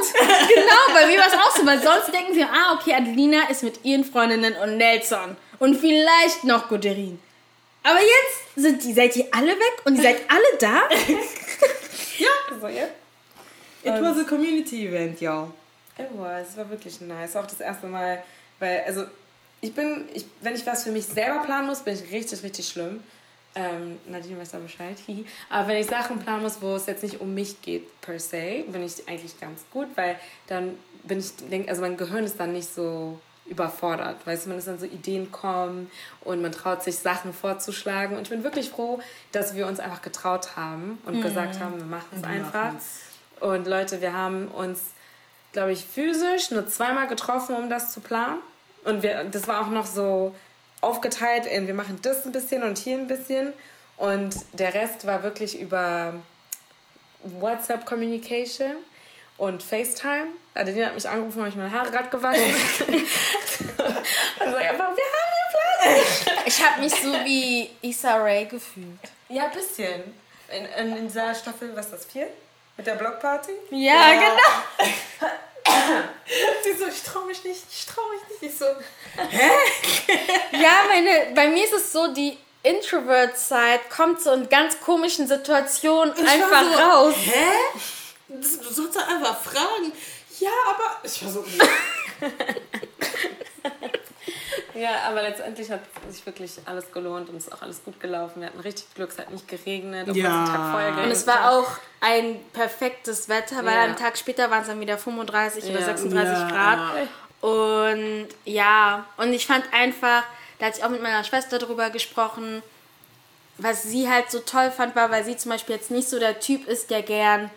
Genau, bei mir war es auch so, weil sonst denken wir, ah, okay, Adelina ist mit ihren Freundinnen und Nelson und vielleicht noch Goderin. Aber jetzt sind die, seid ihr alle weg und ihr seid alle da? So, ja. It was a community event, y'all. It was, es war wirklich nice. Auch das erste Mal, weil, also, ich bin, ich, wenn ich was für mich selber planen muss, bin ich richtig, richtig schlimm. Ähm, Nadine weiß da Bescheid. Aber wenn ich Sachen planen muss, wo es jetzt nicht um mich geht per se, bin ich eigentlich ganz gut, weil dann bin ich, denk, also mein Gehirn ist dann nicht so überfordert. Weißt du, man ist dann so Ideen kommen und man traut sich Sachen vorzuschlagen. Und ich bin wirklich froh, dass wir uns einfach getraut haben und gesagt haben, wir machen es einfach. Und Leute, wir haben uns, glaube ich, physisch nur zweimal getroffen, um das zu planen. Und wir, das war auch noch so aufgeteilt in, wir machen das ein bisschen und hier ein bisschen. Und der Rest war wirklich über WhatsApp Communication und FaceTime. Adeline hat mich angerufen, habe ich meine Haare gerade gewaschen. also einfach, wir haben den Plan. Ich habe mich so wie Issa Rae gefühlt. Ja, ein bisschen. In, in, in dieser Staffel, was ist das, vier? Mit der Blockparty? Ja, genau. Sie so, ich trau mich nicht, ich trau mich nicht. Ich so, Ja, meine, bei mir ist es so, die Introvert-Side kommt so in ganz komischen Situationen einfach war so, raus. Hä? Das, du sollst doch einfach fragen. Ja, aber. Ich war so. Ja, aber letztendlich hat sich wirklich alles gelohnt und es ist auch alles gut gelaufen. Wir hatten richtig Glück, es hat nicht geregnet, Ja. Und es war auch ein perfektes Wetter, weil Ja. einen Tag später waren es dann wieder 35 oder Ja. 36 Ja. Grad. Und ja, und ich fand einfach, da hatte ich auch mit meiner Schwester drüber gesprochen, was sie halt so toll fand, war, weil sie zum Beispiel jetzt nicht so der Typ ist, der gern,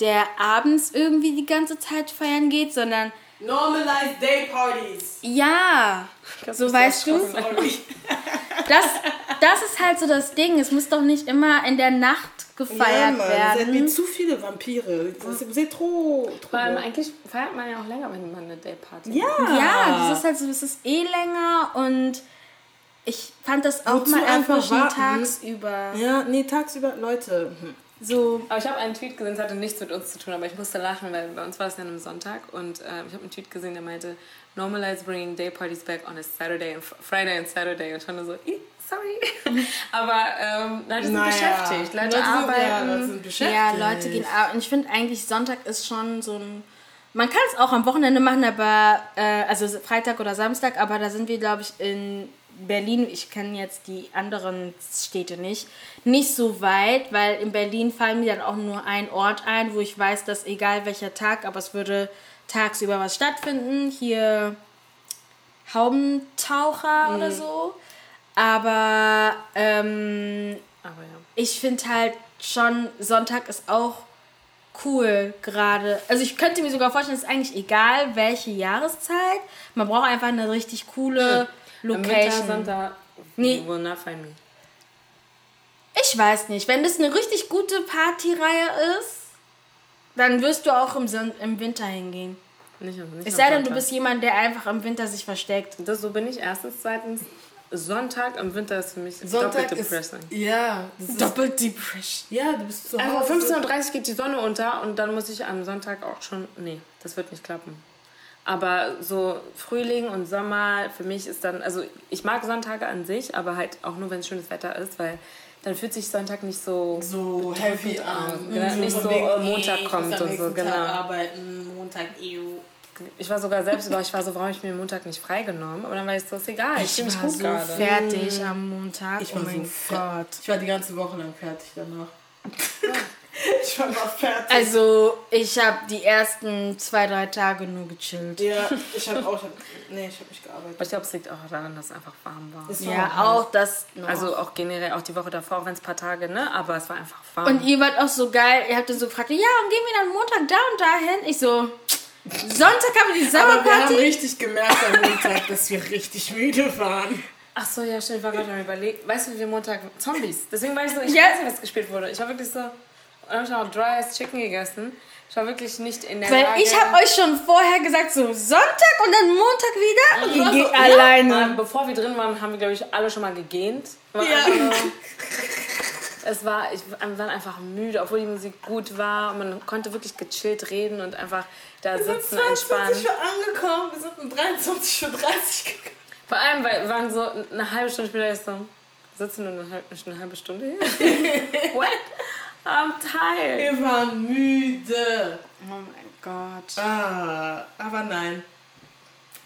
der abends irgendwie die ganze Zeit feiern geht, sondern Normalize Day Parties. ja, so weißt du, das, das ist halt so das Ding. Es muss doch nicht immer in der Nacht gefeiert Es werden. sind mir zu viele Vampire. Das ist sehr trop. Vor allem trop. eigentlich feiert man ja auch länger, wenn man eine Dayparty Ja. Ja, das ist halt so, es ist eh länger und ich fand das auch Wozu mal einfach tagsüber. Ja, nee, tagsüber, Leute. hm. So, Aber ich habe einen Tweet gesehen, es hatte nichts mit uns zu tun, aber ich musste lachen, weil bei uns war es ja am Sonntag und äh, ich habe einen Tweet gesehen, der meinte, normalize bringing day parties back on a Saturday and Fr- Friday and Saturday und ich fand nur so, "Ih, sorry. aber ähm, Leute sind Naja. beschäftigt, Leute, Leute sind- arbeiten. Ja, Leute sind beschäftigt. ja, Leute gehen ab. Und ich finde eigentlich, Sonntag ist schon so ein. Man kann es auch am Wochenende machen, aber. Äh, also Freitag oder Samstag, aber da sind wir, glaube ich, in Berlin. Ich kenne jetzt die anderen Städte nicht. Nicht so weit, weil in Berlin fallen mir dann auch nur ein Ort ein, wo ich weiß, dass egal welcher Tag, aber es würde tagsüber was stattfinden. Hier Haubentaucher oder so. Aber ähm, Aber ja. ich finde halt schon, Sonntag ist auch cool gerade. Also ich könnte mir sogar vorstellen, es ist eigentlich egal, welche Jahreszeit. Man braucht einfach eine richtig coole Winter, Location. Sonntag, Nee. will not find me. Ich weiß nicht, wenn das eine richtig gute Partyreihe ist, dann wirst du auch im, Son im Winter hingehen. Nicht, nicht Es sei denn, du bist jemand, der einfach im Winter sich versteckt. Das, so bin ich erstens. Zweitens, Sonntag im Winter ist für mich Sonntag doppelt ist. depressing. Ja, ist, Doppelt Depression. ja, du bist zu Also Hause. 15.30 Uhr geht die Sonne unter und dann muss ich am Sonntag auch schon. Nee, das wird nicht klappen. Aber so Frühling und Sommer, für mich ist dann. Also ich mag Sonntage an sich, aber halt auch nur, wenn es schönes Wetter ist, weil dann fühlt sich Sonntag nicht so. so heavy an. Ja, nicht von so, äh, ey, Montag ich muss kommt und so, Tag genau. arbeiten, Montag, ew. Ich war sogar selbst über, ich war so, warum habe ich mir den Montag nicht freigenommen? Aber dann war ich so, ist egal, ich fühle mich war gut so gerade. fertig am Montag. Ich oh war mein so Gott. Ich war die ganze Woche lang fertig danach. ich war mal fertig. Also, ich habe die ersten zwei, drei Tage nur gechillt. ja, ich habe auch, ich hab, nee, ich habe nicht gearbeitet. Aber ich glaube, es liegt auch daran, dass es einfach warm war. Es war Ja, heiß. auch das noch. Also auch generell, auch die Woche davor, auch wenn es ein paar Tage, ne? Aber es war einfach warm. und ihr wart auch so geil, ihr habt dann so gefragt, ja, und gehen wir dann Montag da und dahin? Ich so, Sonntag haben wir die Aber wir haben Sommerparty. richtig gemerkt am Montag, dass wir richtig müde waren. Ach so, ja, stimmt. Ich war gerade am überlegt. Weißt du, wie wir Montag Zombies. Deswegen war ich so, ich Ja. weiß nicht, was gespielt wurde. Ich war wirklich so. Und dann habe ich noch Dry Chicken gegessen. Ich war wirklich nicht in der Weil Lage. ich habe euch schon vorher gesagt, so Sonntag und dann Montag wieder. Und Also, ja, alleine. ähm, Bevor wir drin waren, haben wir, glaube ich, alle schon mal gegähnt. Ja. einfach so- Es war, ich wir waren einfach müde, obwohl die Musik gut war. Und man konnte wirklich gechillt reden und einfach da Wir sind sitzen, entspannen. 22 Uhr angekommen, wir sind um 23.30 Uhr gegangen. Vor allem, weil wir waren so eine halbe Stunde später ist so, sitzen nur eine halbe, eine halbe Stunde hier. What? I'm tired. Wir waren müde. Oh mein Gott. Ah, aber nein.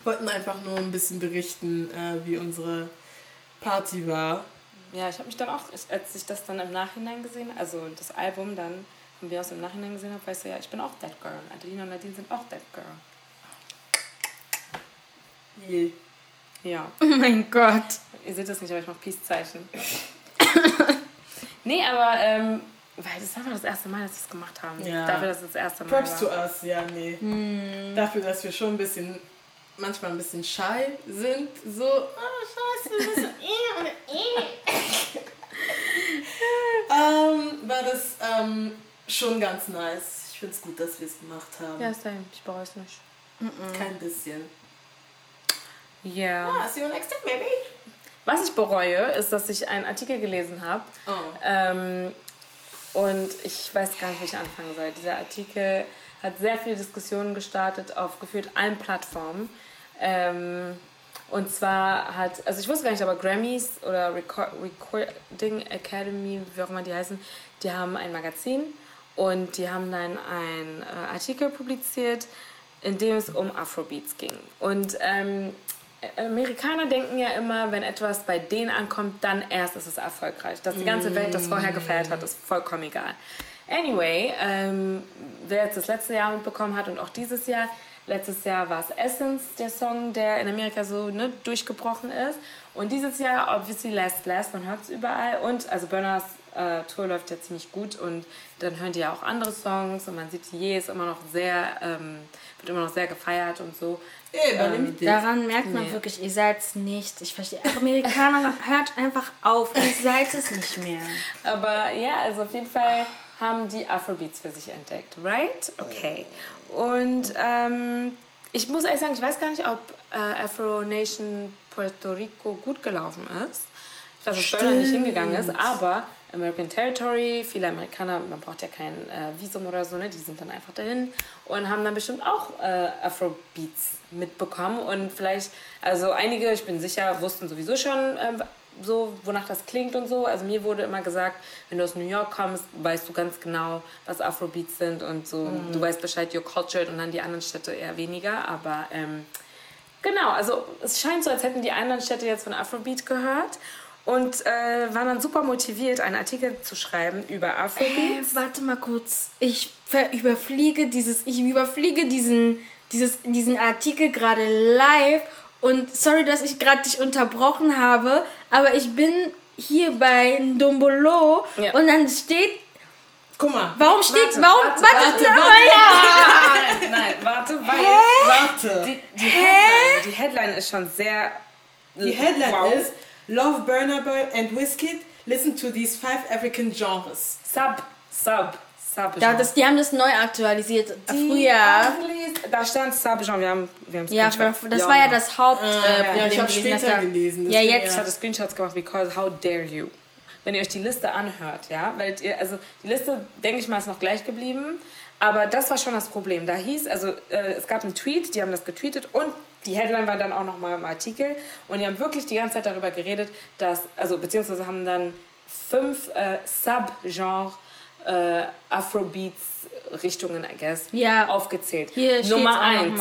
Wollten einfach nur ein bisschen berichten, äh, wie unsere Party war. ja, ich habe mich dann auch, als ich das dann im Nachhinein gesehen also das Album dann von Beyoncé im Nachhinein gesehen habe, weißt du, ja, ich bin auch That Girl. Adelina und Nadine sind auch That Girl. Je. Ja. Oh mein Gott. Ihr seht das nicht, aber ich mache Peace-Zeichen. nee, aber, ähm, weil das ist einfach das erste Mal, dass wir es gemacht haben. Ja. Dafür, dass es das erste Mal Props war. to us, ja, nee. Dafür, dass wir schon ein bisschen, manchmal ein bisschen shy sind. So, oh, scheiße, das ist eh oder eh. ähm, war das ähm, schon ganz nice. Ich finde es gut, dass wir es gemacht haben. Ja, same. Ich bereue es nicht. Kein bisschen. Ja. Ah, see you next time, baby. Was ich bereue, ist, dass ich einen Artikel gelesen habe. Oh. Ähm, und ich weiß gar nicht, wie ich anfangen soll. Dieser Artikel hat sehr viele Diskussionen gestartet auf gefühlt allen Plattformen. Ähm, und zwar hat, also ich wusste gar nicht, aber Grammys oder Record, Recording Academy, wie auch immer die heißen, die haben ein Magazin und die haben dann einen äh, Artikel publiziert, in dem es um Afrobeats ging. Und ähm, Amerikaner denken ja immer, wenn etwas bei denen ankommt, dann erst ist es erfolgreich. Dass die ganze Welt das vorher gefeiert hat, ist vollkommen egal. Anyway, ähm, wer jetzt das letzte Jahr mitbekommen hat und auch dieses Jahr, letztes Jahr war es Essence, der Song, der in Amerika so ne, durchgebrochen ist. Und dieses Jahr, obviously, Last Last, man hört es überall. Und also Burners äh, Tour läuft ja ziemlich gut und dann hören die ja auch andere Songs und man sieht, Je ist immer noch sehr, ähm, wird immer noch sehr gefeiert und so. Ähm, Daran merkt man Nee. wirklich, ihr seid es nicht. Ich verstehe. Amerikaner, hört einfach auf. Ihr seid es nicht mehr. Aber ja, also auf jeden Fall haben die Afrobeats für sich entdeckt, right? Okay. Und ähm, ich muss ehrlich sagen, ich weiß gar nicht, ob äh, Afro Nation Puerto Rico gut gelaufen ist. Ich weiß, dass Burner nicht hingegangen ist, aber American Territory, viele Amerikaner, man braucht ja kein äh, Visum oder so, ne? die sind dann einfach dahin und haben dann bestimmt auch äh, Afrobeats mitbekommen und vielleicht, also einige, ich bin sicher, wussten sowieso schon, ähm, so, wonach das klingt und so. Also mir wurde immer gesagt, wenn du aus New York kommst, weißt du ganz genau, was Afrobeats sind und so. Du weißt Bescheid, you're cultured und dann die anderen Städte eher weniger. Aber ähm, genau, also es scheint so, als hätten die anderen Städte jetzt von Afrobeat gehört und äh, waren dann super motiviert, einen Artikel zu schreiben über Äh, Afrobeats. warte mal kurz. Ich überfliege dieses, ich überfliege diesen, dieses, diesen Artikel gerade live und sorry, dass ich gerade dich unterbrochen habe, aber ich bin hier bei Ndombolo Ja. und dann steht, Guck mal. warum steht, Warte, warum, warte, warte, warte, warte, Nein, nein, warte, weil Warte. die, die, Headline, die Headline ist schon sehr. Die Headline wow. ist Love Burner Boy and Wizkid. Listen to these five African genres. Sub, Sub, Sub. Ja, das, die haben das neu aktualisiert. Die Früher. Da stand Subgenre, wir haben, wir haben Ja, das war ja das Haupt. ja, äh, ich hab Problem gewesen, später da- gelesen, Ja, jetzt. Ich hatte Screenshots gemacht, because how dare you? Wenn ihr euch die Liste anhört, ja, weil ihr, also die Liste, denke ich mal, ist noch gleich geblieben, aber das war schon das Problem. Da hieß, also äh, es gab einen Tweet, die haben das getweetet und die Headline war dann auch nochmal im Artikel und die haben wirklich die ganze Zeit darüber geredet, dass, also beziehungsweise haben dann fünf äh, Subgenre äh, Afrobeats-Richtungen, I guess, Ja. aufgezählt. Hier Nummer eins.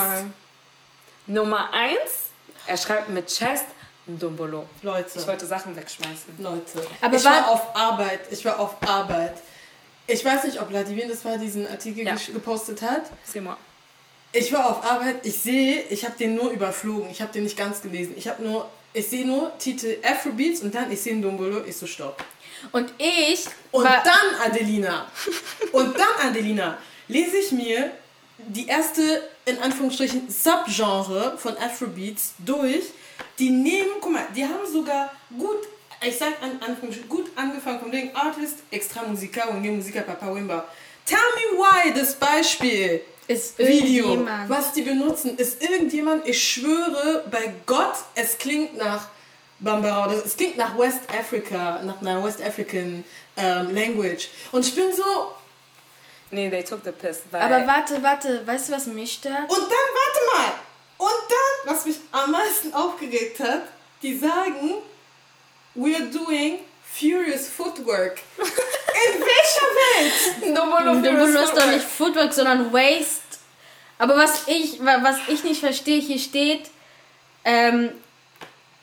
Nummer eins, er schreibt mit Chest Ndombolo. Leute. Ich wollte Sachen wegschmeißen. Leute. Aber ich war auf Arbeit. Ich war auf Arbeit. Ich weiß nicht, ob Ladivin das war, diesen Artikel Ja. gepostet hat. Mal. Ich war auf Arbeit. Ich sehe, ich habe den nur überflogen. Ich habe den nicht ganz gelesen. Ich habe nur, ich sehe nur Titel Afrobeats und dann ich sehe Ndombolo. Ich so stopp. Und ich Und dann, Adelina, und dann, Adelina, lese ich mir die erste, in Anführungsstrichen, Subgenre von Afrobeats durch. Die nehmen, guck mal, die haben sogar gut, ich sag an Anführungsstrichen, gut angefangen vom Ding Artist, Extra Musiker und Musiker Papa Wimba. Tell me why das Beispiel ist Video, irgendjemand. was die benutzen, ist irgendjemand, ich schwöre bei Gott, es klingt nach Bambara, das- es klingt nach West Africa, nach einer West African ähm, Language. Und ich bin so, Nee, they took the piss. Weil Aber warte, warte, weißt du, was mich stört? und dann, warte mal, und dann, was mich am meisten aufgeregt hat, die sagen, we're doing furious footwork. In welcher Welt? Ndombolo Du Furious benutzt doch nicht Footwork, sondern Waste. Aber was ich, wa- was ich nicht verstehe, hier steht, ähm,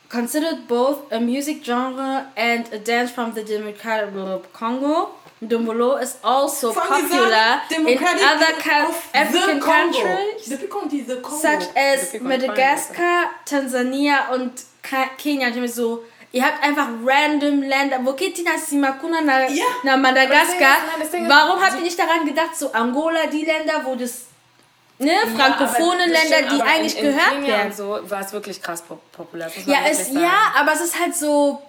considered both a music genre and a dance from the Democratic Republic of Congo. Dombolo is also Von popular in other ca- African countries such as Madagascar, Tansania und Kenia. Ich so, ihr habt einfach random Länder. Wo geht die nach Simakuna, nach, Ja. nach Madagaskar? Warum habt ihr nicht daran gedacht, so Angola, die Länder, wo das, ne, frankophonen das Länder, stimmt, die eigentlich in, in gehört Kenia werden? So war es wirklich krass pop populär. Ja, es, ja, aber es ist halt so,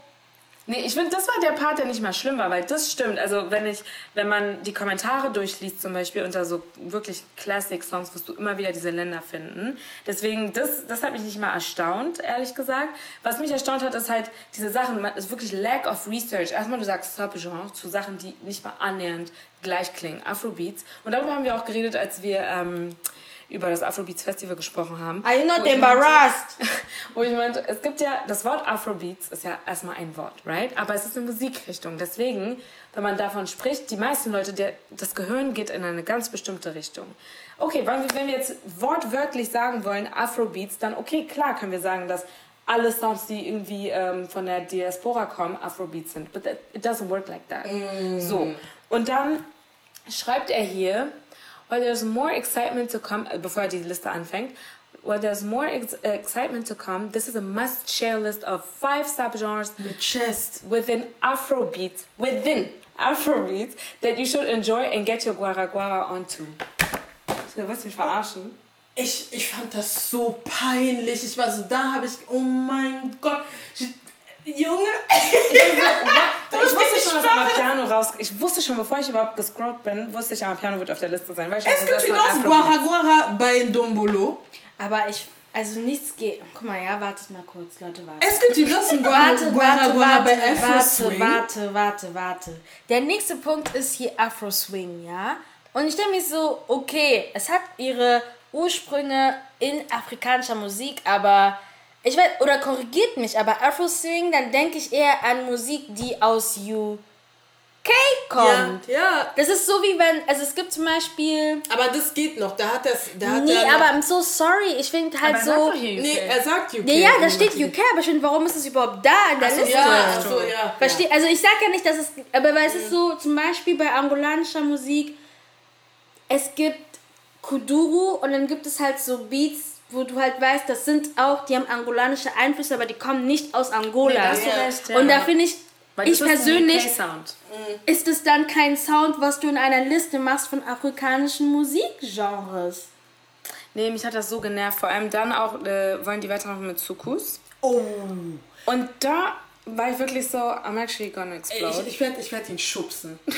Nee, ich finde, das war der Part, der nicht mal schlimm war, weil das stimmt. Also wenn ich, wenn man die Kommentare durchliest, zum Beispiel unter so wirklich Classic-Songs, wirst du immer wieder diese Länder finden. Deswegen, das, das hat mich nicht mal erstaunt, ehrlich gesagt. Was mich erstaunt hat, ist halt diese Sachen, man ist wirklich Lack of Research. Erstmal, du sagst Subgenre zu Sachen, die nicht mal annähernd gleich klingen. Afrobeats. Und darüber haben wir auch geredet, als wir ähm, über das Afrobeats Festival gesprochen haben. you not embarrassed? wo ich meinte, es gibt ja, das Wort Afrobeats ist ja erstmal ein Wort, right? Aber es ist eine Musikrichtung. Deswegen, wenn man davon spricht, die meisten Leute, der, das Gehirn geht in eine ganz bestimmte Richtung. Okay, wenn wir, jetzt wortwörtlich sagen wollen Afrobeats, dann okay, klar können wir sagen, dass alle Sounds, die irgendwie ähm, von der Diaspora kommen, Afrobeats sind. But that, it doesn't work like that. So. Und dann schreibt er hier, while there's more excitement to come, before bevor er die Liste anfängt, while there's more ex excitement to come, this is a must-share list of five subgenres The chest. within Afrobeat, within Afrobeat, that you should enjoy and get your guara guara onto. Du willst mich verarschen? Ich, ich fand das so peinlich. Ich war so, da habe ich, oh mein Gott. Ich, Junge. Ich wusste schon, dass Amapiano raus... Ich wusste schon, bevor ich überhaupt gescrollt bin, wusste ich, Amapiano wird auf der Liste sein. Weil ich Es gibt hinaus. Guara Guara bei Dombolo. Aber ich, also nichts geht. Guck mal, ja, wartet mal kurz, Leute, wartet. Es gibt hinaus Guara Warte, Guara warte, Guara bei warte, Afro warte, Swing. warte, warte, warte. Der nächste Punkt ist hier Afro Swing, ja? Und ich denke mir so, okay, es hat ihre Ursprünge in afrikanischer Musik, aber ich weiß, oder korrigiert mich, aber Afro Swing, dann denke ich eher an Musik, die aus UK kommt. Ja, ja. Das ist so wie wenn, also es gibt zum Beispiel, Aber das geht noch. Da hat das. Da hat nee, er noch- aber I'm so sorry, ich finde halt Aber so... hier Nee, er sagt UK. Ja, ja, da steht. UK, aber ich finde, warum ist es überhaupt da in der Liste? ja, ach so, ja. Versteh, also ich sag ja nicht, dass es, aber weil es ist so, zum Beispiel bei angolanischer Musik, es gibt Kuduru und dann gibt es halt so Beats, wo du halt weißt, das sind auch, die haben angolanische Einflüsse, aber die kommen nicht aus Angola. Nee, hast du Ja. recht, ja. Und da finde ich, Weil ich persönlich, UK-Sound. ist es dann kein Sound, was du in einer Liste machst von afrikanischen Musikgenres. Nee, mich hat das so genervt. Vor allem dann auch, äh, wollen die weitermachen mit Sukus. Oh. Und da war ich wirklich so, I'm actually gonna explode. Ich, ich werde ich werd ihn schubsen.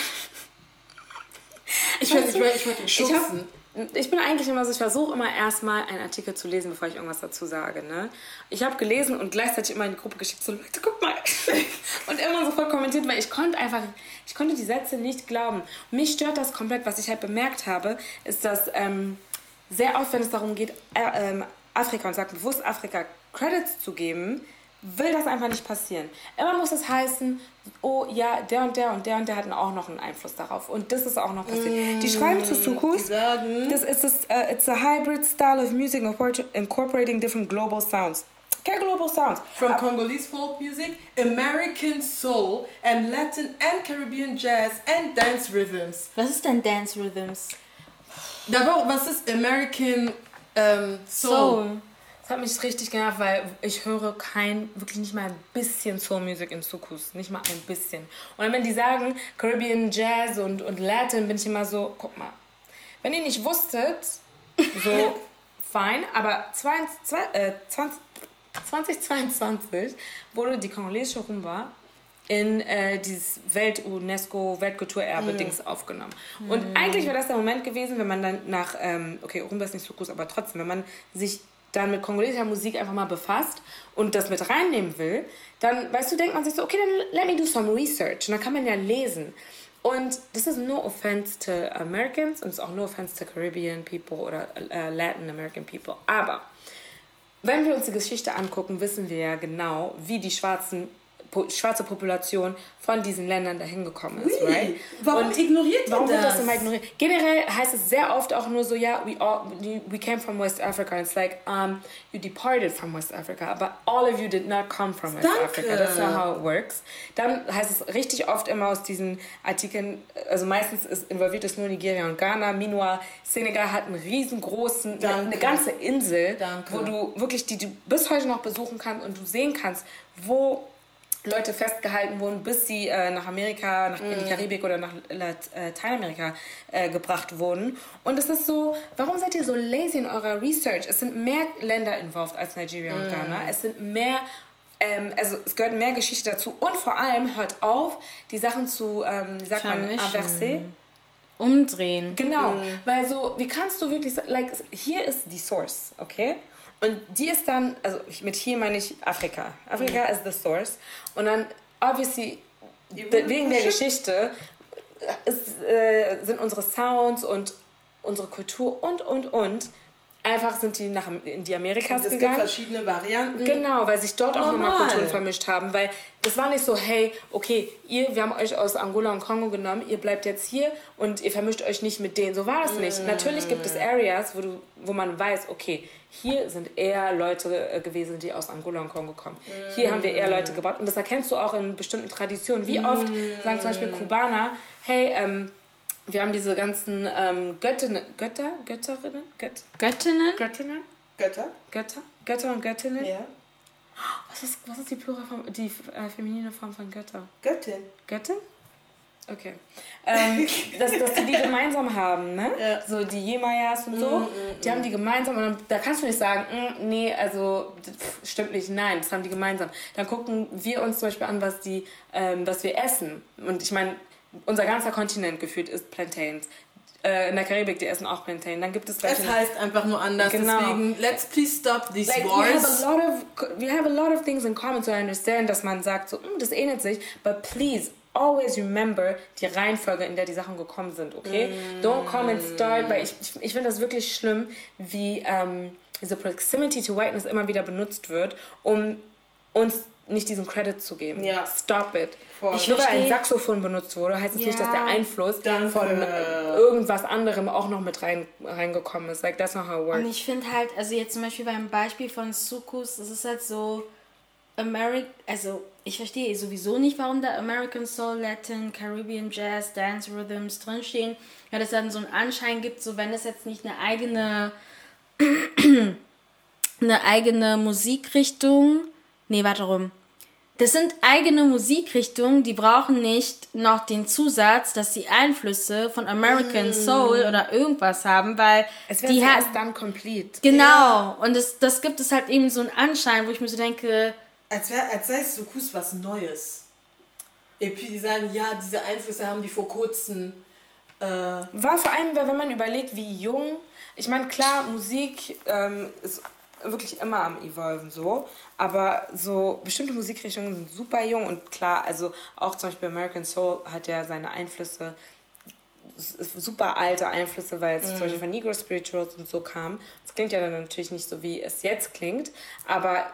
Ich werde ich werd, ich werd ihn Ich, hab, schubsen. Ich bin eigentlich immer so, ich versuche immer erstmal einen Artikel zu lesen, bevor ich irgendwas dazu sage. Ne? Ich habe gelesen und gleichzeitig immer in die Gruppe geschickt, so Leute, guck mal. Und immer sofort kommentiert, weil ich konnte einfach, ich konnte die Sätze nicht glauben. Mich stört das komplett. Was ich halt bemerkt habe, ist, dass ähm, sehr oft, wenn es darum geht, äh, ähm, Afrika und sagt bewusst Afrika Credits zu geben, will das einfach nicht passieren. Immer muss es heißen, oh ja, der und der und der und der hatten auch noch einen Einfluss darauf. Und das ist auch noch passiert. Die schreiben zu Sukus, sagen- das ist es, uh, it's a hybrid style of music incorpor- incorporating different global sounds. Okay, global sounds. From Congolese folk music, American soul, and Latin and Caribbean jazz and dance rhythms. Was ist denn Dance Rhythms? D'abord, was ist American ähm, soul? Das hat mich richtig genervt, weil ich höre kein, wirklich nicht mal ein bisschen Soul Music in Sukus. Nicht mal ein bisschen. Und dann, wenn die sagen Caribbean Jazz und, und Latin, bin ich immer so, guck mal. Wenn ihr nicht wusstet, so, fein, aber 20, äh, 20, 2022 wurde die kongolesische Rumba in äh, dieses Welt-UNESCO-Weltkulturerbe-Dings aufgenommen. Und eigentlich wäre das der Moment gewesen, wenn man dann nach, ähm, okay, Rumba ist nicht so groß, aber trotzdem, wenn man sich dann mit kongolesischer Musik einfach mal befasst und das mit reinnehmen will, dann, weißt du, denkt man sich so, okay, dann let me do some research. Und dann kann man ja lesen. Und das ist no offense to Americans und es ist auch no offense to Caribbean people oder äh, Latin American people. Aber wenn wir uns die Geschichte angucken, wissen wir ja genau, wie die Schwarzen po schwarze Population von diesen Ländern dahin gekommen ist, Ui, right? warum ignoriert ihr warum wird das das? immer ignoriert? Generell heißt es sehr oft auch nur so, ja, we all we came from West Africa. It's like um, you departed from West Africa, but all of you did not come from West Danke. Africa. That's not how it works. Dann heißt es richtig oft immer aus diesen Artikeln, also meistens ist involviert ist nur Nigeria und Ghana. Meanwhile, Senegal hat einen riesengroßen, Danke. eine ganze Insel, Danke. wo du wirklich die du bis heute noch besuchen kannst und du sehen kannst, wo Leute festgehalten wurden, bis sie äh, nach Amerika, nach in die Karibik oder nach äh, Lateinamerika äh, gebracht wurden. Und es ist so, warum seid ihr so lazy in eurer Research? Es sind mehr Länder involved als Nigeria und Ghana. Es sind mehr, ähm, also es gehört mehr Geschichte dazu. Und vor allem hört auf, die Sachen zu, ähm, wie sagt man, Vermischen. inverser. Umdrehen. Genau, weil so, wie kannst du wirklich, like, hier ist die Source, okay? Und die ist dann, also mit hier meine ich Afrika. Afrika ist the source. Und dann, obviously, wegen der Geschichte ist, äh, sind unsere Sounds und unsere Kultur und, und, und, einfach sind die nach in die Amerikas Es gibt gegangen. verschiedene Varianten. Genau, weil sich dort auch nochmal. Kulturen vermischt haben. Weil das war nicht so, hey, okay, ihr, wir haben euch aus Angola und Kongo genommen, ihr bleibt jetzt hier und ihr vermischt euch nicht mit denen. So war das nicht. Natürlich gibt es Areas, wo, du, wo man weiß, okay, hier sind eher Leute äh, gewesen, die aus Angola und Kongo kommen. Hier haben wir eher Leute gebaut. Und das erkennst du auch in bestimmten Traditionen. Wie oft sagen zum Beispiel Kubaner, hey, ähm, wir haben diese ganzen ähm, Göttinnen, Götter, Götterinnen, Gött, Göttinnen? Göttinnen, Götter. Götter, Götter und Göttinnen. Ja. Was ist, was ist die Pluralform, die äh, feminine Form von Götter? Göttin. Göttin? Okay. Ähm, dass, dass die die gemeinsam haben, ne? Ja. So die Jemayas und so, die haben die gemeinsam und dann, da kannst du nicht sagen, "Mm, nee, also pff, stimmt nicht, nein, das haben die gemeinsam. Dann gucken wir uns zum Beispiel an, was die, ähm, was wir essen. Und ich meine, unser ganzer Kontinent gefühlt ist Plantains. Äh, in der Karibik, die essen auch Plantain. Dann gibt es Es heißt einfach nur anders. Genau. Deswegen, let's please stop these Like, we have wars. a lot of we have a lot of things in common, so I understand, dass man sagt, so, "Mm, das ähnelt sich, but please always remember die Reihenfolge, in der die Sachen gekommen sind, okay? Don't come and start, weil ich, ich, ich finde das wirklich schlimm, wie ähm, diese Proximity to Whiteness immer wieder benutzt wird, um uns nicht diesen Credit zu geben. Ja. Stop it. Voll. Ich nur weil ein Saxophon benutzt wurde, heißt es nicht, dass der Ja. Einfluss Danke. von irgendwas anderem auch noch mit rein, reingekommen ist. Like, that's not how it works. Und ich finde halt, also jetzt zum Beispiel beim Beispiel von Sukus, es ist halt so, Ameri also ich verstehe sowieso nicht, warum da American Soul, Latin, Caribbean Jazz, Dance Rhythms drinstehen. Ja, dass dann so einen Anschein gibt, so wenn es jetzt nicht eine eigene, eine eigene Musikrichtung, nee, warte rum. Das sind eigene Musikrichtungen, die brauchen nicht noch den Zusatz, dass sie Einflüsse von American Soul oder irgendwas haben, weil Es die hat erst dann complete. Genau, und das, das gibt es halt eben so einen Anschein, wo ich mir so denke, Als, wär, als sei Sukus was Neues. Puis die sagen, ja, diese Einflüsse haben die vor kurzem. Äh, War vor allem, wenn man überlegt, wie jung, ich meine, klar, Musik ähm, ist wirklich immer am Evolven so, aber so bestimmte Musikrichtungen sind super jung und klar, also auch zum Beispiel American Soul hat ja seine Einflüsse, super alte Einflüsse, weil es zum Beispiel von Negro Spirituals und so kam. Das klingt ja dann natürlich nicht so, wie es jetzt klingt, aber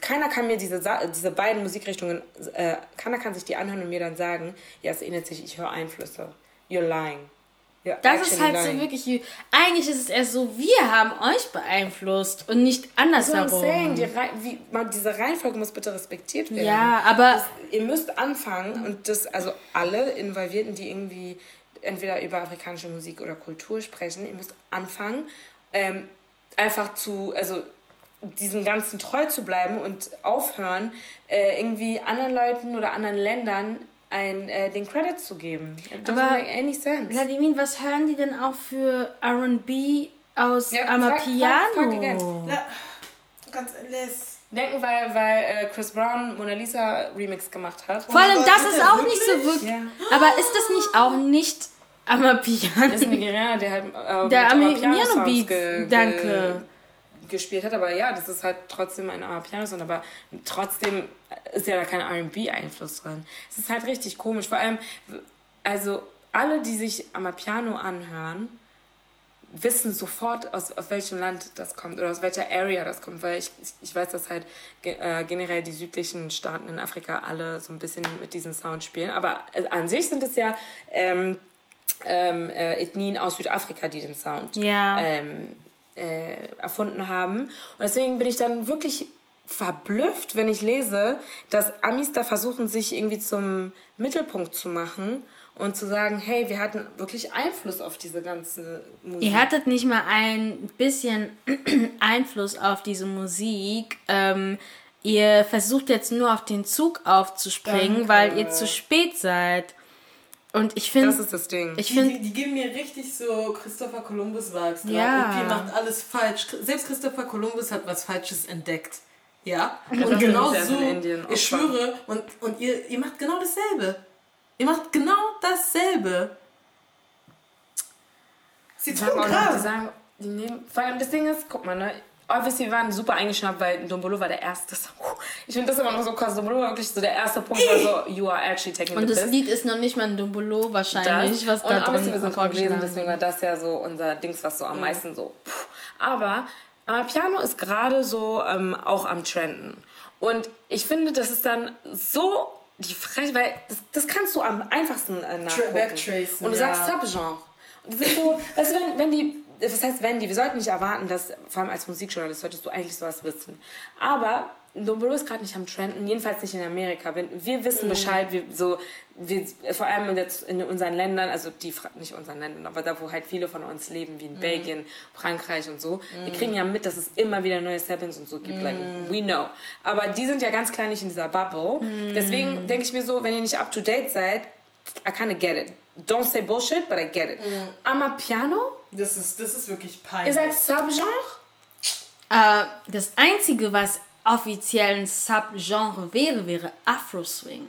keiner kann mir diese, diese beiden Musikrichtungen, äh, keiner kann sich die anhören und mir dann sagen, ja, es ähnelt sich, ich höre Einflüsse. You're lying. You're das ist halt so wirklich, eigentlich ist es erst so, wir haben euch beeinflusst und nicht andersherum. saying. Die wie, man, diese Reihenfolge muss bitte respektiert werden. Ja, aber Ihr müsst anfangen und das, also alle Involvierten, die irgendwie entweder über afrikanische Musik oder Kultur sprechen, ihr müsst anfangen, ähm, einfach zu, also diesem Ganzen treu zu bleiben und aufhören, äh, irgendwie anderen Leuten oder anderen Ländern ein, äh, den Credit zu geben. It doesn't Aber- make any sense. Wladimir, was hören die denn auch für R&B aus Ja, frag- frag- frag. Amapiano? ganz ehrlich. Denken, weil, weil äh, Chris Brown Mona Lisa Remix gemacht hat. Vor allem, Gott, das ist auch nicht so wirklich? wirklich, Ja. aber ist das nicht auch nicht Amapiano? Das ist ein Nigerianer, der halt äh, Der mit Amapiano Amapiano-Songs Beats, ge- danke. Ge- gespielt hat, aber ja, das ist halt trotzdem ein Amapiano-Song, aber trotzdem ist ja da kein R&B-Einfluss drin. Es ist halt richtig komisch, vor allem, also alle, die sich Amapiano anhören, wissen sofort, aus, aus welchem Land das kommt oder aus welcher Area das kommt, weil ich, ich weiß, dass halt äh, generell die südlichen Staaten in Afrika alle so ein bisschen mit diesem Sound spielen. Aber äh, an sich sind es ja ähm, ähm, äh, Ethnien aus Südafrika, die den Sound Ja. ähm, äh, erfunden haben. Und deswegen bin ich dann wirklich verblüfft, wenn ich lese, dass Amis da versuchen, sich irgendwie zum Mittelpunkt zu machen und zu sagen, hey, wir hatten wirklich Einfluss auf diese ganze Musik. Ihr hattet nicht mal ein bisschen Einfluss auf diese Musik. Ähm, ihr versucht jetzt nur auf den Zug aufzuspringen, Danke. weil ihr zu spät seid. Und ich das finde, ist das Ding. ich Die, finde, die, die geben mir richtig so Christopher Columbus Vibes drauf. Ja. EP macht alles falsch. Selbst Christopher Columbus hat was Falsches entdeckt. Ja? Und genau so, in ich schwöre, und, und ihr, ihr macht genau dasselbe. Ihr macht genau dasselbe. Sie tun die krass. sagen, die nehmen, vor allem das Ding ist, guck mal, ne, obviously wir waren super eingeschnappt, weil Dombolo war der erste. Song. Ich finde das immer noch so krass. Dombolo war wirklich so der erste Punkt, war so, you are actually taking und the das piss. Lied ist noch nicht mal ein Dumbolo wahrscheinlich, was und da obviously, wir drin sind vorgeschlagen gewesen, deswegen war das ja so unser Dings, was so am meisten so. Pff. Aber äh, Piano ist gerade so ähm, auch am Trenden. Und ich finde, das ist dann so die Frechheit, weil das, das kannst du am einfachsten äh, nachgucken. backtracen, Und du ja. sagst Subgenre. Und das ist so, weißt du, wenn, wenn die, das heißt, wenn die, wir sollten nicht erwarten, dass, vor allem als Musikjournalist, solltest du eigentlich sowas wissen. Aber Dombolo ist gerade nicht am Trenden, jedenfalls nicht in Amerika. Wenn, wir wissen Bescheid, wir, so, wir, vor allem in, in unseren Ländern, also die, nicht unseren Ländern, aber da, wo halt viele von uns leben, wie in Belgien, Frankreich und so, wir kriegen ja mit, dass es immer wieder neue Samples und so gibt. Like, we know. Aber die sind ja ganz klein nicht in dieser Bubble. Deswegen denke ich mir so, wenn ihr nicht up to date seid, I kind of get it. Don't say bullshit, but I get it. Amapiano? Das ist, das ist wirklich Ihr peinlich. seid Subgenre? Äh, das Einzige, was offiziell ein Subgenre wäre, wäre Afro-Swing.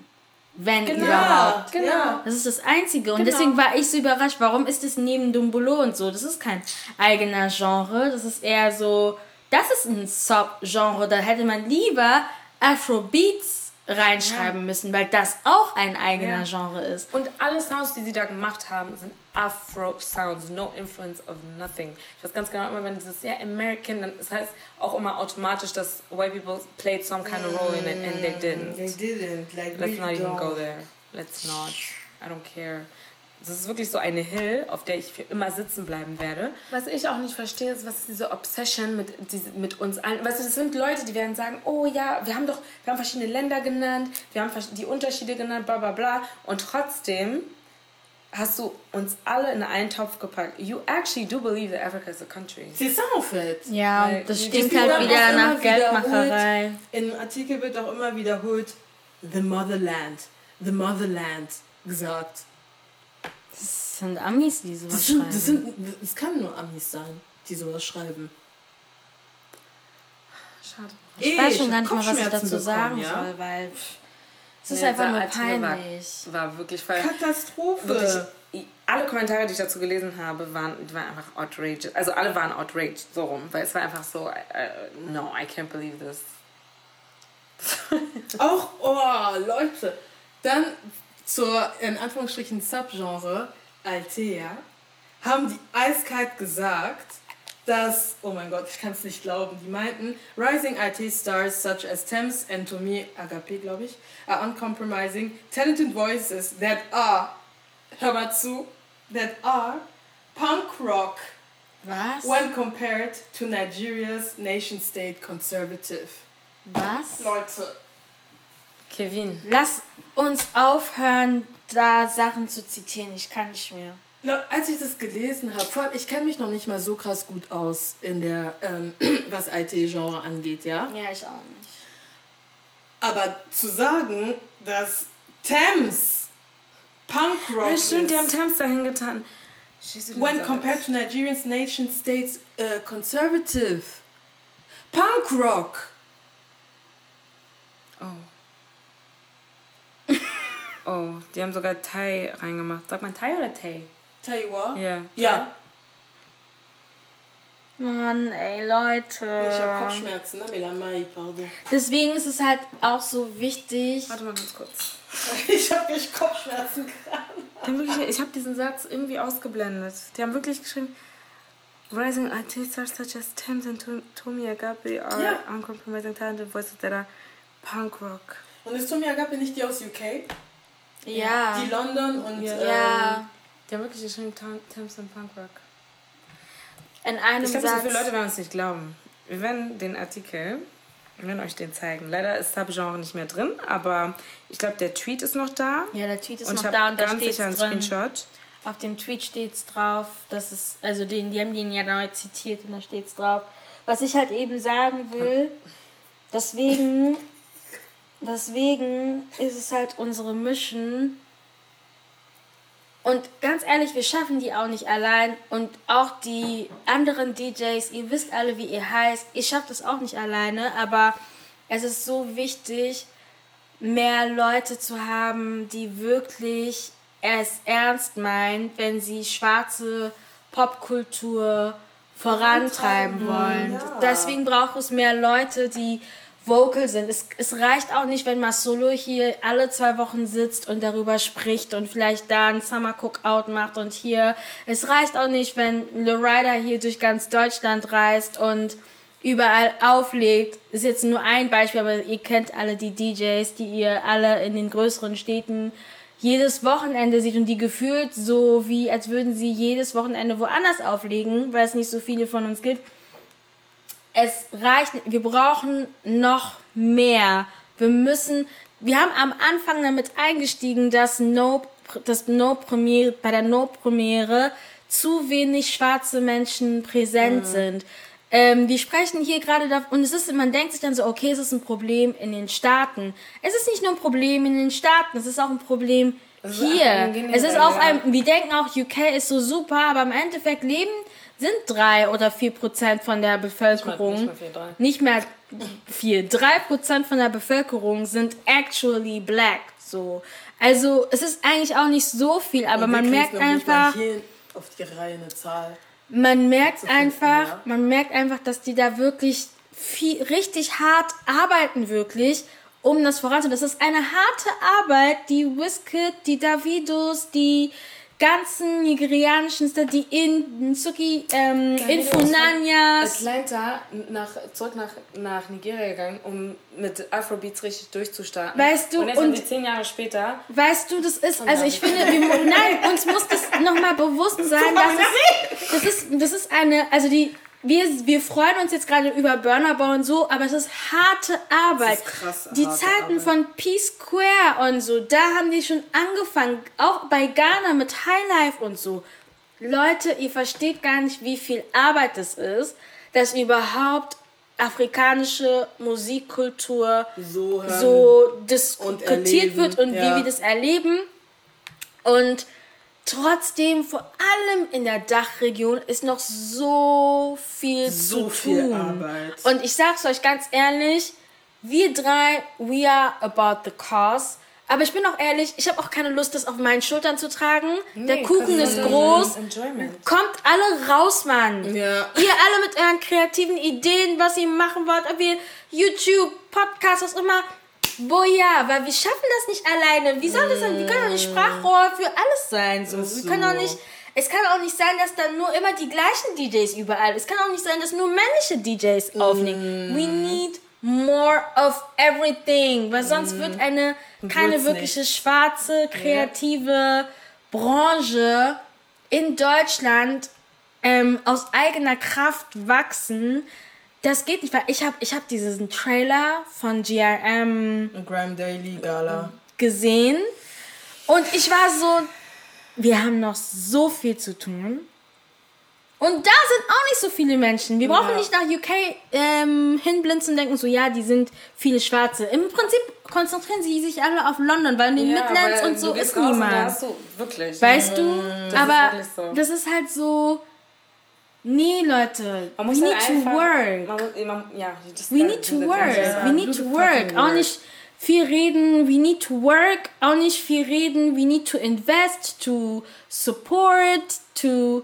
Wenn überhaupt. genau. Das ist das Einzige. Und Genau. deswegen war ich so überrascht, warum ist es neben Dumbolo und so? Das ist kein eigener Genre. Das ist eher so, das ist ein Subgenre. Da hätte man lieber Afrobeats reinschreiben müssen, weil das auch ein eigener Ja. Genre ist. Und alle Sounds, die sie da gemacht haben, sind Afro-Sounds, no influence of nothing. Ich weiß ganz genau, immer wenn dieses ja American, dann das heißt auch immer automatisch, dass white people played some kind of role in it and they didn't. They didn't. Like, Let's not even don't. go there. Let's not. I don't care. Das ist wirklich so eine Hill, auf der ich für immer sitzen bleiben werde. Was ich auch nicht verstehe, ist, was ist diese Obsession mit, diese, mit uns allen. Weißt du, das sind Leute, die werden sagen, oh ja, wir haben doch, wir haben verschiedene Länder genannt, wir haben die Unterschiede genannt, bla bla bla. Und trotzdem hast du uns alle in einen Topf gepackt. You actually do believe that Africa is a country. C'est ça en fait. Ja, Weil das stinkt halt wieder nach Geldmacherei. Im Artikel wird auch immer wiederholt, the motherland, the motherland gesagt. Das sind Amis, die sowas Das, sind, schreiben. das, sind, das kann nur Amis sein, die sowas schreiben. Schade. ich weiß schon gar nicht mal, was ich dazu sagen bekommen, ja? soll, weil pff, es ist Nee, einfach nur Artikel war- peinlich. War wirklich voll. Katastrophe. wirklich, alle Kommentare, die ich dazu gelesen habe, waren, die waren einfach outrageous. Also alle waren outraged, so rum. Weil es war einfach so, äh, no, I can't believe this. Auch, oh, Leute. Dann zur, in Anführungsstrichen, Subgenre Altea haben die eiskalt gesagt, dass, oh mein Gott, ich kann es nicht glauben, die meinten, Rising IT Stars such as Thames and Tommy Agape, glaube ich, are uncompromising, talented voices that are, hör mal zu, that are punk rock Was? when compared to Nigeria's nation state conservative. Was? Leute, Kevin. Lass uns aufhören, da Sachen zu zitieren. Ich kann nicht mehr. Na, als ich das gelesen habe, vor allem, ich kenne mich noch nicht mal so krass gut aus in der, ähm, was IT-Genre angeht, ja. Ja, ich auch nicht. Aber zu sagen, dass Thames Punkrock Ja, stimmt, die haben ist, Thames dahin getan. When compared to Nigerian's nation states uh, conservative. Punkrock. Oh. Oh, die haben sogar Thai reingemacht. Sagt man Thai oder Thai? You what. Ja. Ja. Mann, ey, Leute. Ich habe Kopfschmerzen, ne? Melamai, pardon. Deswegen ist es halt auch so wichtig. Warte mal ganz kurz. Ich habe echt Kopfschmerzen gerade. Ich habe diesen Satz irgendwie ausgeblendet. Die haben wirklich geschrieben, Rising IT stars such as Thames and Tom- Tommy Agape are Ja. uncompromising talented voices that are punk rock. Und ist Tommy Agape nicht die aus UK? Ja. Die London und Ja. ähm. Die haben wirklich geschrieben Thames und Punk Rock. In einem Ich glaube, so viele Leute werden uns nicht glauben. Wir werden den Artikel, wir werden euch den zeigen. Leider ist Subgenre nicht mehr drin, aber ich glaube, der Tweet ist noch da. ja, der Tweet ist und noch da und da ganz steht sicher einen drin. Screenshot. Auf dem Tweet steht's drauf, das ist, also den, die haben den ja neu zitiert und da steht's drauf. Was ich halt eben sagen will, deswegen, deswegen ist es halt unsere Mission. Und ganz ehrlich, wir schaffen die auch nicht allein. Und auch die anderen DJs, ihr wisst alle, wie ihr heißt. Ihr schafft es auch nicht alleine, aber es ist so wichtig, mehr Leute zu haben, die wirklich es ernst meinen, wenn sie schwarze Popkultur vorantreiben wollen. Deswegen braucht es mehr Leute, die vocal sind. Es, es reicht auch nicht, wenn Masolo hier alle zwei Wochen sitzt und darüber spricht und vielleicht da ein Summer Cookout macht und hier. Es reicht auch nicht, wenn Lorida hier durch ganz Deutschland reist und überall auflegt. Ist jetzt nur ein Beispiel, aber ihr kennt alle die DJs, die ihr alle in den größeren Städten jedes Wochenende seht und die gefühlt so wie, als würden sie jedes Wochenende woanders auflegen, weil es nicht so viele von uns gibt. Es reicht, nicht. wir brauchen noch mehr. Wir müssen, wir haben am Anfang damit eingestiegen, dass No, das No Premiere, bei der No Premiere zu wenig schwarze Menschen präsent sind. Ähm, wir sprechen hier gerade davon, und es ist, man denkt sich dann so, okay, es ist ein Problem in den Staaten. Es ist nicht nur ein Problem in den Staaten, es ist auch ein Problem hier. Es ist auch ein, wir denken auch, UK ist so super, aber im Endeffekt leben sind drei oder vier Prozent von der Bevölkerung. nicht mehr vier. Drei Prozent von der Bevölkerung sind actually black. So. Also, es ist eigentlich auch nicht so viel, aber man merkt einfach, auf die Reihe eine Zahl. man merkt finden, einfach, ja. man merkt einfach, dass die da wirklich viel, richtig hart arbeiten, wirklich, um das voranzubringen. Das ist eine harte Arbeit, die Wizkid, die Davidos, die ganzen nigerianischen, Stars, die in Nsuki, ähm, Infunanias. Atlanta nach, zurück nach, nach Nigeria gegangen, um mit Afrobeats richtig durchzustarten. Weißt du, und jetzt und- zehn Jahre später. Weißt du, das ist, also ich finde, wir, nein, uns muss das nochmal bewusst sein, dass es, das ist, das ist eine, also die, wir, wir freuen uns jetzt gerade über Burnerbau und so, aber es ist harte Arbeit. Das ist krass die harte Zeiten Arbeit. von P-Square und so, da haben die schon angefangen, auch bei Ghana mit Highlife und so. Leute, ihr versteht gar nicht, wie viel Arbeit es ist, dass überhaupt afrikanische Musikkultur So so diskutiert erleben, wird und ja. wie wir das erleben. Und trotzdem, vor allem in der Dachregion, ist noch so viel So zu viel tun. Arbeit. Und ich sag's euch ganz ehrlich, wir drei, we are about the cause. Aber ich bin auch ehrlich, ich habe auch keine Lust, das auf meinen Schultern zu tragen. der Kuchen ist groß. Enjoyment. Kommt alle raus, Mann. Ja. Ihr alle mit euren kreativen Ideen, was ihr machen wollt, ob ihr YouTube, Podcast, was immer. Boja, weil wir schaffen das nicht alleine. Wie soll das sein? Wir können doch nicht Sprachrohr für alles sein. So. Wir können so. auch nicht. Es kann auch nicht sein, dass dann nur immer die gleichen DJs überall. Es kann auch nicht sein, dass nur männliche DJs aufnehmen. We need more of everything, weil sonst wird eine keine Wird's wirkliche schwarze kreative Branche in Deutschland ähm, aus eigener Kraft wachsen. Das geht nicht, weil ich habe ich hab diesen Trailer von GRM Grime Daily Gala. gesehen und ich war so, wir haben noch so viel zu tun. Und da sind auch nicht so viele Menschen. Wir brauchen Ja. nicht nach UK ähm, hinblinzen und denken so, ja, die sind viele Schwarze. Im Prinzip konzentrieren sie sich alle auf London, weil in den Midlands weil und so ist niemand. Du wirklich. Weißt du? das aber so. das ist halt so. Nee, Leute. Man we muss need halt to einfach, work. Man, muss- man, ja, We need to work. das- We need to work. Auch nicht viel reden. We need to work. Auch nicht viel reden. We need to invest, to support, to.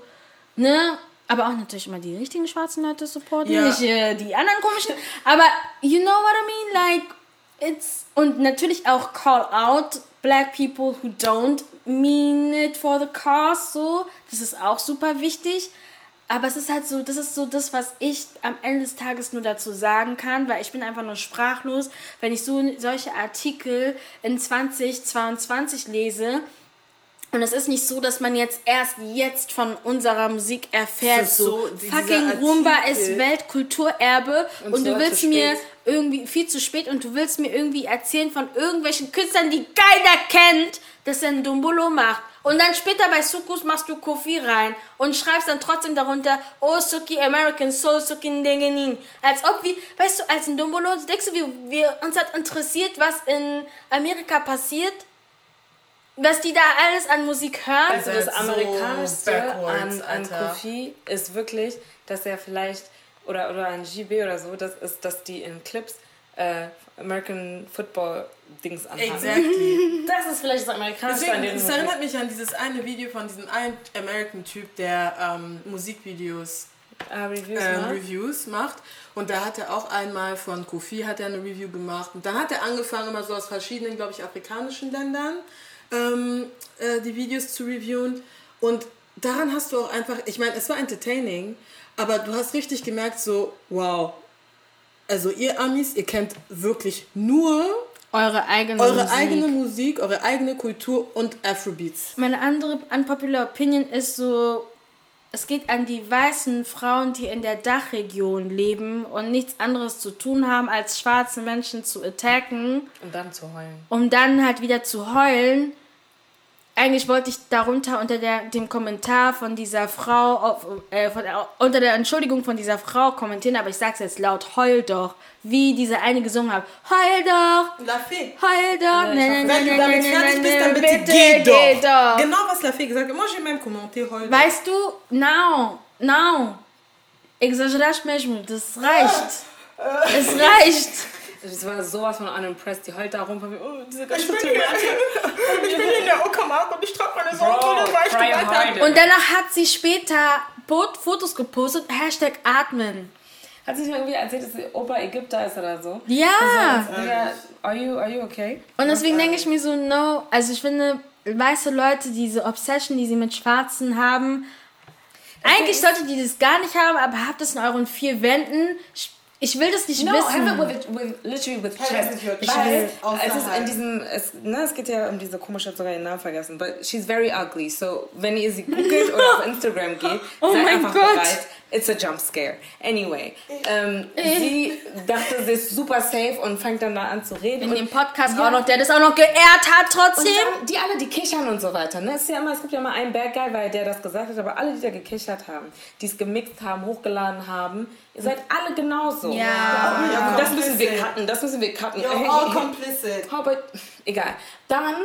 Ne? Aber auch natürlich immer die richtigen schwarzen Leute supporten, Ja. nicht äh, die anderen komischen. Aber you know what I mean? Like, it's. Und natürlich auch call out black people who don't mean it for the cause, so. Das ist auch super wichtig. Aber es ist halt so, das ist so das, was ich am Ende des Tages nur dazu sagen kann, weil ich bin einfach nur sprachlos, wenn ich so solche Artikel in 2022 lese. Und es ist nicht so, dass man jetzt erst jetzt von unserer Musik erfährt. So, fucking Rumba Artikel. ist Weltkulturerbe und, Und du willst mir irgendwie viel zu spät und du willst mir irgendwie erzählen von irgendwelchen Künstlern, die keiner kennt, dass er ein Dumbolo macht. Und dann später bei Sukus machst du Kofi rein und schreibst dann trotzdem darunter, oh Suki American Soul Suki Ndengenin. Als ob wie, weißt du, als ein Dumbolo, denkst du, wie wir uns hat interessiert, was in Amerika passiert? Was die da alles an Musik hören? Also das So Amerikanischste backwards, an. Kofi ist wirklich, dass er vielleicht, oder, oder an GB oder so, das ist, dass die in Clips äh, American Football Dings anhaben. Exactly. Das ist vielleicht das Amerikanische an Deswegen, denen es erinnert mich an dieses eine Video von diesem einen American-Typ, der ähm, Musikvideos Ah, Reviews, ähm? Reviews macht. Und da hat er auch einmal von Kofi hat er eine Review gemacht. Und dann hat er angefangen, immer so aus verschiedenen, glaube ich, afrikanischen Ländern ähm, äh, die Videos zu reviewen. Und daran hast du auch einfach, ich meine, es war entertaining, aber du hast richtig gemerkt, so, wow. Also ihr Amis, ihr kennt wirklich nur Eure eigene eure Musik. eigene Musik, eure eigene Kultur und Afrobeats. Meine andere unpopular Opinion ist so, es geht an die weißen Frauen, die in der Dachregion leben und nichts anderes zu tun haben, als schwarze Menschen zu attacken, Und dann zu heulen. um dann halt wieder zu heulen. Eigentlich wollte ich darunter unter der, dem Kommentar von dieser Frau, auf, äh, von, der- unter der Entschuldigung von dieser Frau kommentieren, aber ich sag's jetzt laut, heul doch, wie diese eine gesungen hat. Heul doch, La Fee. heul doch, nein, nein, Wenn du nein, damit nein, fertig nein, bist, dann nein, bitte, geh, doch. geh doch. Genau was La Fee gesagt hat. Moi, j'ai même commenté heute. Weißt du, não, não. Exageraste mesmo, das reicht. Es reicht. Das war sowas von unimpressed. Die heult da rum von mir. Oh, diese ganze ich bin hier, ich bin hier in der Uckermark und ich trage meine Sonnenbrille, weil ich. Und danach hat sie später Fotos gepostet, Hashtag atmen. Hat sie nicht irgendwie erzählt, dass sie Opa Ägypter ist oder so? Ja. Digga, are you, are you okay? Und deswegen denke ich mir so, no, also ich finde, weiße Leute, diese Obsession, die sie mit Schwarzen haben, eigentlich solltet ihr das gar nicht haben, aber habt es in euren vier Wänden. Ich will das nicht No, wissen. have it with, with literally with chest. Weil es ist in diesem, es, ne, es geht ja um diese komische, ich sogar ihren Namen vergessen, but she's very ugly. So, wenn ihr sie googelt oder auf Instagram geht, Oh seid mein einfach Gott. bereit. It's a jump scare. Anyway, ähm, sie dachte, sie ist super safe und fängt dann da an zu reden. in und dem Podcast Ja. auch noch, der das auch noch geehrt hat Und trotzdem. dann die alle, die kichern und so weiter. Ne? Es, ist ja immer, es gibt ja immer einen Bad Guy, weil der das gesagt hat, aber alle, die da gekichert haben, die es gemixt haben, hochgeladen haben, ihr seid alle genauso. Ja. Ja, Das müssen wir cutten, das müssen wir cutten. You're all complicit. Aber egal. Dann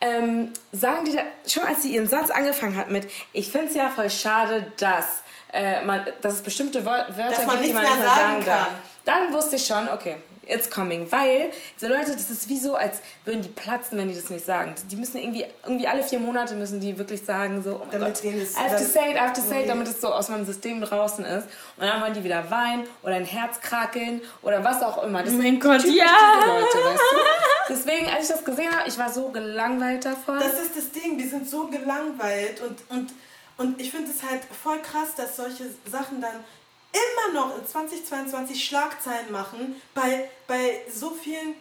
ähm, sagen die da, schon als sie ihren Satz angefangen hat mit, ich finde es ja voll schade, dass, äh, man, dass es bestimmte Wör Wörter Dass man gibt, die man nicht mehr sagen sagen kann. Dann wusste ich schon, okay, it's coming. Weil diese Leute, das ist wie so, als würden die platzen, wenn die das nicht sagen. Die müssen irgendwie, irgendwie alle vier Monate müssen die wirklich sagen, so, oh mein Damit Gott, I have to say it, I have to say it, damit es so aus meinem System draußen ist. Und dann wollen die wieder weinen oder ein Herz krakeln oder was auch immer. Das Oh mein sind Gott, typisch ja. diese Leute, weißt du? Deswegen, als ich das gesehen habe, ich war so gelangweilt davon. Das ist das Ding, die sind so gelangweilt und, und, und ich finde es halt voll krass, dass solche Sachen dann immer noch in 2022 Schlagzeilen machen bei, bei so vielen,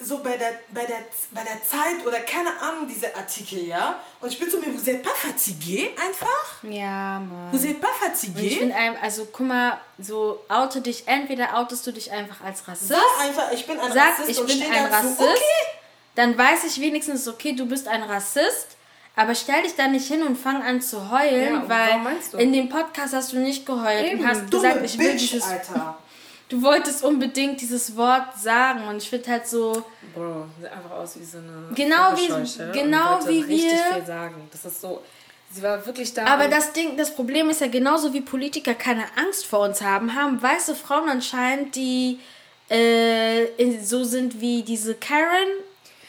so bei der, bei, der, bei der Zeit oder keine Ahnung, diese Artikel, ja? Und ich bin so mir, vous êtes pas fatigué einfach? Ja, Mann. Vous êtes pas Und ich fatigué? finde, ein- also guck mal, so oute dich, entweder outest du dich einfach als Rassist, Sag einfach, ich bin ein sag, Rassist ich und bin ein Rassist, Okay. dann weiß ich wenigstens, okay, du bist ein Rassist, aber stell dich da nicht hin und fang an zu heulen, Ja, weil in dem Podcast hast du nicht geheult Eben, und hast gesagt, ich will Bitch, dieses, Alter. du wolltest unbedingt dieses Wort sagen und ich finde halt so, Bro, sieht einfach aus wie so eine. Genau wie- genau wie richtig wir- viel sagen. Das ist so. Sie war wirklich da. Aber das Ding, das Problem ist ja genauso wie Politiker keine Angst vor uns haben, haben weiße Frauen anscheinend, die äh, so sind wie diese Karen,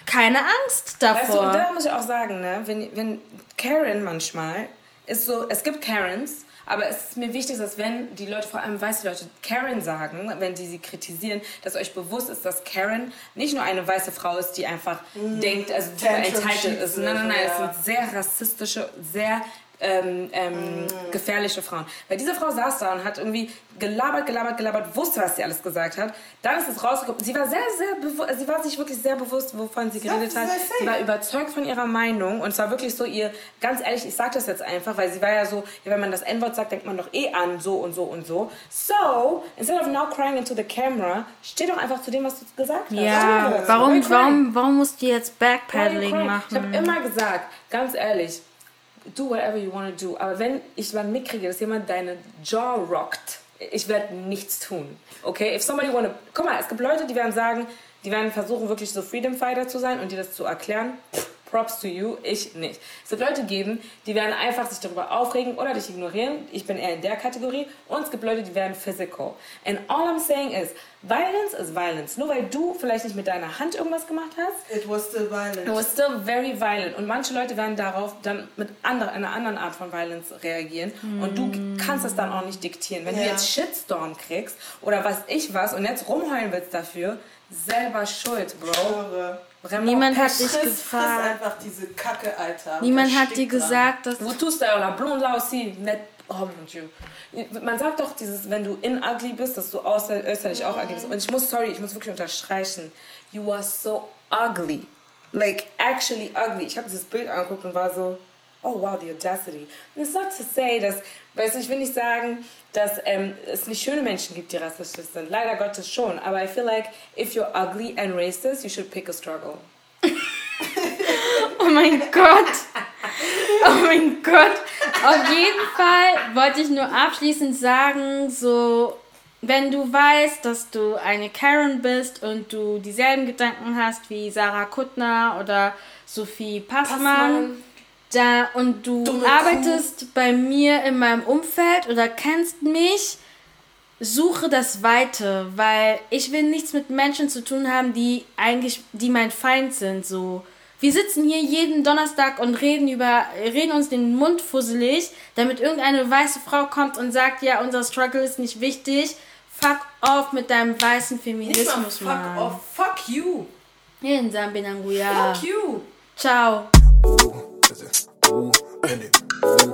keine Angst Weißt du, davor. und da muss ich auch sagen, ne, wenn, wenn Karen manchmal ist so, es gibt Karens, aber es ist mir wichtig, dass wenn die Leute, vor allem weiße Leute, Karen sagen, wenn die sie kritisieren, dass euch bewusst ist, dass Karen nicht nur eine weiße Frau ist, die einfach denkt, also super entitled ist. Nein, nein, nein, ja. es sind sehr rassistische, sehr ähm, ähm, gefährliche Frauen. Weil diese Frau saß da und hat irgendwie gelabert, gelabert, gelabert, wusste, was sie alles gesagt hat. Dann ist es rausgekommen. Sie war sehr, sehr bewusst, sie war sich wirklich sehr bewusst, wovon sie geredet hat. Sie war überzeugt von ihrer Meinung und es war wirklich so ihr, ganz ehrlich, ich sag das jetzt einfach, weil sie war ja so, ja, wenn man das N-Wort sagt, denkt man doch eh an so und so und so. So, instead of now crying into the camera, steh doch einfach zu dem, was du gesagt hast. Ja, Why warum, warum, warum musst du jetzt Backpedaling machen? Ich habe immer gesagt, ganz ehrlich, do whatever you want to do. Aber wenn ich mal mitkriege, dass jemand deine Jaw rockt, ich werde nichts tun. Okay? If somebody wanna... Guck mal, es gibt Leute, die werden sagen, die werden versuchen, wirklich so Freedom Fighter zu sein und dir das zu erklären. Pff, Props to you, ich nicht. Es wird Leute geben, die werden einfach sich darüber aufregen oder dich ignorieren. Ich bin eher in der Kategorie. Und es gibt Leute, die werden physical. And all I'm saying is, Violence is Violence. Nur weil du vielleicht nicht mit deiner Hand irgendwas gemacht hast, It was still violent. It was still very violent. Und manche Leute werden darauf dann mit andere, einer anderen Art von Violence reagieren. Und du kannst das dann auch nicht diktieren. Wenn du Ja. jetzt Shitstorm kriegst oder was ich was und jetzt rumheulen willst dafür, selber schuld, Bro. Vraiment Niemand hat dich gefragt. einfach diese Kacke, Alter. Niemand hat dir gesagt, dass... Wo tust du la blonde là aussi? Net oh mon Dieu. Man sagt doch dieses, wenn du in ugly bist, dass du außer, äußerlich auch ugly bist. Und ich muss, sorry, ich muss wirklich unterstreichen. You are so ugly. Like, actually ugly. Ich habe dieses Bild angeguckt und war so, oh wow, the audacity. And it's not to say, dass, weißt du, ich will nicht sagen, dass ähm, es nicht schöne Menschen gibt, die rassistisch sind. Leider Gottes schon. Aber I feel like, if you're ugly and racist, you should pick a struggle. Oh mein Gott. Oh mein Gott. Auf jeden Fall wollte ich nur abschließend sagen, so, wenn du weißt, dass du eine Karen bist und du dieselben Gedanken hast wie Sarah Kuttner oder Sophie Passmann, Passmann. Da, und du Dumme arbeitest bei mir in meinem Umfeld oder kennst mich, suche das Weite, weil ich will nichts mit Menschen zu tun haben, die eigentlich, die mein Feind sind, so. Wir sitzen hier jeden Donnerstag und reden über, reden uns den Mund fusselig, damit irgendeine weiße Frau kommt und sagt, ja, unser Struggle ist nicht wichtig. Fuck off mit deinem weißen Nicht mal Feminismus, fuck Mann. off. Fuck you. In Sambinanguya. Fuck you. Ciao. Oh, ooh, and it, ooh.